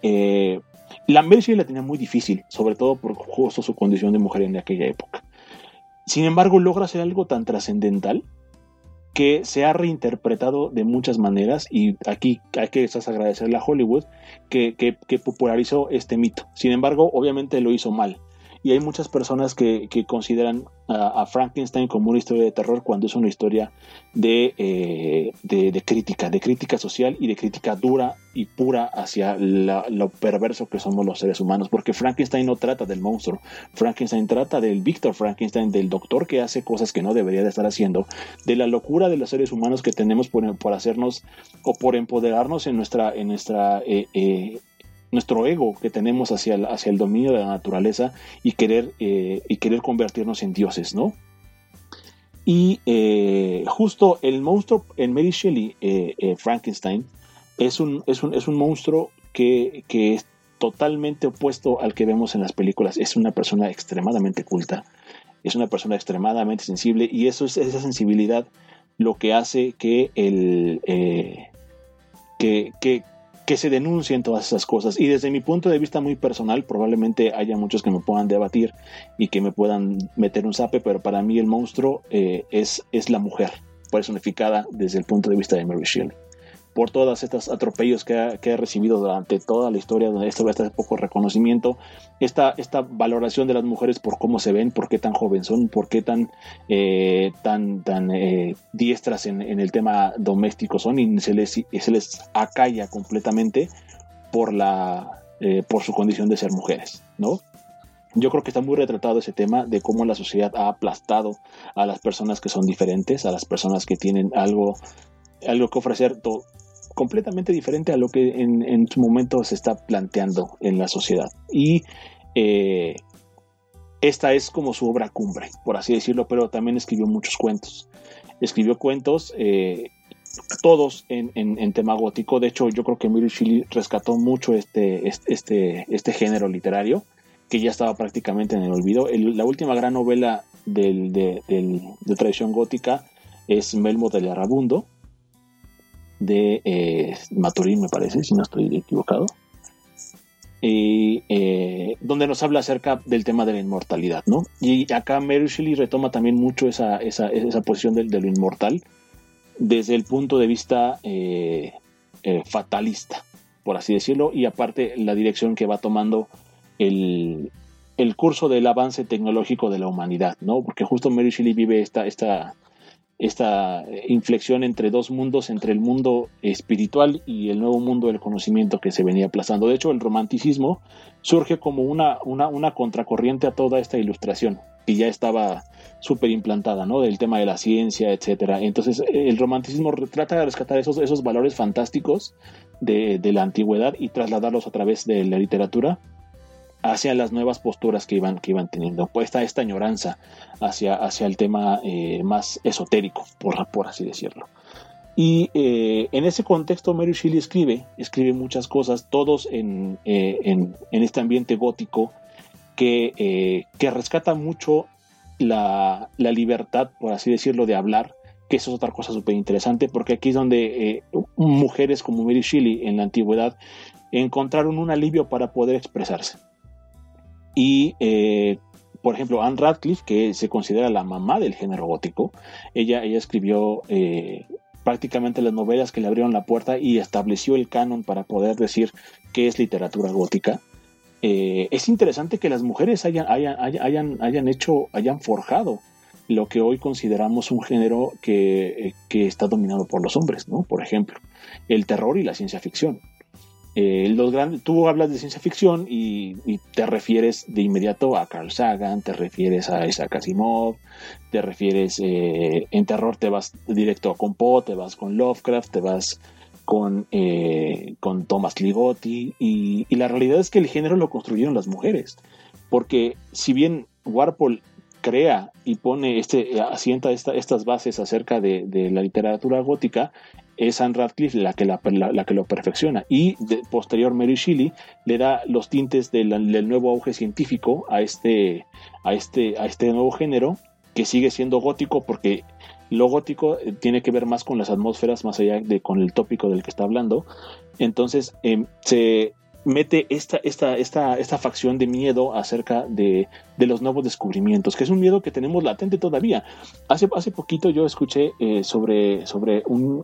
la Mary la tenía muy difícil, sobre todo por justo su condición de mujer en aquella época. Sin embargo, logra hacer algo tan trascendental que se ha reinterpretado de muchas maneras y aquí hay que agradecerle a Hollywood que, popularizó este mito. Sin embargo, obviamente lo hizo mal. Y hay muchas personas que, consideran a, Frankenstein como una historia de terror cuando es una historia eh, de, de, crítica, de crítica social y de crítica dura y pura hacia lo perverso que somos los seres humanos, porque Frankenstein no trata del monstruo, Frankenstein trata del Víctor Frankenstein, del doctor que hace cosas que no debería de estar haciendo, de la locura de los seres humanos que tenemos por, por hacernos o por empoderarnos en nuestra, en nuestra eh, eh, nuestro ego que tenemos hacia el, hacia el dominio de la naturaleza y querer, eh, y querer convertirnos en dioses, ¿no? Y eh, justo el monstruo en Mary Shelley, eh, Frankenstein, es un, es un, es un monstruo que, que, es totalmente opuesto al que vemos en las películas. Es una persona extremadamente culta, es una persona extremadamente sensible y eso es esa sensibilidad lo que hace que el... que, que, que se denuncien todas esas cosas. Y desde mi punto de vista muy personal, probablemente haya muchos que me puedan debatir y que me puedan meter un zape, pero para mí el monstruo eh, es, es la mujer personificada desde el punto de vista de Mary Shelley por todos estos atropellos que ha, recibido durante toda la historia, donde esto este poco reconocimiento, esta, esta valoración de las mujeres por cómo se ven, por qué tan jóvenes son, por qué tan, eh, tan, tan eh, diestras en, el tema doméstico son y se les, se les acalla completamente por, la, eh, por su condición de ser mujeres, ¿no? Yo creo que está muy retratado ese tema de cómo la sociedad ha aplastado a las personas que son diferentes, a las personas que tienen algo, algo que ofrecer, completamente diferente a lo que en, su momento se está planteando en la sociedad. Y eh, esta es como su obra cumbre, por así decirlo, pero también escribió muchos cuentos. Escribió cuentos, eh, todos en, tema gótico. De hecho, yo creo que Mary Shelley rescató mucho este, este, este género literario, que ya estaba prácticamente en el olvido. la última gran novela de, tradición gótica es Melmo del Arabundo, de eh, Maturín, me parece, si no estoy equivocado, y, eh, donde nos habla acerca del tema de la inmortalidad, ¿no? Y acá Mary Shelley retoma también mucho esa, esa, esa posición de, lo inmortal desde el punto de vista eh, fatalista, por así decirlo, y aparte la dirección que va tomando el, el curso del avance tecnológico de la humanidad, ¿no? Porque justo Mary Shelley vive esta, esta, esta inflexión entre dos mundos, entre el mundo espiritual y el nuevo mundo del conocimiento que se venía aplazando. De hecho, el romanticismo surge como una, una, contracorriente a toda esta ilustración, que ya estaba súper implantada, ¿no? Del tema de la ciencia, etcétera. Entonces, el romanticismo trata de rescatar esos, esos valores fantásticos de, de la antigüedad y trasladarlos a través de la literatura hacia las nuevas posturas que iban, que iban teniendo. Pues está esta añoranza hacia, hacia el tema eh, más esotérico, por, así decirlo. Y eh, en ese contexto Mary Shelley escribe, escribe muchas cosas, todos en, eh, en, este ambiente gótico que, que rescata mucho la, la, libertad, por así decirlo, de hablar, que eso es otra cosa súper interesante, porque aquí es donde mujeres como Mary Shelley en la antigüedad encontraron un alivio para poder expresarse. Y, eh, por ejemplo, Anne Radcliffe, que se considera la mamá del género gótico, ella, ella escribió eh, prácticamente las novelas que le abrieron la puerta y estableció el canon para poder decir qué es literatura gótica. Eh, es interesante que las mujeres hayan, hayan, hayan, hayan hecho, hayan forjado lo que hoy consideramos un género que, que, está dominado por los hombres, ¿no? Por ejemplo, el terror y la ciencia ficción. Eh, los grandes, tú hablas de ciencia ficción y, te refieres de inmediato a Carl Sagan, te refieres a Isaac Asimov, te refieres eh, en terror, te vas directo con Poe, te vas con Lovecraft, te vas con, eh, con Thomas Ligotti y, la realidad es que el género lo construyeron las mujeres, porque si bien Warpol crea y pone este asienta estas bases acerca de, de, la literatura gótica es Anne Radcliffe la que, la, que lo perfecciona. Y de, posterior Mary Shelley le da los tintes del, nuevo auge científico a este, a, este, a este nuevo género, que sigue siendo gótico porque lo gótico eh, tiene que ver más con las atmósferas, más allá de con el tópico del que está hablando. Entonces em, se, mete esta, esta, esta, esta facción de miedo acerca de, los nuevos descubrimientos, que es un miedo que tenemos latente todavía. Hace, hace poquito yo escuché eh, sobre, sobre un,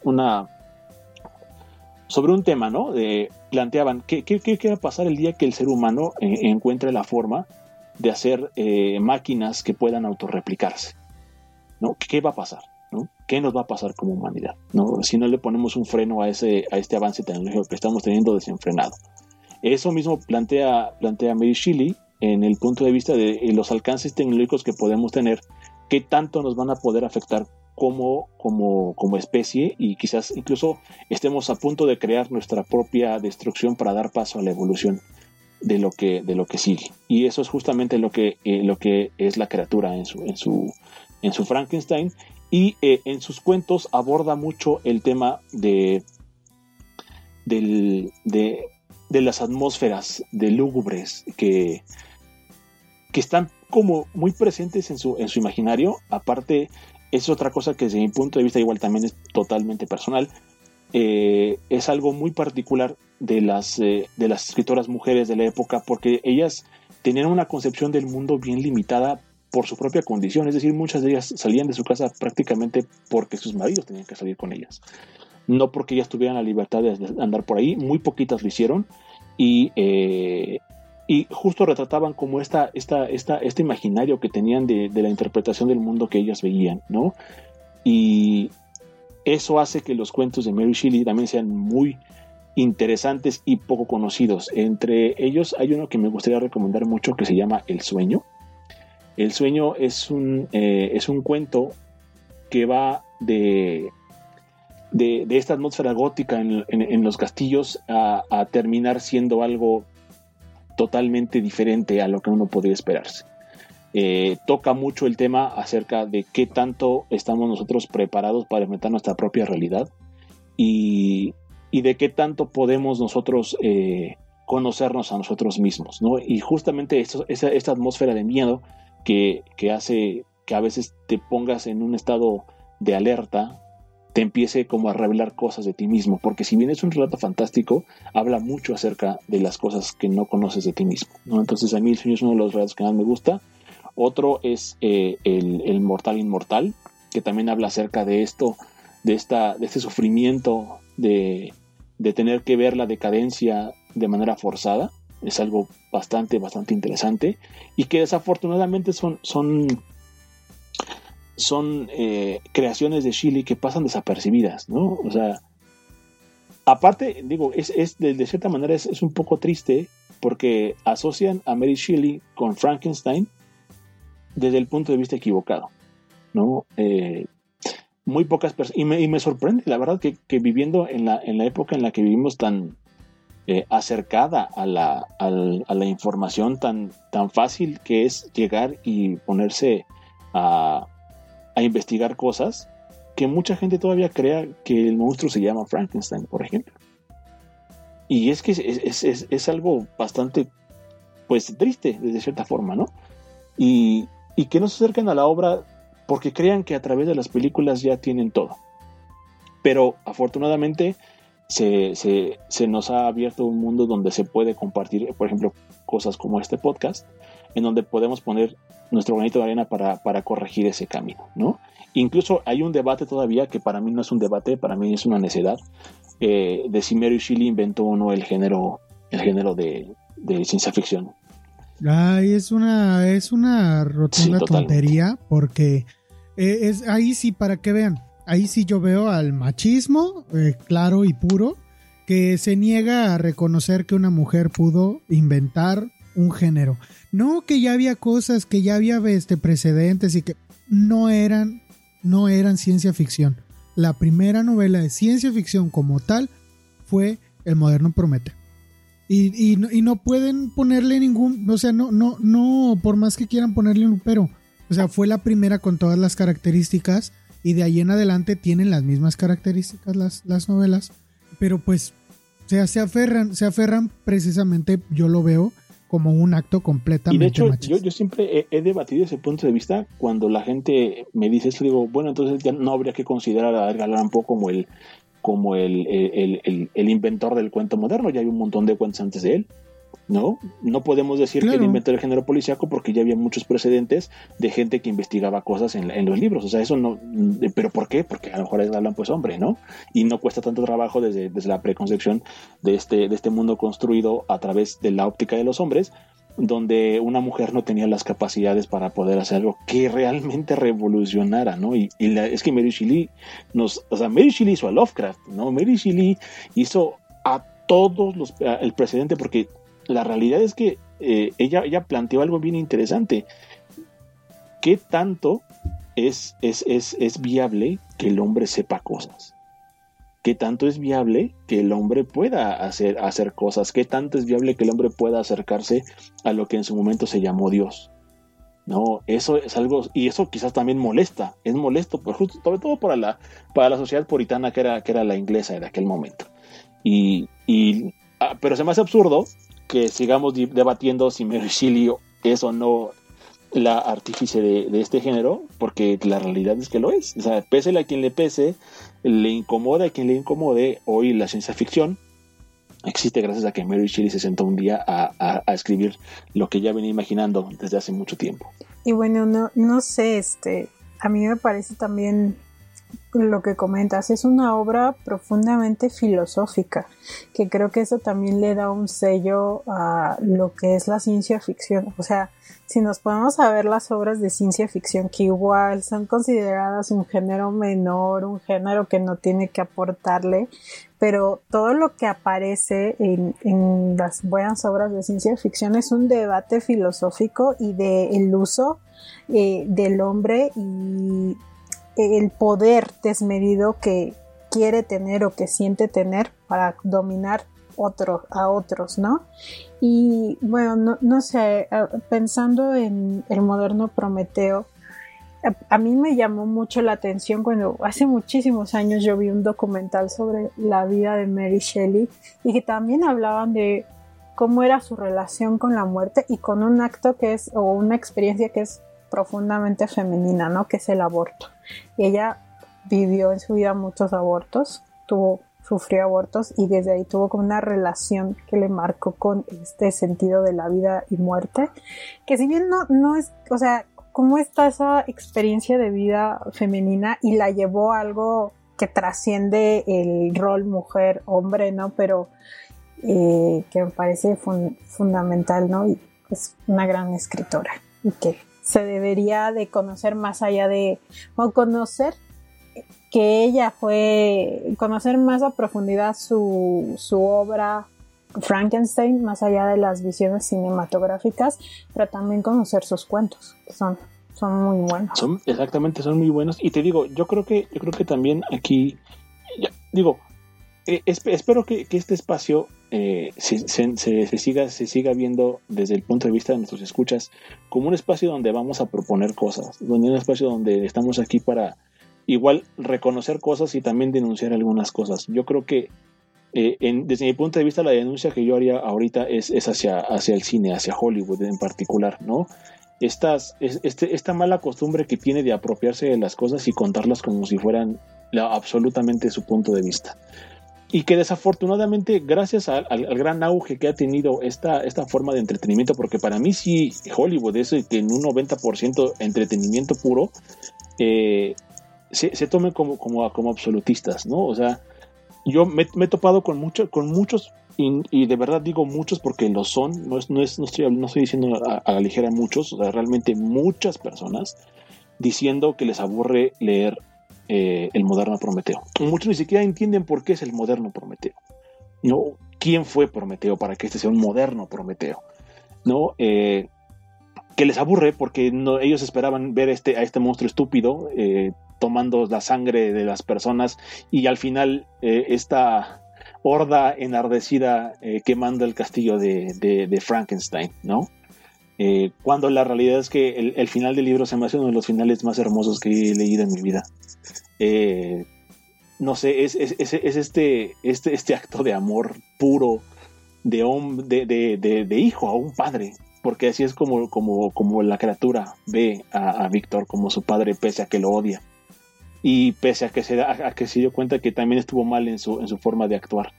sobre un tema, ¿no? De, planteaban, ¿qué, qué, qué, va a pasar el día que el ser humano eh, encuentre la forma de hacer eh, máquinas que puedan autorreplicarse. ¿no? ¿Qué va a pasar? ¿Qué nos va a pasar como humanidad? ¿no? Si no le ponemos un freno a, ese, a este avance tecnológico que estamos teniendo desenfrenado. Eso mismo plantea, plantea Mary Shelley en el punto de vista de los alcances tecnológicos que podemos tener, qué tanto nos van a poder afectar como, como, como especie y quizás incluso estemos a punto de crear nuestra propia destrucción para dar paso a la evolución de lo que, de lo que sigue. Y eso es justamente lo que, eh, lo que es la criatura en su, en su, en su Frankenstein. Y eh, en sus cuentos aborda mucho el tema de, del, de, de las atmósferas de lúgubres que, que están como muy presentes en su, en su imaginario. Aparte, es otra cosa que desde mi punto de vista igual también es totalmente personal. Eh, es algo muy particular de las, eh, de las escritoras mujeres de la época porque ellas tenían una concepción del mundo bien limitada por su propia condición, es decir, muchas de ellas salían de su casa prácticamente porque sus maridos tenían que salir con ellas, no porque ellas tuvieran la libertad de andar por ahí, muy poquitas lo hicieron y, eh, y justo retrataban como esta, esta, esta, este imaginario que tenían de, la interpretación del mundo que ellas veían, ¿no? Y eso hace que los cuentos de Mary Shelley también sean muy interesantes y poco conocidos. Entre ellos hay uno que me gustaría recomendar mucho que se llama El sueño. El sueño es un, eh, es un cuento que va de, de, esta atmósfera gótica en, los castillos a, a terminar siendo algo totalmente diferente a lo que uno podría esperarse. Eh, toca mucho el tema acerca de qué tanto estamos nosotros preparados para enfrentar nuestra propia realidad y, de qué tanto podemos nosotros eh, conocernos a nosotros mismos. ¿no? Y justamente esto, esa, esta atmósfera de miedo que, que hace que a veces te pongas en un estado de alerta te empiece como a revelar cosas de ti mismo, porque si bien es un relato fantástico, habla mucho acerca de las cosas que no conoces de ti mismo, ¿no? Entonces a mí el sueño es uno de los relatos que más me gusta. Otro es eh, el, Mortal Inmortal, que también habla acerca de esto, de, esta, de este sufrimiento de, de tener que ver la decadencia de manera forzada. Es algo bastante, bastante interesante y que desafortunadamente son, son son eh, creaciones de Chile que pasan desapercibidas, ¿no? O sea, aparte, digo, es, es de, cierta manera es, un poco triste porque asocian a Mary Shelley con Frankenstein desde el punto de vista equivocado, ¿no? Eh, muy pocas personas, y me, sorprende, la verdad, que, viviendo en la, en la época en la que vivimos tan eh, acercada a la, a la información, tan, tan fácil que es llegar y ponerse a, a investigar cosas que mucha gente todavía crea que el monstruo se llama Frankenstein, por ejemplo. Y es que es, algo bastante, pues, triste, de cierta forma, ¿no? Y, que no se acerquen a la obra porque crean que a través de las películas ya tienen todo. Pero afortunadamente se, se, nos ha abierto un mundo donde se puede compartir, por ejemplo, cosas como este podcast, en donde podemos poner nuestro granito de arena para, para corregir ese camino, ¿no? Incluso hay un debate todavía que para mí no es un debate, para mí es una necedad, eh, de si Mary Shelley inventó o no el género, el género de, ciencia ficción. Ay, es una, es una rotunda tontería, porque eh, es ahí sí, para que vean, ahí sí yo veo al machismo eh, claro y puro, que se niega a reconocer que una mujer pudo inventar un género. No que ya había cosas, que ya había este, precedentes y que no eran, no eran ciencia ficción. La primera novela de ciencia ficción como tal fue El moderno promete. Y, y, no, pueden ponerle ningún, o sea, no, no, no, por más que quieran ponerle un pero. O sea, fue la primera con todas las características y de ahí en adelante tienen las mismas características las, las novelas. Pero pues, o sea, se aferran, se aferran precisamente, yo lo veo, como un acto completamente y de hecho, Yo, siempre he, debatido ese punto de vista cuando la gente me dice esto, digo, bueno, entonces ya no habría que considerar a Edgar Allan Poe como el como el, el, el, inventor del cuento moderno, ya hay un montón de cuentos antes de él. ¿No? No podemos decir que él inventó el género policíaco porque ya había muchos precedentes de gente que investigaba cosas en, los libros. O sea, eso no. ¿Pero por qué? Porque a lo mejor hablan, pues, hombre, ¿no? Y no cuesta tanto trabajo desde, desde la preconcepción de este, de este mundo construido a través de la óptica de los hombres donde una mujer no tenía las capacidades para poder hacer algo que realmente revolucionara, ¿no? Y, es que Mary Shelley nos, o sea, Mary Shelley hizo a Lovecraft, ¿no? Mary Shelley hizo a todos los, el precedente, porque la realidad es que eh, ella, ella planteó algo bien interesante. ¿Qué tanto es, es, es, es viable que el hombre sepa cosas? ¿Qué tanto es viable que el hombre pueda hacer, hacer cosas? ¿Qué tanto es viable que el hombre pueda acercarse a lo que en su momento se llamó Dios? No, eso es algo, y eso quizás también molesta, es molesto, por, sobre todo para la, para la sociedad puritana que era, que era la inglesa de aquel momento. Y, ah, pero se me hace absurdo que sigamos debatiendo si Mary es o no la artífice de, este género, porque la realidad es que lo es. O sea, pese a quien le pese, le incomoda a quien le incomode, hoy la ciencia ficción existe gracias a que Mary Shelley se sentó un día a, escribir lo que ya venía imaginando desde hace mucho tiempo. Y bueno, no, no sé, este, a mí me parece también lo que comentas, es una obra profundamente filosófica, que creo que eso también le da un sello a lo que es la ciencia ficción. O sea, si nos ponemos a ver las obras de ciencia ficción que igual son consideradas un género menor, un género que no tiene que aportarle, pero todo lo que aparece en, las buenas obras de ciencia ficción es un debate filosófico y del el uso eh, del hombre y el poder desmedido que quiere tener o que siente tener para dominar a otros, ¿no? Y bueno, no, sé, pensando en el moderno Prometeo, a, mí me llamó mucho la atención cuando hace muchísimos años yo vi un documental sobre la vida de Mary Shelley y que también hablaban de cómo era su relación con la muerte y con un acto que es, o una experiencia que es profundamente femenina, ¿no? Que es el aborto. Ella vivió en su vida muchos abortos, tuvo, sufrió abortos y desde ahí tuvo como una relación que le marcó con este sentido de la vida y muerte, que si bien no, no es, o sea, cómo está esa experiencia de vida femenina y la llevó a algo que trasciende el rol mujer-hombre, ¿no? Pero eh, que me parece fundamental, ¿no? Y es una gran escritora y que se debería de conocer más allá de, o conocer que ella fue, conocer más a profundidad su, su obra Frankenstein, más allá de las visiones cinematográficas, pero también conocer sus cuentos, que son, son muy buenos. Son, exactamente, son muy buenos. Y te digo, yo creo que, yo creo que también aquí, digo, eh, espero que, este espacio eh, se, siga, se siga viendo desde el punto de vista de nuestros escuchas como un espacio donde vamos a proponer cosas, donde un espacio donde estamos aquí para igual reconocer cosas y también denunciar algunas cosas. Yo creo que eh, desde mi punto de vista la denuncia que yo haría ahorita es, hacia, hacia el cine, hacia Hollywood en particular, ¿no? Estas, este, esta mala costumbre que tiene de apropiarse de las cosas y contarlas como si fueran absolutamente su punto de vista y que desafortunadamente gracias al, gran auge que ha tenido esta, esta forma de entretenimiento, porque para mí sí Hollywood es que en un 90% entretenimiento puro, eh, se, se tomen como, como, como absolutistas, ¿no? O sea, yo me, he topado con, mucho, con muchos, y, de verdad digo muchos porque lo son, no, es, no, es, no, estoy, no estoy diciendo a, la ligera muchos, o sea, realmente muchas personas diciendo que les aburre leer eh, el moderno Prometeo. Muchos ni siquiera entienden por qué es el moderno Prometeo. ¿no? ¿Quién fue Prometeo para que este sea un moderno Prometeo? ¿no? Eh, que les aburre porque no, ellos esperaban ver este, a este monstruo estúpido eh, tomando la sangre de las personas y al final esta horda enardecida quemando el castillo de, Frankenstein, ¿no? Cuando la realidad es que el, final del libro se me hace uno de los finales más hermosos que he leído en mi vida. Eh, no sé, es, este, este, este acto de amor puro de, hijo a un padre, porque así es como, como, como la criatura ve a, Víctor como su padre, pese a que lo odia. Y pese a que, se, a, que se dio cuenta que también estuvo mal en su, en su forma de actuar.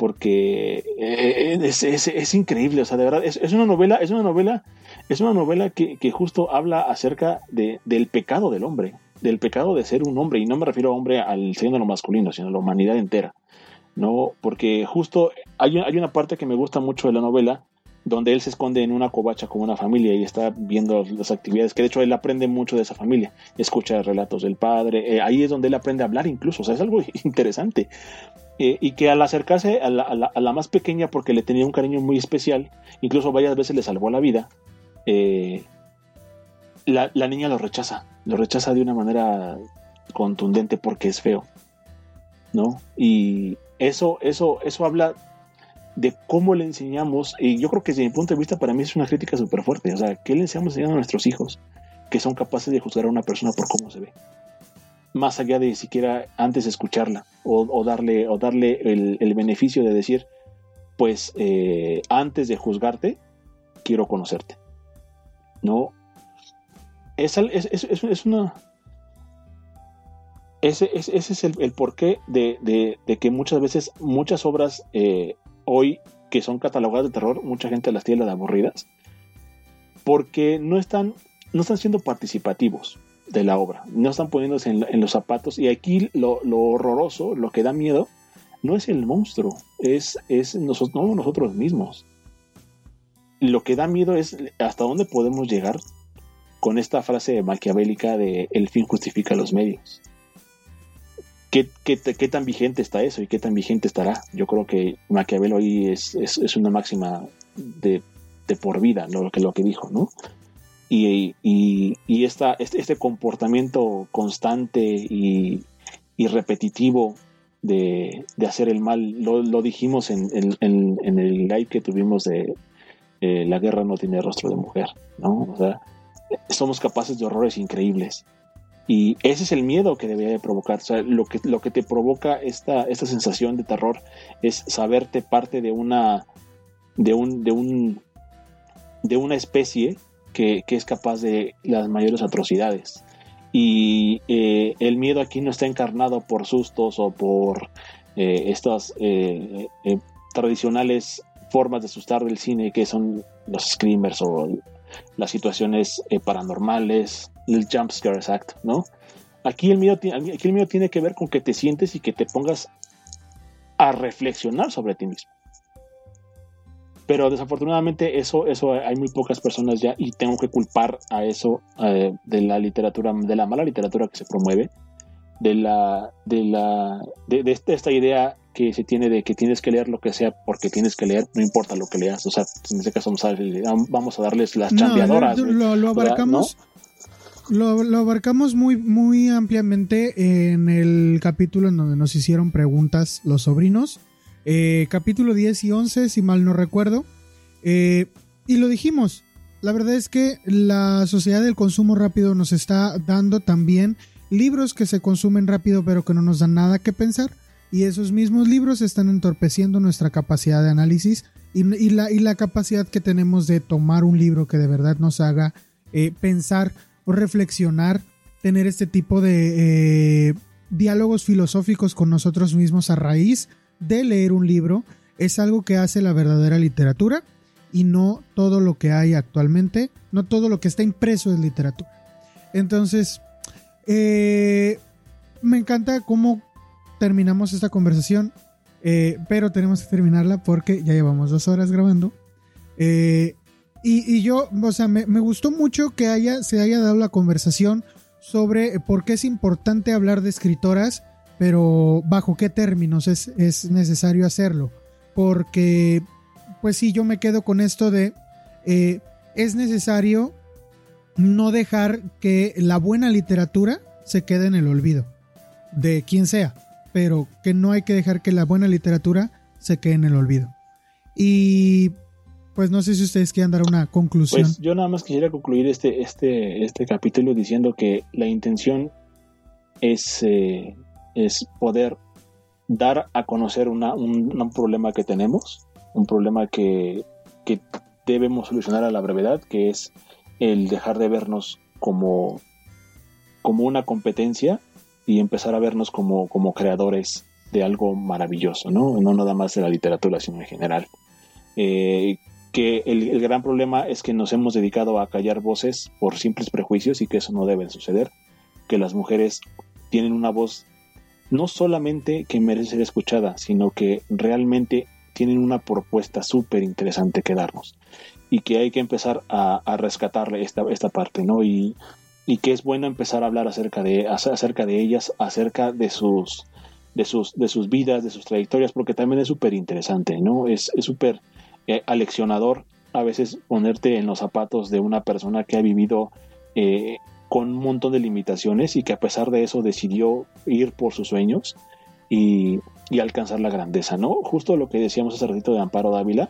Porque eh, es, increíble, o sea, de verdad, es, una novela, es una novela, es una novela que, que justo habla acerca de, del pecado del hombre del pecado de ser un hombre, y no me refiero a hombre al género masculino, sino a la humanidad entera, ¿no? Porque justo hay, hay una parte que me gusta mucho de la novela, donde él se esconde en una covacha con una familia y está viendo las actividades, que de hecho él aprende mucho de esa familia, escucha relatos del padre, eh, ahí es donde él aprende a hablar incluso, o sea, es algo interesante. Eh, y que al acercarse a la, a, la, más pequeña, porque le tenía un cariño muy especial, incluso varias veces le salvó la vida, eh, la, la niña lo rechaza, lo rechaza de una manera contundente porque es feo, ¿no? Y eso, eso, eso habla de cómo le enseñamos, y yo creo que desde mi punto de vista para mí es una crítica súper fuerte, o sea, ¿qué le enseñamos enseñando a nuestros hijos que son capaces de juzgar a una persona por cómo se ve? Más allá de siquiera antes escucharla o, darle, o darle el, beneficio de decir, pues eh, antes de juzgarte, quiero conocerte. ¿No? Es, es, es, una... Ese, ese es el, porqué de, que muchas veces muchas obras eh, hoy que son catalogadas de terror, mucha gente las tiene de aburridas, porque no están, no están siendo participativos de la obra, no están poniéndose en, los zapatos, y aquí lo, horroroso, lo que da miedo, no es el monstruo, es, es nosotros, no, nosotros mismos. Lo que da miedo es hasta dónde podemos llegar con esta frase maquiavélica de el fin justifica los medios. ¿Qué, tan vigente está eso y qué tan vigente estará? Yo creo que Maquiavelo ahí es, es, una máxima de, por vida, lo, que, lo que dijo, ¿no? Y, y, esta, este, este, comportamiento constante y, repetitivo de, hacer el mal, lo, dijimos en, el live que tuvimos de La guerra no tiene rostro de mujer, ¿no? O sea, somos capaces de horrores increíbles y ese es el miedo que debería de provocar. Lo que, lo que te provoca esta, esta sensación de terror es saberte parte de una. de un. de un. de una especie que, es capaz de las mayores atrocidades. Y eh, el miedo aquí no está encarnado por sustos o por eh, estas eh, tradicionales formas de asustar del cine que son los screamers o las situaciones paranormales el jump scare exacto, ¿no? Aquí el, miedo, aquí el miedo tiene que ver con que te sientes y que te pongas a reflexionar sobre ti mismo. Pero desafortunadamente eso, eso hay muy pocas personas ya y tengo que culpar a eso eh, de la literatura, de la mala literatura que se promueve, de la, de la, de, esta idea que se tiene de que tienes que leer lo que sea porque tienes que leer, no importa lo que leas. O sea, en este caso vamos a, darles las chambeadoras. lo, lo, abarcamos, lo, abarcamos muy, muy ampliamente en el capítulo en donde nos hicieron preguntas los sobrinos. Eh, capítulo 10 y 11, si mal no recuerdo. Eh, y lo dijimos, la verdad es que la sociedad del consumo rápido nos está dando también libros que se consumen rápido pero que no nos dan nada que pensar. Y esos mismos libros están entorpeciendo nuestra capacidad de análisis y, la, y la, capacidad que tenemos de tomar un libro que de verdad nos haga eh, pensar reflexionar, tener este tipo de diálogos filosóficos con nosotros mismos a raíz de leer un libro, es algo que hace la verdadera literatura y no todo lo que hay actualmente, no todo lo que está impreso es literatura. Entonces, eh, me encanta cómo terminamos esta conversación, eh, pero tenemos que terminarla porque ya llevamos dos horas grabando. Y, yo, o sea, me, gustó mucho que haya, se haya dado la conversación sobre por qué es importante hablar de escritoras, pero bajo qué términos es, es necesario hacerlo. Porque, pues sí, yo me quedo con esto de, eh, es necesario no dejar que la buena literatura se quede en el olvido, de quien sea, pero que no hay que dejar que la buena literatura se quede en el olvido. Y pues no sé si ustedes quieren dar una conclusión. Pues yo nada más quisiera concluir este, este, este capítulo diciendo que la intención es, eh, es poder dar a conocer una, un, problema que tenemos, un problema que, que debemos solucionar a la brevedad, que es el dejar de vernos como, como una competencia y empezar a vernos como, como creadores de algo maravilloso, ¿no? No nada más de la literatura, sino en general. Eh, que el, gran problema es que nos hemos dedicado a callar voces por simples prejuicios y que eso no debe suceder, que las mujeres tienen una voz no solamente que merece ser escuchada, sino que realmente tienen una propuesta súper interesante que darnos y que hay que empezar a, rescatarle esta, esta parte, ¿no? Y, y, que es bueno empezar a hablar acerca de, acerca de ellas, acerca de sus, de sus, de sus vidas, de sus trayectorias, porque también es súper interesante, ¿no? Es súper eh, aleccionador a veces ponerte en los zapatos de una persona que ha vivido eh, con un montón de limitaciones y que a pesar de eso decidió ir por sus sueños y, alcanzar la grandeza, ¿no? Justo lo que decíamos hace ratito de Amparo Dávila.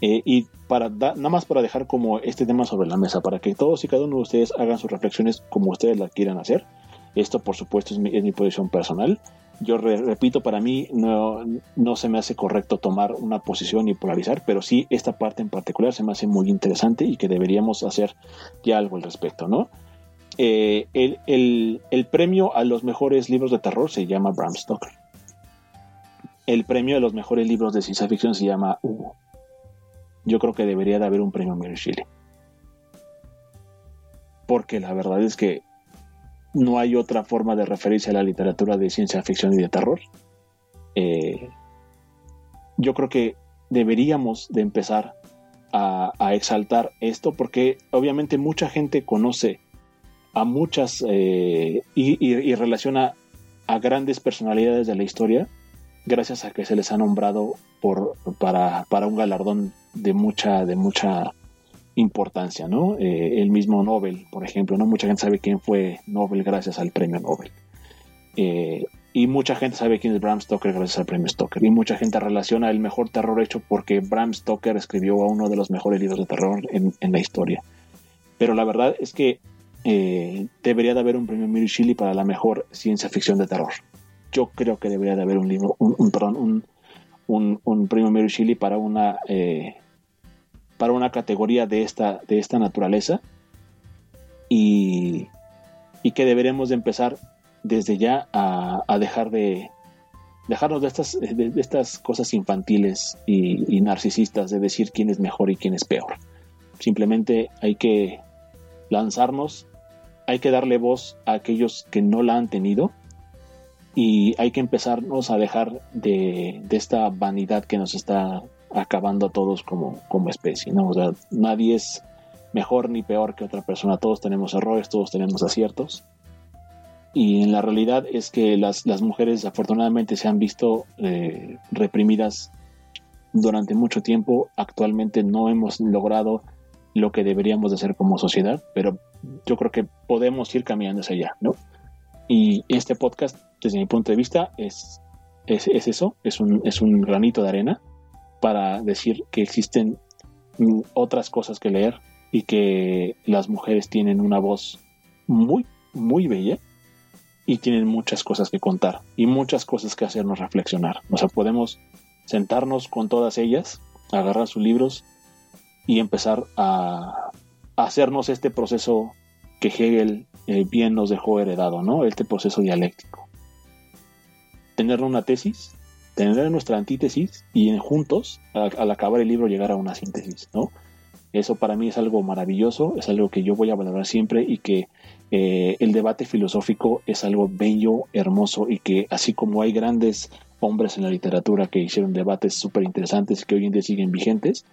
Eh, y para nada más para dejar como este tema sobre la mesa, para que todos y cada uno de ustedes hagan sus reflexiones como ustedes la quieran hacer. Esto, por supuesto, es mi, posición personal. Yo repito, para mí no, no, se me hace correcto tomar una posición y polarizar, pero sí esta parte en particular se me hace muy interesante y que deberíamos hacer ya algo al respecto, ¿no? Eh, el, el, el, premio a los mejores libros de terror se llama Bram Stoker. El premio a los mejores libros de ciencia ficción se llama Hugo. Yo creo que debería de haber un premio Mary Shelley. Porque la verdad es que no hay otra forma de referirse a la literatura de ciencia ficción y de terror. Eh, yo creo que deberíamos de empezar a, exaltar esto porque obviamente mucha gente conoce a muchas eh, y, relaciona a grandes personalidades de la historia gracias a que se les ha nombrado por, para, para un galardón de mucha, de mucha importancia, ¿no? Eh, el mismo Nobel, por ejemplo, ¿no? Mucha gente sabe quién fue Nobel gracias al premio Nobel. Eh, y mucha gente sabe quién es Bram Stoker gracias al premio Stoker. Y mucha gente relaciona el mejor terror hecho porque Bram Stoker escribió a uno de los mejores libros de terror en, la historia. Pero la verdad es que eh, debería de haber un premio Mary Shelley para la mejor ciencia ficción de terror. Yo creo que debería de haber un libro, un, perdón, un, un, premio Mary Shelley para una para una categoría de esta, de esta naturaleza y, y que deberemos de empezar desde ya a, dejar de dejarnos de estas, de, estas cosas infantiles y, narcisistas de decir quién es mejor y quién es peor. Simplemente hay que lanzarnos, hay que darle voz a aquellos que no la han tenido y hay que empezarnos a dejar de, de esta vanidad que nos está acabando a todos como, como especie, ¿no? O sea, nadie es mejor ni peor que otra persona, todos tenemos errores, todos tenemos aciertos. Y en la realidad es que las, mujeres afortunadamente se han visto eh, reprimidas durante mucho tiempo. Actualmente no hemos logrado lo que deberíamos de hacer como sociedad, pero yo creo que podemos ir caminando hacia allá, ¿no? Y este podcast, desde mi punto de vista, es, es, eso, es un, es un granito de arena para decir que existen mm, otras cosas que leer y que las mujeres tienen una voz muy, muy bella y tienen muchas cosas que contar y muchas cosas que hacernos reflexionar. O sea, podemos sentarnos con todas ellas, agarrar sus libros y empezar a, hacernos este proceso que Hegel eh, bien nos dejó heredado, ¿no? Este proceso dialéctico. Tener una tesis tener nuestra antítesis y juntos, al, acabar el libro, llegar a una síntesis, ¿no? Eso para mí es algo maravilloso, es algo que yo voy a valorar siempre y que eh, el debate filosófico es algo bello, hermoso y que así como hay grandes hombres en la literatura que hicieron debates súper interesantes que hoy en día siguen vigentes,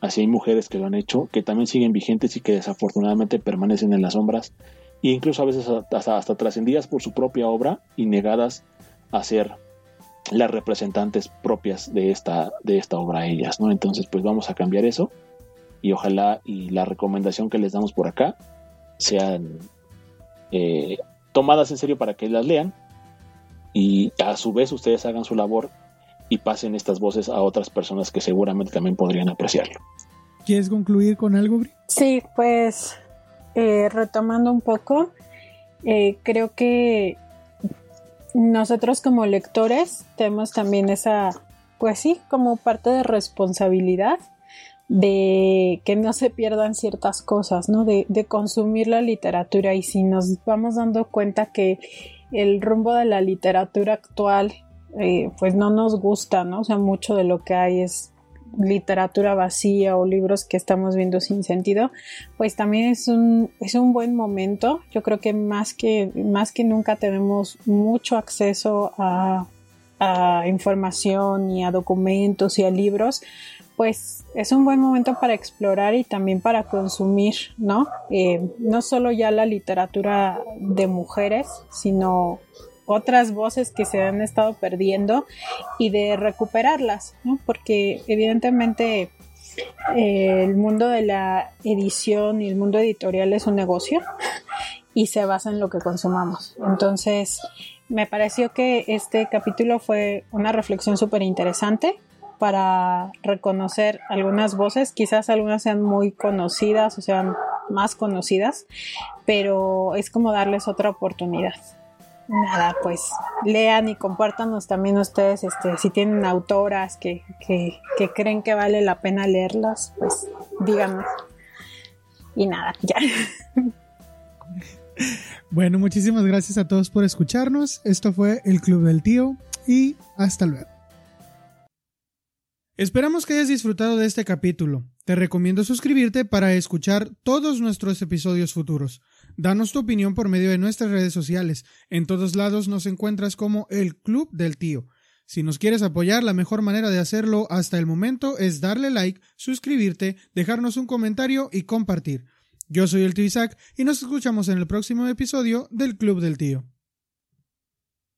así hay mujeres que lo han hecho, que también siguen vigentes y que desafortunadamente permanecen en las sombras e incluso a veces hasta trascendidas por su propia obra y negadas a ser las representantes propias de esta, de esta obra ellas, ¿no? Entonces, pues vamos a cambiar eso y ojalá y la recomendación que les damos por acá sean eh, tomadas en serio para que las lean y a su vez ustedes hagan su labor y pasen estas voces a otras personas que seguramente también podrían apreciarlo. ¿Quieres concluir con algo, Sí, pues eh, retomando un poco, eh, creo que nosotros como lectores tenemos también esa, pues sí, como parte de responsabilidad de que no se pierdan ciertas cosas, ¿no? De, consumir la literatura y si nos vamos dando cuenta que el rumbo de la literatura actual eh, pues no nos gusta, ¿no? O sea, mucho de lo que hay es literatura vacía o libros que estamos viendo sin sentido, pues también es un, es un buen momento. Yo creo que más que, más que nunca tenemos mucho acceso a, a información y a documentos y a libros, pues es un buen momento para explorar y también para consumir, ¿no? Eh, no solo ya la literatura de mujeres, sino otras voces que se han estado perdiendo y de recuperarlas, ¿no? Porque evidentemente eh, el mundo de la edición y el mundo editorial es un negocio y se basa en lo que consumamos. Entonces, me pareció que este capítulo fue una reflexión súper interesante para reconocer algunas voces, quizás algunas sean muy conocidas o sean más conocidas, pero es como darles otra oportunidad. Nada, pues lean y compártanos también ustedes, este, si tienen autoras que, que, que creen que vale la pena leerlas, pues díganos. Y nada, ya. Bueno, muchísimas gracias a todos por escucharnos. Esto fue el Club del Tío y hasta luego. Esperamos que hayas disfrutado de este capítulo. Te recomiendo suscribirte para escuchar todos nuestros episodios futuros. Danos tu opinión por medio de nuestras redes sociales. En todos lados nos encuentras como el Club del Tío. Si nos quieres apoyar, la mejor manera de hacerlo hasta el momento es darle like, suscribirte, dejarnos un comentario y compartir. Yo soy el tío Isaac y nos escuchamos en el próximo episodio del Club del Tío.